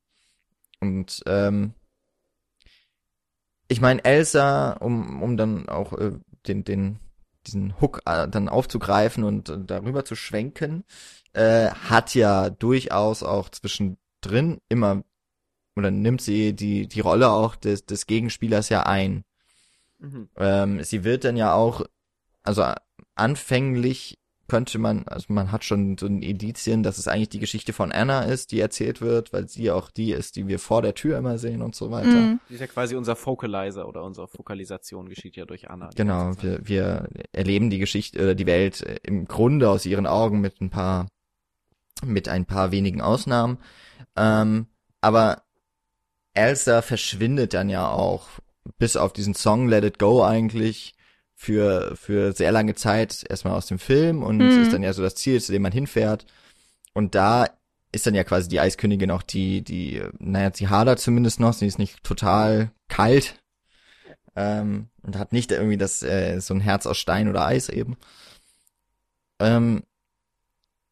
Und ähm, ich meine, Elsa, um, um dann auch äh, den, den, diesen Hook äh, dann aufzugreifen und äh, darüber zu schwenken, äh, hat ja durchaus auch zwischendrin immer oder nimmt sie die, die Rolle auch des, des Gegenspielers ja ein. Mhm. Ähm, sie wird dann ja auch, also anfänglich könnte man, also man hat schon so ein Indizien, dass es eigentlich die Geschichte von Anna ist, die erzählt wird, weil sie auch die ist, die wir vor der Tür immer sehen und so weiter. Mm. Die ist ja quasi unser Focalizer oder unsere Fokalisation geschieht ja durch Anna. Genau, wir, wir erleben die Geschichte oder die Welt äh, im Grunde aus ihren Augen mit ein paar, mit ein paar wenigen Ausnahmen. Ähm, aber Elsa verschwindet dann ja auch bis auf diesen Song Let It Go eigentlich für, für sehr lange Zeit erstmal aus dem Film und Mhm. ist dann ja so das Ziel, zu dem man hinfährt. Und da ist dann ja quasi die Eiskönigin auch die, die, naja, sie hadert zumindest noch, sie ist nicht total kalt, ähm, und hat nicht irgendwie das, äh, so ein Herz aus Stein oder Eis eben. Ähm,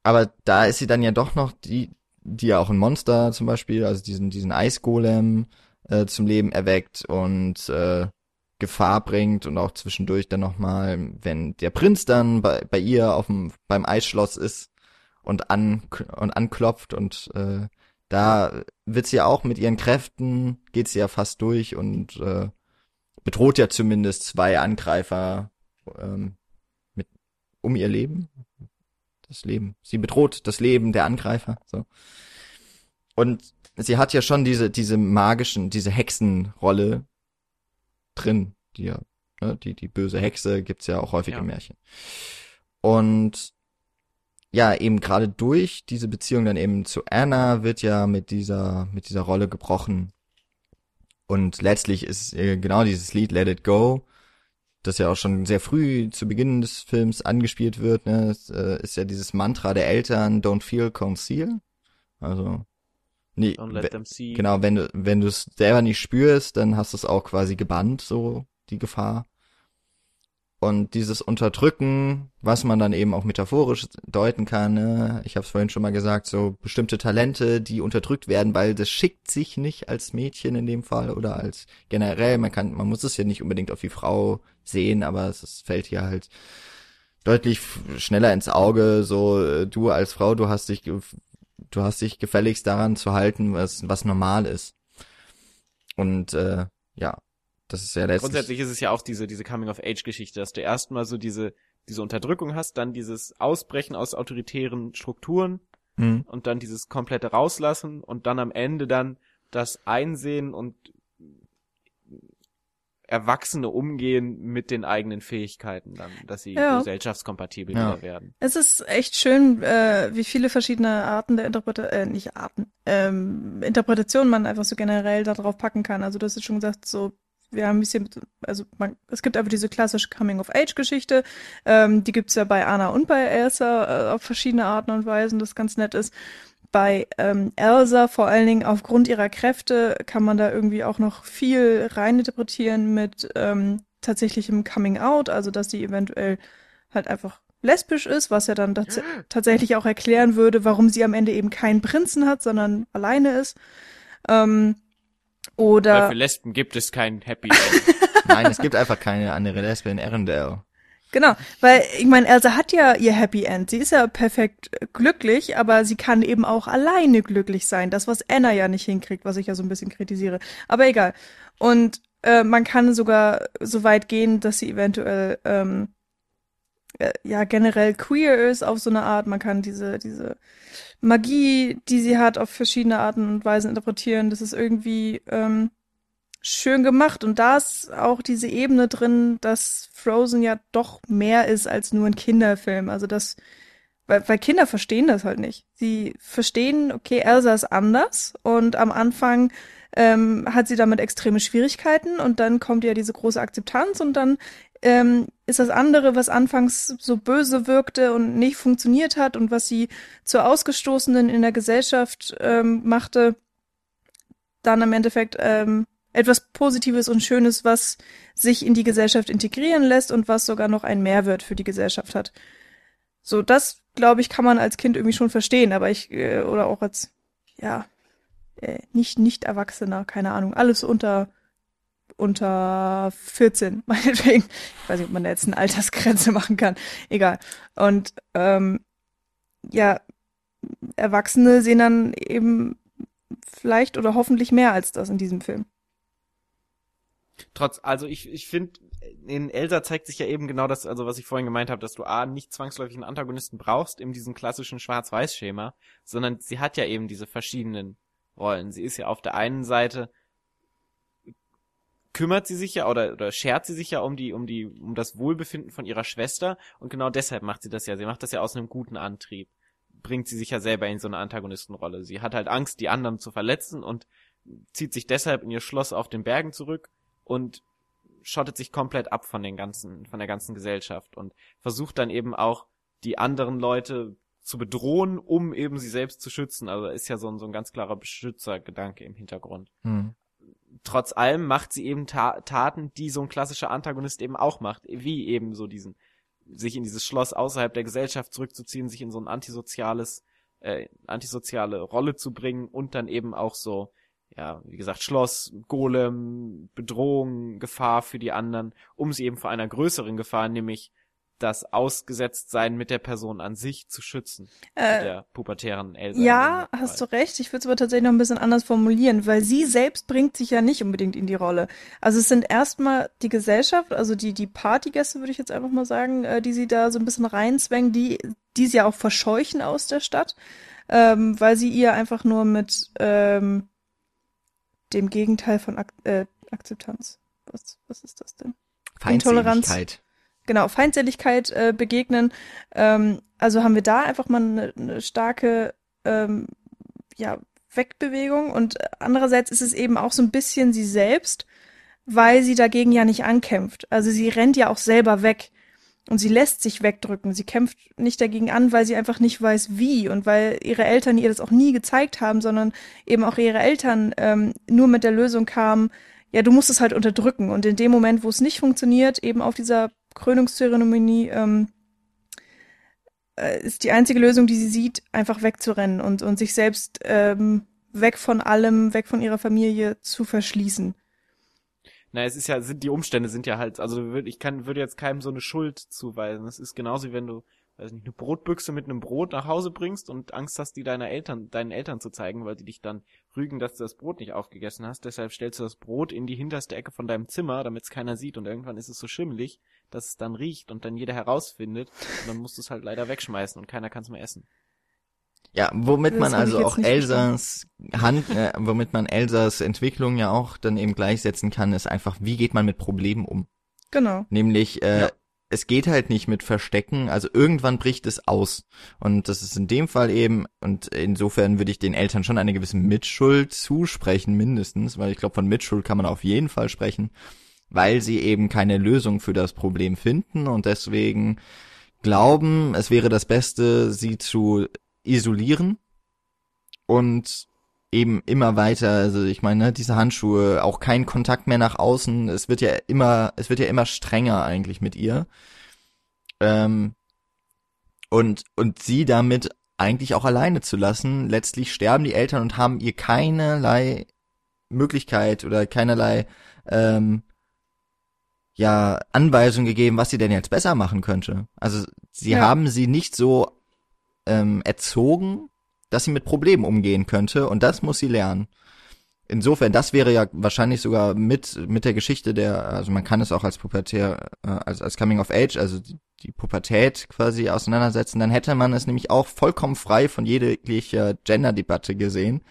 aber da ist sie dann ja doch noch die, die ja auch ein Monster zum Beispiel, also diesen, diesen Eisgolem äh, zum Leben erweckt und äh, Gefahr bringt und auch zwischendurch dann nochmal, wenn der Prinz dann bei, bei ihr auf dem, beim Eisschloss ist und an und anklopft und äh, da wird sie ja auch mit ihren Kräften, geht sie ja fast durch und äh, bedroht ja zumindest zwei Angreifer ähm, mit um ihr Leben. Das Leben. Sie bedroht das Leben der Angreifer. So. Und sie hat ja schon diese, diese magischen, diese Hexenrolle drin, die ja, ne, die, die böse Hexe gibt's ja auch häufig Ja. im Märchen. Und ja, eben gerade durch diese Beziehung dann eben zu Anna wird ja mit dieser, mit dieser Rolle gebrochen. Und letztlich ist äh, genau dieses Lied Let It Go, das ja auch schon sehr früh zu Beginn des Films angespielt wird, ne, es, äh, ist ja dieses Mantra der Eltern, don't feel, conceal. Also, nee, Don't let them see. Genau, wenn du, wenn du es selber nicht spürst, dann hast du es auch quasi gebannt, so die Gefahr. Und dieses Unterdrücken, was man dann eben auch metaphorisch deuten kann, ne? ich habe es vorhin schon mal gesagt, so bestimmte Talente, die unterdrückt werden, weil das schickt sich nicht als Mädchen in dem Fall oder als generell, man kann, man muss es ja nicht unbedingt auf die Frau sehen, aber es, es fällt hier halt deutlich schneller ins Auge, so äh, du als Frau, du hast dich du hast dich gefälligst daran zu halten, was, was normal ist. Und äh, ja, das ist ja letztlich. Grundsätzlich ist es ja auch diese, diese Coming-of-Age-Geschichte, dass du erstmal so diese, diese Unterdrückung hast, dann dieses Ausbrechen aus autoritären Strukturen Hm, und dann dieses komplette Rauslassen und dann am Ende dann das Einsehen und erwachsene Umgehen mit den eigenen Fähigkeiten dann, dass sie Ja. gesellschaftskompatibel Ja. werden. Es ist echt schön, äh, wie viele verschiedene Arten der Interpretation, äh, nicht Arten, ähm, Interpretationen man einfach so generell da drauf packen kann. Also du hast jetzt schon gesagt, so, wir haben ein bisschen, also man, es gibt einfach diese klassische Coming-of-Age-Geschichte, ähm, die gibt's ja bei Anna und bei Elsa äh, auf verschiedene Arten und Weisen, das ganz nett ist. Bei ähm, Elsa vor allen Dingen aufgrund ihrer Kräfte kann man da irgendwie auch noch viel reininterpretieren mit ähm, tatsächlichem Coming Out, also dass sie eventuell halt einfach lesbisch ist, was ja dann tats tatsächlich auch erklären würde, warum sie am Ende eben keinen Prinzen hat, sondern alleine ist. Ähm, Weil oder für Lesben gibt es kein Happy End. Nein, es gibt einfach keine andere Lesbe in Arendelle. Genau, weil ich meine, Elsa hat ja ihr Happy End. Sie ist ja perfekt glücklich, aber sie kann eben auch alleine glücklich sein. Das, was Anna ja nicht hinkriegt, was ich ja so ein bisschen kritisiere. Aber egal. Und äh, man kann sogar so weit gehen, dass sie eventuell ähm, äh, ja generell queer ist auf so eine Art. Man kann diese diese Magie, die sie hat, auf verschiedene Arten und Weisen interpretieren. Das ist irgendwie ähm, schön gemacht. Und da ist auch diese Ebene drin, dass Frozen ja doch mehr ist als nur ein Kinderfilm. Also das, weil, weil Kinder verstehen das halt nicht. Sie verstehen, okay, Elsa ist anders und am Anfang ähm, hat sie damit extreme Schwierigkeiten und dann kommt ja diese große Akzeptanz und dann ähm, ist das andere, was anfangs so böse wirkte und nicht funktioniert hat und was sie zur Ausgestoßenen in der Gesellschaft ähm, machte, dann im Endeffekt ähm, etwas Positives und Schönes, was sich in die Gesellschaft integrieren lässt und was sogar noch einen Mehrwert für die Gesellschaft hat. So, das, glaube ich, kann man als Kind irgendwie schon verstehen, aber ich, äh, oder auch als, ja, äh, nicht, nicht Erwachsener, keine Ahnung, alles unter, unter 14, meinetwegen. Ich weiß nicht, ob man da jetzt eine Altersgrenze machen kann. Egal. Und, ähm, ja, Erwachsene sehen dann eben vielleicht oder hoffentlich mehr als das in diesem Film. Trotz, also ich, ich finde, in Elsa zeigt sich ja eben genau das, also was ich vorhin gemeint habe, dass du A, nicht zwangsläufig einen Antagonisten brauchst in diesem klassischen Schwarz-Weiß-Schema, sondern sie hat ja eben diese verschiedenen Rollen. Sie ist ja auf der einen Seite kümmert sie sich ja oder, oder schert sie sich ja um die, um die, um das Wohlbefinden von ihrer Schwester und genau deshalb macht sie das ja. Sie macht das ja aus einem guten Antrieb. Bringt sie sich ja selber in so eine Antagonistenrolle. Sie hat halt Angst, die anderen zu verletzen und zieht sich deshalb in ihr Schloss auf den Bergen zurück und schottet sich komplett ab von den ganzen, von der ganzen Gesellschaft und versucht dann eben auch die anderen Leute zu bedrohen, um eben sie selbst zu schützen. Also ist ja so ein, so ein ganz klarer Beschützergedanke im Hintergrund. Hm. Trotz allem macht sie eben Ta Taten, die so ein klassischer Antagonist eben auch macht, wie eben so diesen, sich in dieses Schloss außerhalb der Gesellschaft zurückzuziehen, sich in so ein antisoziales äh, antisoziale Rolle zu bringen und dann eben auch so, ja, wie gesagt, Schloss, Golem, Bedrohung, Gefahr für die anderen, um sie eben vor einer größeren Gefahr, nämlich das Ausgesetztsein mit der Person an sich zu schützen. Äh, der pubertären Elsa. Ja, hast du recht. Ich würde es aber tatsächlich noch ein bisschen anders formulieren, weil sie selbst bringt sich ja nicht unbedingt in die Rolle. Also es sind erstmal die Gesellschaft, also die, die Partygäste, würde ich jetzt einfach mal sagen, äh, die sie da so ein bisschen reinzwängen, die, die sie ja auch verscheuchen aus der Stadt, ähm, weil sie ihr einfach nur mit ähm, dem Gegenteil von Ak äh, Akzeptanz. Was, was ist das denn? Intoleranz. Genau, Feindseligkeit äh, begegnen. Ähm, also haben wir da einfach mal eine, eine starke ähm, ja, Wegbewegung und andererseits ist es eben auch so ein bisschen sie selbst, weil sie dagegen ja nicht ankämpft. Also sie rennt ja auch selber weg und sie lässt sich wegdrücken. Sie kämpft nicht dagegen an, weil sie einfach nicht weiß wie und weil ihre Eltern ihr das auch nie gezeigt haben, sondern eben auch ihre Eltern ähm, nur mit der Lösung kamen, ja, du musst es halt unterdrücken. Und in dem Moment, wo es nicht funktioniert, eben auf dieser Krönungszeremonie, ähm, äh, ist die einzige Lösung, die sie sieht, einfach wegzurennen und, und sich selbst ähm, weg von allem, weg von ihrer Familie zu verschließen. Na, es ist ja, sind die Umstände sind ja halt, also ich kann, würde jetzt keinem so eine Schuld zuweisen. Es ist genauso wie wenn du, weiß nicht, eine Brotbüchse mit einem Brot nach Hause bringst und Angst hast, die deiner Eltern, deinen Eltern zu zeigen, weil die dich dann rügen, dass du das Brot nicht aufgegessen hast. Deshalb stellst du das Brot in die hinterste Ecke von deinem Zimmer, damit es keiner sieht und irgendwann ist es so schimmelig, dass es dann riecht und dann jeder herausfindet und dann musst du es halt leider wegschmeißen und keiner kann es mehr essen. Ja, womit Das man also auch Elsas Hand, äh, womit man Elsas Entwicklung ja auch dann eben gleichsetzen kann, ist einfach, wie geht man mit Problemen um? Genau. Nämlich, äh, Ja. Es geht halt nicht mit Verstecken, also irgendwann bricht es aus. Und das ist in dem Fall eben, und insofern würde ich den Eltern schon eine gewisse Mitschuld zusprechen, mindestens, weil ich glaube, von Mitschuld kann man auf jeden Fall sprechen, weil sie eben keine Lösung für das Problem finden und deswegen glauben, es wäre das Beste, sie zu isolieren und eben immer weiter, also ich meine, ne, diese Handschuhe, auch kein Kontakt mehr nach außen, es wird ja immer, es wird ja immer strenger eigentlich mit ihr. Ähm, und, und sie damit eigentlich auch alleine zu lassen. Letztlich sterben die Eltern und haben ihr keinerlei Möglichkeit oder keinerlei ähm, ja Anweisung gegeben, was sie denn jetzt besser machen könnte. Also sie Ja. haben sie nicht so ähm, erzogen, dass sie mit Problemen umgehen könnte und das muss sie lernen. Insofern, das wäre ja wahrscheinlich sogar mit mit der Geschichte der, also man kann es auch als Pubertär, äh, als als Coming of Age, also die, die Pubertät quasi auseinandersetzen, dann hätte man es nämlich auch vollkommen frei von jeglicher Gender-Debatte gesehen.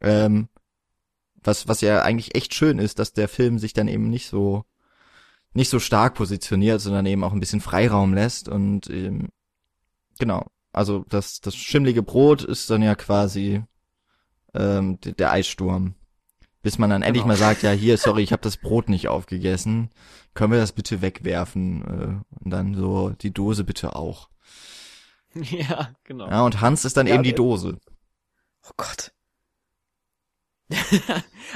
Ähm, was was ja eigentlich echt schön ist, dass der Film sich dann eben nicht so nicht so stark positioniert, sondern eben auch ein bisschen Freiraum lässt und ähm, genau. Also das das schimmlige Brot ist dann ja quasi ähm, der Eissturm. Bis man dann endlich Genau. mal sagt, ja hier, sorry, ich habe das Brot nicht aufgegessen. Können wir das bitte wegwerfen? Äh, und dann so die Dose bitte auch. ja, genau. Ja, und Hans ist dann Ja, eben die der- Dose. Oh Gott.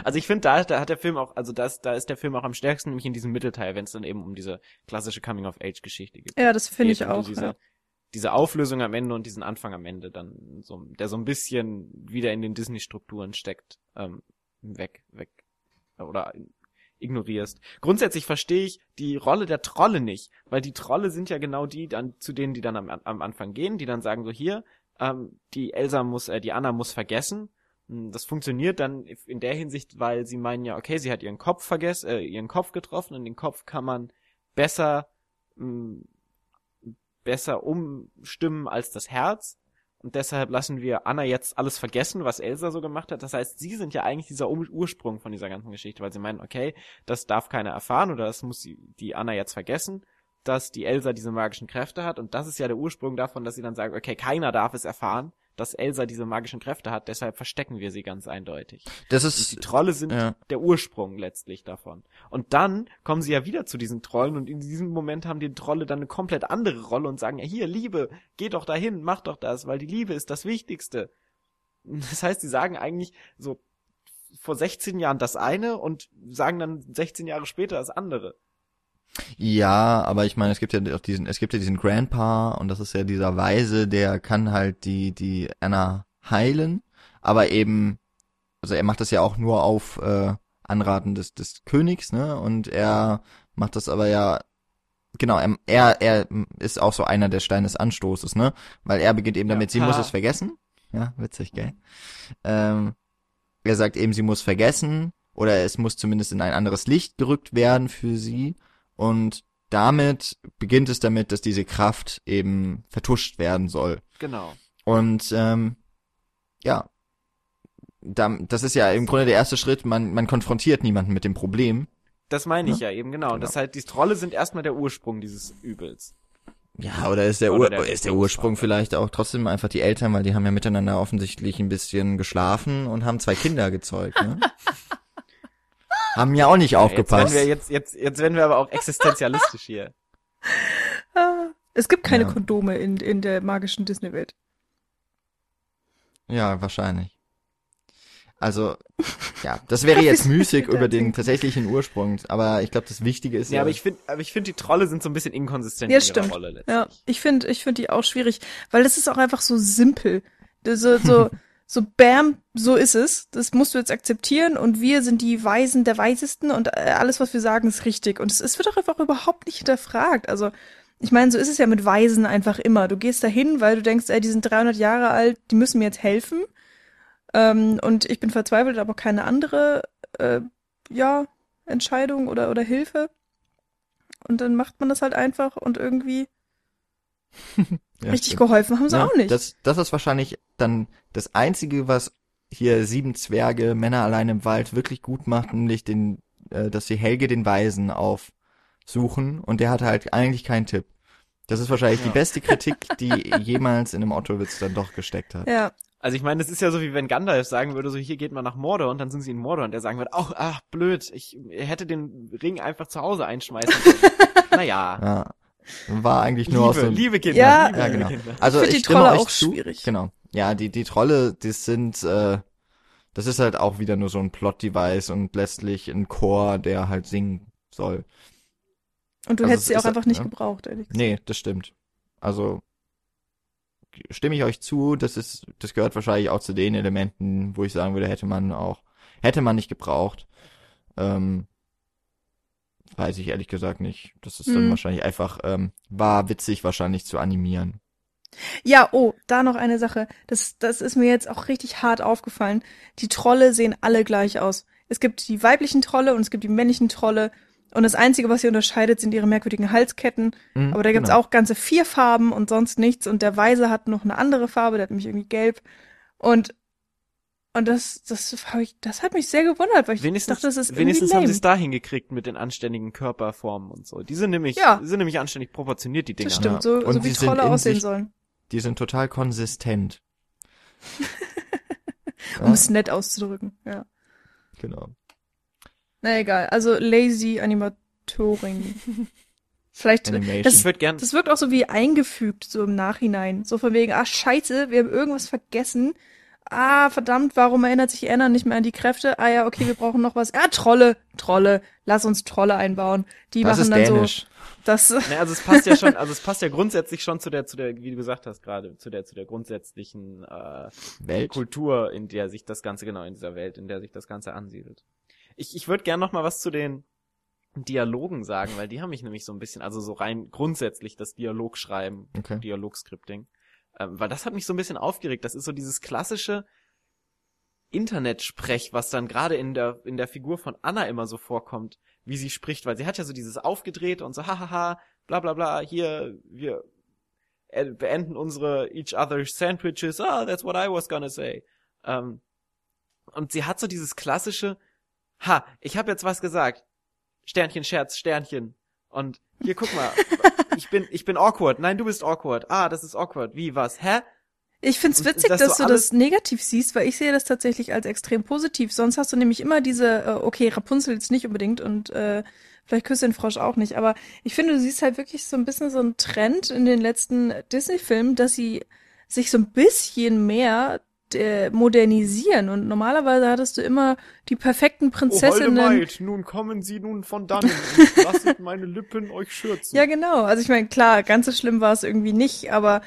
also ich finde, da, da hat der Film auch, also das, da ist der Film auch am stärksten, nämlich in diesem Mittelteil, wenn es dann eben um diese klassische Coming-of-Age-Geschichte geht. Ja, das finde ich auch. Diese, Ja. Diese Auflösung am Ende und diesen Anfang am Ende dann so, der so ein bisschen wieder in den Disney-Strukturen steckt, ähm, weg, weg oder ignorierst. Grundsätzlich verstehe ich die Rolle der Trolle nicht, weil die Trolle sind ja genau die, dann, zu denen, die dann am, am Anfang gehen, die dann sagen so hier, ähm, die Elsa muss, äh, die Anna muss vergessen. Hm, Das funktioniert dann in der Hinsicht, weil sie meinen ja, okay, sie hat ihren Kopf vergessen, äh, ihren Kopf getroffen und den Kopf kann man besser mh, besser umstimmen als das Herz. Und deshalb lassen wir Anna jetzt alles vergessen, was Elsa so gemacht hat. Das heißt, sie sind ja eigentlich dieser Ur- Ursprung von dieser ganzen Geschichte, weil sie meinen, okay, das darf keiner erfahren oder das muss die Anna jetzt vergessen, dass die Elsa diese magischen Kräfte hat. Und das ist ja der Ursprung davon, dass sie dann sagen, okay, keiner darf es erfahren, dass Elsa diese magischen Kräfte hat, deshalb verstecken wir sie ganz eindeutig. Das Und die ist Trolle sind ja. der Ursprung letztlich davon. Und dann kommen sie ja wieder zu diesen Trollen und in diesem Moment haben die Trolle dann eine komplett andere Rolle und sagen, ja hier, Liebe, geh doch dahin, mach doch das, weil die Liebe ist das Wichtigste. Das heißt, sie sagen eigentlich so vor 16 Jahren das eine und sagen dann 16 Jahre später das andere. Ja, aber ich meine, es gibt ja auch diesen, es gibt ja diesen Grandpa und das ist ja dieser Weise, der kann halt die, die Anna heilen, aber eben, also er macht das ja auch nur auf äh, Anraten des, des Königs, ne? Und er macht das aber ja, genau, er, er, ist auch so einer der Steine des Anstoßes, ne? Weil er beginnt eben damit, Ja. sie muss es vergessen. Ja, witzig, gell? Ähm, er sagt eben, sie muss vergessen oder es muss zumindest in ein anderes Licht gerückt werden für sie und damit beginnt es damit, dass diese Kraft eben vertuscht werden soll. Genau. Und ähm, ja, da, das ist ja im Grunde der erste Schritt. Man, man konfrontiert niemanden mit dem Problem. Das meine ich ja, eben, genau. Genau. Das heißt, die Trolle sind erstmal der Ursprung dieses Übels. Ja, oder ist der, Oder Ur der ist der Ursprung vielleicht auch trotzdem einfach die Eltern, weil die haben ja miteinander offensichtlich ein bisschen geschlafen und haben zwei Kinder gezeugt. Ne? haben ja auch nicht Jetzt aufgepasst. werden wir jetzt, jetzt, jetzt werden wir aber auch existenzialistisch hier. Ah, Es gibt keine Ja. Kondome in, in der magischen Disney-Welt. Ja, wahrscheinlich. Also, ja, das wäre jetzt müßig über den tatsächlichen Ursprung, aber ich glaube, das Wichtige ist Ja, ja, aber ich finde, aber ich finde, die Trolle sind so ein bisschen inkonsistent Ja, in ihrer stimmt. Rolle letztlich. Ja, ich finde ich find die auch schwierig, weil das ist auch einfach so simpel. So, so, so bam, so ist es. Das musst du jetzt akzeptieren und wir sind die Weisen der Weisesten und äh, alles, was wir sagen, ist richtig. Und es, es wird auch einfach überhaupt nicht hinterfragt. Also, ich meine, so ist es ja mit Weisen einfach immer. Du gehst dahin, weil du denkst, ey, die sind 300 Jahre alt, die müssen mir jetzt helfen. Ähm, und ich bin verzweifelt, aber keine andere, äh, ja, Entscheidung oder, oder Hilfe. Und dann macht man das halt einfach und irgendwie ja, richtig stimmt. geholfen haben sie Ja, auch nicht. Das, das ist wahrscheinlich dann das Einzige, was hier sieben Zwerge, Männer allein im Wald wirklich gut macht, nämlich den, äh, dass sie Helge den Weisen aufsuchen und der hat halt eigentlich keinen Tipp. Das ist wahrscheinlich die Ja. beste Kritik, die jemals in einem Otto-Witz dann doch gesteckt hat. ja, Also ich meine, das ist ja so, wie wenn Gandalf sagen würde, so hier geht man nach Mordor und dann sind sie in Mordor und der sagen würde, ach, ach, blöd, ich hätte den Ring einfach zu Hause einschmeißen können. naja. Ja. War eigentlich nur aus so Liebe, liebe Kinder, Ja. liebe Ja, genau. Kinder. Also Ich die stimme Trolle euch auch zu. schwierig. Genau. Ja, die die Trolle, das sind äh, das ist halt auch wieder nur so ein Plot-Device und letztlich ein Chor, der halt singen soll. und du Also hättest es sie auch einfach nicht ja. gebraucht, ehrlich gesagt. Nee, das stimmt. Also stimme ich euch zu, das ist das gehört wahrscheinlich auch zu den Elementen, wo ich sagen würde, hätte man auch hätte man nicht gebraucht. Ähm, weiß ich ehrlich gesagt nicht. Das ist dann Hm. wahrscheinlich einfach ähm, war witzig wahrscheinlich zu animieren. Ja, oh, da noch eine Sache. Das, das ist mir jetzt auch richtig hart aufgefallen. Die Trolle sehen alle gleich aus. Es gibt die weiblichen Trolle und es gibt die männlichen Trolle. Und das Einzige, was sie unterscheidet, sind ihre merkwürdigen Halsketten. Mhm, Aber da gibt's genau. auch ganze vier Farben und sonst nichts. Und der Weise hat noch eine andere Farbe, der hat nämlich irgendwie gelb. Und, und das, das, hab ich, das hat mich sehr gewundert, weil ich Wenigstens, dachte, das ist wenigstens irgendwie haben lame. sie es da hingekriegt mit den anständigen Körperformen und so. Die sind nämlich, Ja. die sind nämlich anständig proportioniert, die Dinger. Das stimmt, Ja. so, Und so wie die sind Trolle in aussehen sich- sollen. Die sind total konsistent. Um es nett auszudrücken, ja. Genau. Na egal, also lazy Animatoring. Vielleicht, Animation. das, Ich würde gern, das wirkt auch so wie eingefügt, so im Nachhinein. So von wegen, ah scheiße, wir haben irgendwas vergessen. Ah, verdammt, warum erinnert sich Anna nicht mehr an die Kräfte? Ah ja, okay, wir brauchen noch was. Ja, Trolle, Trolle, lass uns Trolle einbauen. Die das machen ist dann dänisch. so, das, ne, also es passt ja schon, also es passt ja grundsätzlich schon zu der, zu der, wie du gesagt hast gerade, zu der, zu der grundsätzlichen äh, Welt. Kultur, in der sich das Ganze, genau, in dieser Welt, in der sich das Ganze ansiedelt. Ich, ich würde gern noch mal was zu den Dialogen sagen, weil die haben mich nämlich so ein bisschen, also so rein grundsätzlich das Dialogschreiben, Okay. Dialogscripting, ähm, weil das hat mich so ein bisschen aufgeregt. Das ist so dieses klassische Internetsprech, was dann gerade in der, in der Figur von Anna immer so vorkommt, wie sie spricht, weil sie hat ja so dieses aufgedreht und so, hahaha, bla bla bla, hier, wir äh, beenden unsere each other's sandwiches, ah, that's what I was gonna say. Ähm, und sie hat so dieses klassische, ha, ich habe jetzt was gesagt. Sternchen, Scherz, Sternchen. Und hier, guck mal, ich bin, ich bin awkward. Nein, du bist awkward. Ah, das ist awkward. Wie, was? Hä? ich find's witzig, das dass so du das negativ siehst, weil ich sehe das tatsächlich als extrem positiv. Sonst hast du nämlich immer diese, äh, okay, Rapunzel jetzt nicht unbedingt und äh, vielleicht Küsse den Frosch auch nicht, aber ich finde, du siehst halt wirklich so ein bisschen so einen Trend in den letzten Disney-Filmen, dass sie sich so ein bisschen mehr äh, modernisieren. Und normalerweise hattest du immer die perfekten Oh, Prinzessinnen. Maid, nun kommen Sie nun von dannen und lasset meine Lippen euch schürzen. Ja, genau. Also ich meine, klar, ganz so schlimm war es irgendwie nicht, aber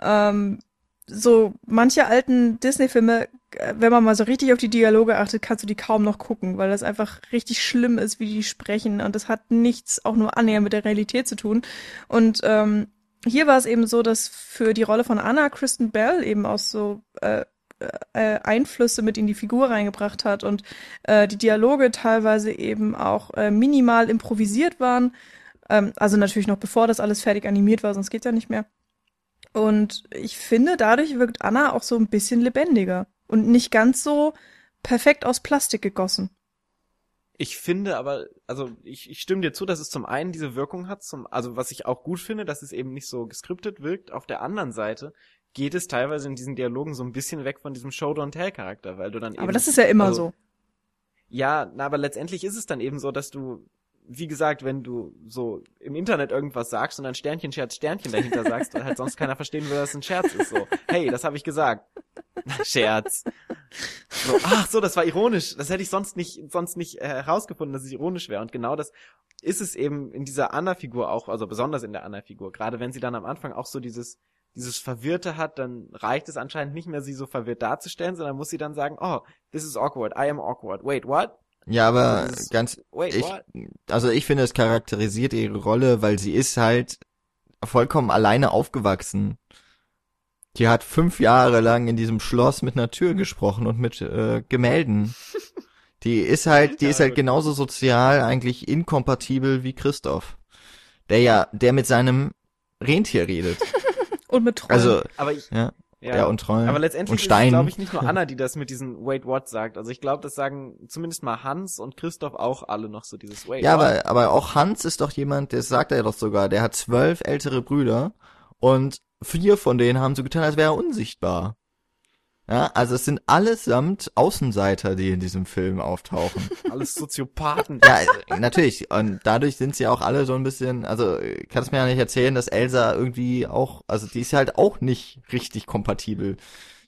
ähm, so manche alten Disney-Filme, äh, wenn man mal so richtig auf die Dialoge achtet, kannst du die kaum noch gucken, weil das einfach richtig schlimm ist, wie die sprechen und das hat nichts auch nur annähernd mit der Realität zu tun. Und ähm, hier war es eben so, dass für die Rolle von Anna Kristen Bell eben auch so äh, äh, Einflüsse mit in die Figur reingebracht hat und äh, die Dialoge teilweise eben auch äh, minimal improvisiert waren. Ähm, also natürlich noch bevor das alles fertig animiert war, sonst geht's ja nicht mehr. Und ich finde, dadurch wirkt Anna auch so ein bisschen lebendiger und nicht ganz so perfekt aus Plastik gegossen. Ich finde aber, also ich, ich stimme dir zu, dass es zum einen diese Wirkung hat, zum, also was ich auch gut finde, dass es eben nicht so geskriptet wirkt. Auf der anderen Seite geht es teilweise in diesen Dialogen so ein bisschen weg von diesem Show Don't Tell Charakter, weil du dann eben. Aber das ist ja immer also, so. Ja, na, aber letztendlich ist es dann eben so, dass du, wie gesagt, wenn du so im Internet irgendwas sagst und dann Sternchen, Scherz, Sternchen dahinter sagst, weil halt sonst keiner verstehen will, dass es ein Scherz ist. So, hey, das habe ich gesagt. Scherz. So, ach so, das war ironisch. Das hätte ich sonst nicht, sonst nicht äh, herausgefunden, dass es ironisch wäre. Und genau das ist es eben in dieser Anna-Figur auch, also besonders in der Anna-Figur. Gerade wenn sie dann am Anfang auch so dieses, dieses Verwirrte hat, dann reicht es anscheinend nicht mehr, sie so verwirrt darzustellen, sondern muss sie dann sagen, oh, this is awkward, I am awkward. Wait, what? Ja, aber ist- ganz, Wait, ich, what? also ich finde, es charakterisiert ihre Rolle, weil sie ist halt vollkommen alleine aufgewachsen. Die hat fünf Jahre lang in diesem Schloss mit einer Tür gesprochen und mit äh, Gemälden. Die ist halt, die Ja, ist halt gut. genauso sozial eigentlich inkompatibel wie Christoph. Der ja, der mit seinem Rentier redet. Und mit Träumen. Also, Aber ich, ja, ja. ja, und Träumen. Aber letztendlich und ist es, Stein. glaube ich, nicht nur Anna, die das mit diesem Wait What sagt. Also ich glaube, das sagen zumindest mal Hans und Christoph auch alle noch so dieses Wait Ja, What. aber, aber auch Hans ist doch jemand, der sagt er doch sogar, der hat zwölf ältere Brüder und vier von denen haben so getan, als wäre er unsichtbar. Ja, also es sind allesamt Außenseiter, die in diesem Film auftauchen. alles Soziopathen. ja, äh, natürlich. Und dadurch sind sie auch alle so ein bisschen, also kannst mir ja nicht erzählen, dass Elsa irgendwie auch, also die ist halt auch nicht richtig kompatibel.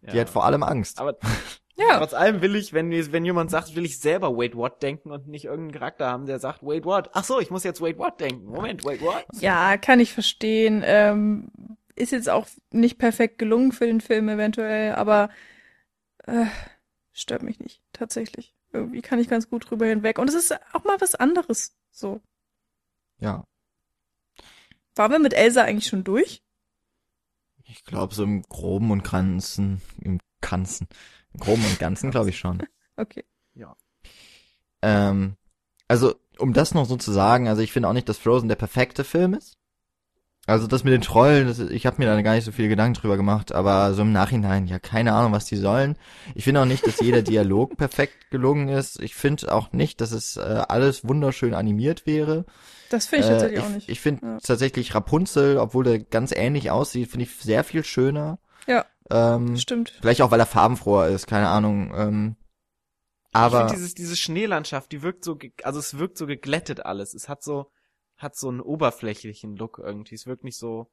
Die Ja. hat vor allem Angst. Aber ja, trotz allem will ich, wenn, wenn jemand sagt, will ich selber Wait What denken und nicht irgendeinen Charakter haben, der sagt Wait What. Ach so, ich muss jetzt Wait What denken. Moment, Wait What? ja, kann ich verstehen. Ähm, ist jetzt auch nicht perfekt gelungen für den Film eventuell, aber äh, stört mich nicht, tatsächlich. Irgendwie kann ich ganz gut drüber hinweg. Und es ist auch mal was anderes. So. Ja. Waren wir mit Elsa eigentlich schon durch? Ich glaube so im Groben und Ganzen, im Ganzen, im Groben und Ganzen glaube ich schon. Okay. Ähm, also, um das noch so zu sagen, also ich finde auch nicht, dass Frozen der perfekte Film ist. Also das mit den Trollen, das, ich habe mir da gar nicht so viele Gedanken drüber gemacht, aber so im Nachhinein, ja, keine Ahnung, was die sollen. Ich finde auch nicht, dass jeder Dialog perfekt gelungen ist. Ich finde auch nicht, dass es äh, alles wunderschön animiert wäre. Das finde ich Äh, tatsächlich ich, auch nicht. Ich finde Ja. tatsächlich Rapunzel, obwohl der ganz ähnlich aussieht, finde ich sehr viel schöner. Ja. Ähm, Stimmt. vielleicht auch, weil er farbenfroher ist, keine Ahnung. Ähm, ich aber finde dieses, diese Schneelandschaft, die wirkt so, ge- also es wirkt so geglättet alles. Es hat so, hat so einen oberflächlichen Look irgendwie. Es wirkt nicht so,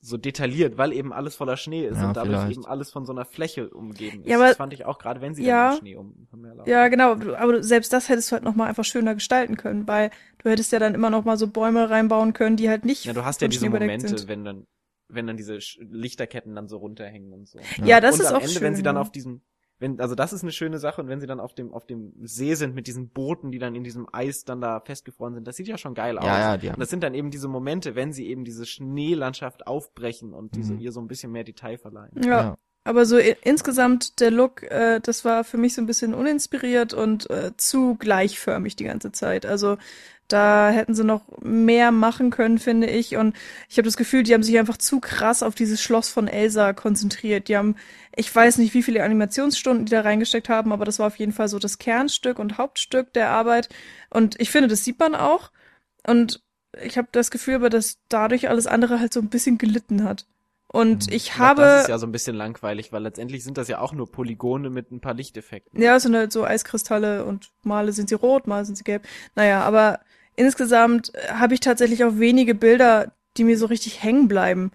so detailliert, weil eben alles voller Schnee ist Ja, und dadurch vielleicht. eben alles von so einer Fläche umgeben ist. Ja, aber- das fand ich auch gerade, wenn sie Ja. dann Schnee um, umherlaufen. Ja, genau. Aber selbst das hättest du halt nochmal einfach schöner gestalten können, weil du hättest ja dann immer noch mal so Bäume reinbauen können, die halt nicht Ja, du hast ja diese Momente, sind. wenn dann, wenn dann diese Lichterketten dann so runterhängen und so. Ja, das und ist am auch Ende, schön. wenn sie dann auf diesem, wenn, also das ist eine schöne Sache und wenn sie dann auf dem, auf dem See sind mit diesen Booten, die dann in diesem Eis dann da festgefroren sind, das sieht ja schon geil aus. ja, ja, die Und haben, das sind dann eben diese Momente, wenn sie eben diese Schneelandschaft aufbrechen und diese Mhm. ihr so ein bisschen mehr Detail verleihen. Ja, ja. aber so insgesamt der Look, äh, das war für mich so ein bisschen uninspiriert und äh, zu gleichförmig die ganze Zeit. Also da hätten sie noch mehr machen können, finde ich. Und ich habe das Gefühl, die haben sich einfach zu krass auf dieses Schloss von Elsa konzentriert. Die haben, ich weiß nicht, wie viele Animationsstunden die da reingesteckt haben, aber das war auf jeden Fall so das Kernstück und Hauptstück der Arbeit. Und ich finde, das sieht man auch. Und ich habe das Gefühl, aber dass dadurch alles andere halt so ein bisschen gelitten hat. Und Mhm. ich glaub, habe Das ist ja so ein bisschen langweilig, weil letztendlich sind das ja auch nur Polygone mit ein paar Lichteffekten. Ja, es sind halt so Eiskristalle und mal sind sie rot, mal sind sie gelb. Naja, aber insgesamt äh, habe ich tatsächlich auch wenige Bilder, die mir so richtig hängen bleiben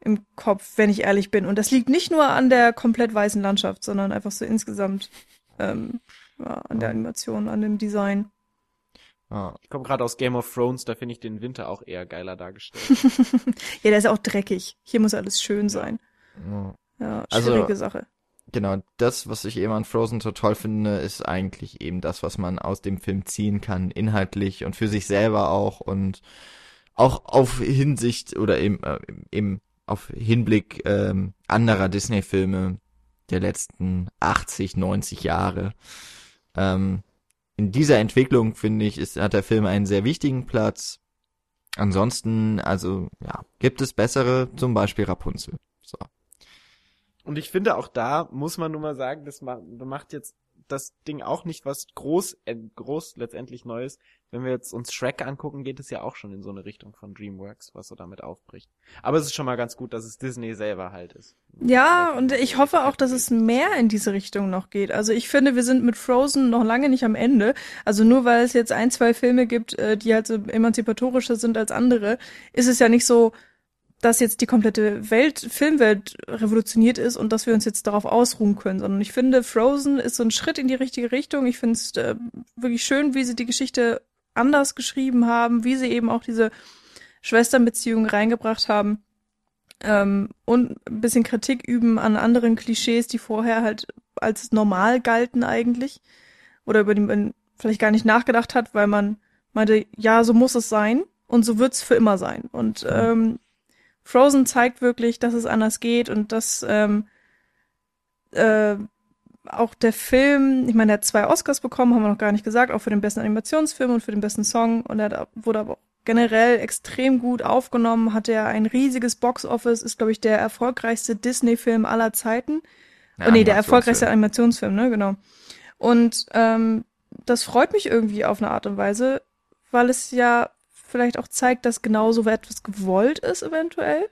im Kopf, wenn ich ehrlich bin. Und das liegt nicht nur an der komplett weißen Landschaft, sondern einfach so insgesamt ähm, ja, an der Animation, an dem Design. Ja. Ich komme gerade aus Game of Thrones, da finde ich den Winter auch eher geiler dargestellt. ja, der ist auch dreckig. Hier muss alles schön sein. ja. Ja, Also- schwierige Sache. Genau, das, was ich eben an Frozen so toll finde, ist eigentlich eben das, was man aus dem Film ziehen kann, inhaltlich und für sich selber auch und auch auf Hinsicht oder eben, äh, eben auf Hinblick ähm, anderer Disney-Filme der letzten 80, 90 Jahre. Ähm, in dieser Entwicklung, finde ich, ist, hat der Film einen sehr wichtigen Platz. Ansonsten, also, ja, gibt es bessere, zum Beispiel Rapunzel. So. Und ich finde auch da muss man nur mal sagen, das ma- macht jetzt das Ding auch nicht was groß, äh, groß letztendlich Neues. Wenn wir jetzt uns Shrek angucken, geht es ja auch schon in so eine Richtung von DreamWorks, was so damit aufbricht. Aber es ist schon mal ganz gut, dass es Disney selber halt ist. Ja, und ich hoffe auch, dass es mehr in diese Richtung noch geht. Also ich finde, wir sind mit Frozen noch lange nicht am Ende. Also nur weil es jetzt ein, zwei Filme gibt, äh, die halt so emanzipatorischer sind als andere, ist es ja nicht so, dass jetzt die komplette Welt, Filmwelt revolutioniert ist und dass wir uns jetzt darauf ausruhen können, sondern ich finde, Frozen ist so ein Schritt in die richtige Richtung. Ich finde es äh, wirklich schön, wie sie die Geschichte anders geschrieben haben, wie sie eben auch diese Schwesternbeziehung reingebracht haben ähm, und ein bisschen Kritik üben an anderen Klischees, die vorher halt als normal galten eigentlich oder über die man vielleicht gar nicht nachgedacht hat, weil man meinte, ja, so muss es sein und so wird's für immer sein. Und ähm, Frozen zeigt wirklich, dass es anders geht und dass ähm, äh, auch der Film, ich meine, er hat zwei Oscars bekommen, haben wir noch gar nicht gesagt, auch für den besten Animationsfilm und für den besten Song und er wurde aber auch generell extrem gut aufgenommen, hatte er ein riesiges Box-Office, ist, glaube ich, der erfolgreichste Disney-Film aller Zeiten. oh, nee, der erfolgreichste Animationsfilm, ne, genau. Und ähm, das freut mich irgendwie auf eine Art und Weise, weil es ja vielleicht auch zeigt, dass genau so etwas gewollt ist, eventuell.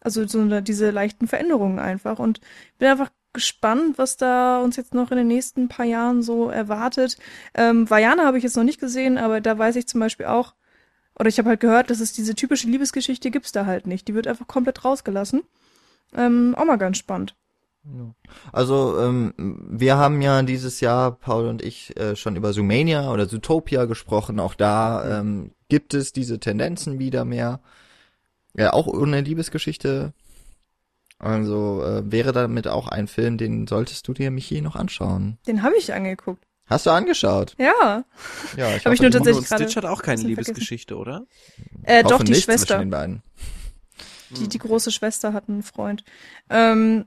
Also so eine, diese leichten Veränderungen einfach. Und bin einfach gespannt, was da uns jetzt noch in den nächsten paar Jahren so erwartet. Ähm, Vajana habe ich jetzt noch nicht gesehen, aber da weiß ich zum Beispiel auch, oder ich habe halt gehört, dass es diese typische Liebesgeschichte gibt's da halt nicht. Die wird einfach komplett rausgelassen. Ähm, auch mal ganz spannend. Also ähm, wir haben ja dieses Jahr, Paul und ich, äh, schon über Zoomania oder Zootopia gesprochen. Auch da ähm, gibt es diese Tendenzen wieder mehr. Ja, auch ohne Liebesgeschichte. Also äh, wäre damit auch ein Film, den solltest du dir, Michi, noch anschauen. Den habe ich angeguckt. Hast du angeschaut? Ja. Ja, ich Hab ich nur tatsächlich gerade Stitch hat auch keine Liebesgeschichte, oder? Äh, doch, die Schwester. den beiden. Die, die große Schwester hat einen Freund. Ähm,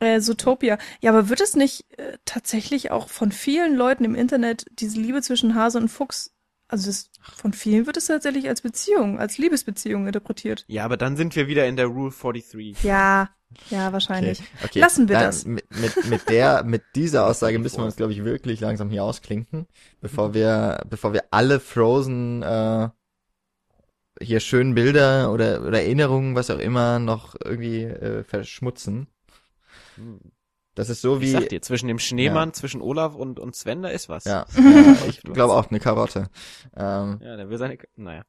äh, Zootopia. Ja, aber wird es nicht äh, tatsächlich auch von vielen Leuten im Internet diese Liebe zwischen Hase und Fuchs, also das, von vielen wird es tatsächlich als Beziehung, als Liebesbeziehung interpretiert. Ja, aber dann sind wir wieder in der Rule 43. Ja, ja, wahrscheinlich. Okay, okay. Lassen wir Dann das. Mit, mit, mit der, mit dieser Aussage müssen wir uns, glaube ich, wirklich langsam hier ausklinken, bevor wir, bevor wir alle Frozen, äh, hier schönen Bilder oder, oder Erinnerungen, was auch immer, noch irgendwie äh, verschmutzen. Das ist so Ich wie, sag dir, zwischen dem Schneemann, zwischen Olaf und, und Sven, da ist was. ja, ja ich glaube auch eine Karotte. Ähm, Ja, der will seine, naja.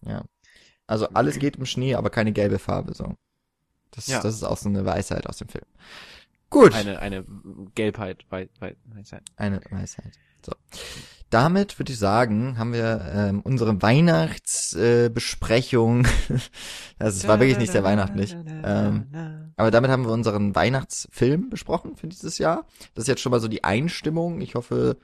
also alles geht im Schnee, aber keine gelbe Farbe, so. Das, Ja. das ist auch so eine Weisheit aus dem Film. Gut. Eine, eine Gelbheit, Wei- Wei- Weisheit. Eine Weisheit. So. Damit würde ich sagen, haben wir ähm, unsere Weihnachtsbesprechung. Äh, also es war wirklich nicht sehr weihnachtlich. Ähm, aber damit haben wir unseren Weihnachtsfilm besprochen für dieses Jahr. Das ist jetzt schon mal so die Einstimmung. Ich hoffe,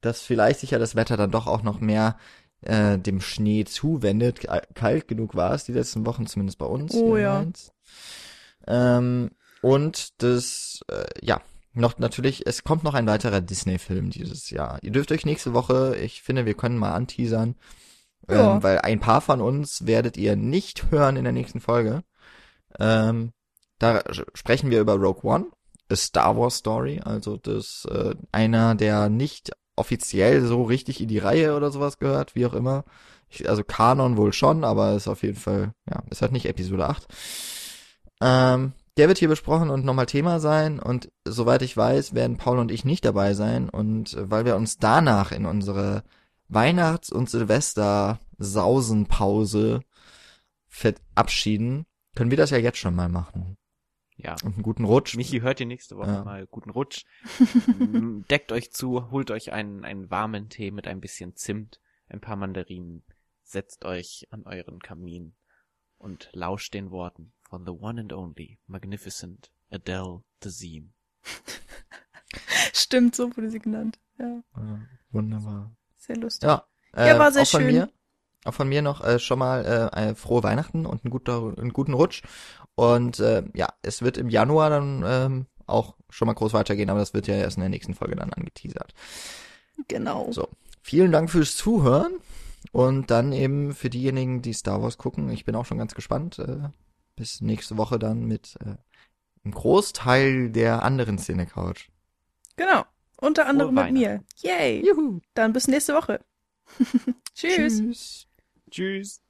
dass vielleicht sich ja das Wetter dann doch auch noch mehr äh, dem Schnee zuwendet. Ka- Kalt genug war es die letzten Wochen, zumindest bei uns. Oh ja. Ähm, und das, äh, ja, noch natürlich, es kommt noch ein weiterer Disney-Film dieses Jahr. Ihr dürft euch nächste Woche, ich finde, wir können mal anteasern, Ja. ähm, weil ein paar von uns werdet ihr nicht hören in der nächsten Folge. Ähm, da sprechen wir über Rogue One, A Star Wars Story, also das äh, einer, der nicht offiziell so richtig in die Reihe oder sowas gehört, wie auch immer. Ich, also Kanon wohl schon, aber ist auf jeden Fall, ja, ist halt nicht Episode 8. Ähm, der wird hier besprochen und nochmal Thema sein und soweit ich weiß, werden Paul und ich nicht dabei sein und äh, weil wir uns danach in unsere Weihnachts- und Silvester-Sausenpause verabschieden, können wir das ja jetzt schon mal machen. ja. Und einen guten Rutsch. Michi hört ihr nächste Woche Ja. mal. Guten Rutsch. M, Deckt euch zu, holt euch einen, einen warmen Tee mit ein bisschen Zimt, ein paar Mandarinen, setzt euch an euren Kamin und lauscht den Worten von the one and only magnificent Adele Dazeem. Stimmt, so wurde sie genannt. Ja, Ja, wunderbar. sehr lustig. Ja, Ja, äh, war sehr auch von schön. mir. Auch von mir noch äh, schon mal äh, eine frohe Weihnachten und einen, guter, einen guten Rutsch. Und äh, ja, es wird im Januar dann ähm, auch schon mal groß weitergehen, aber das wird ja erst in der nächsten Folge dann angeteasert. Genau. So. Vielen Dank fürs Zuhören und dann eben für diejenigen, die Star Wars gucken. Ich bin auch schon ganz gespannt. Äh, bis nächste Woche dann mit äh, einem Großteil der anderen Szene Couch. Genau. Unter anderem mit mir. Yay. Juhu. Dann bis nächste Woche. Tschüss. Tschüss. Tschüss.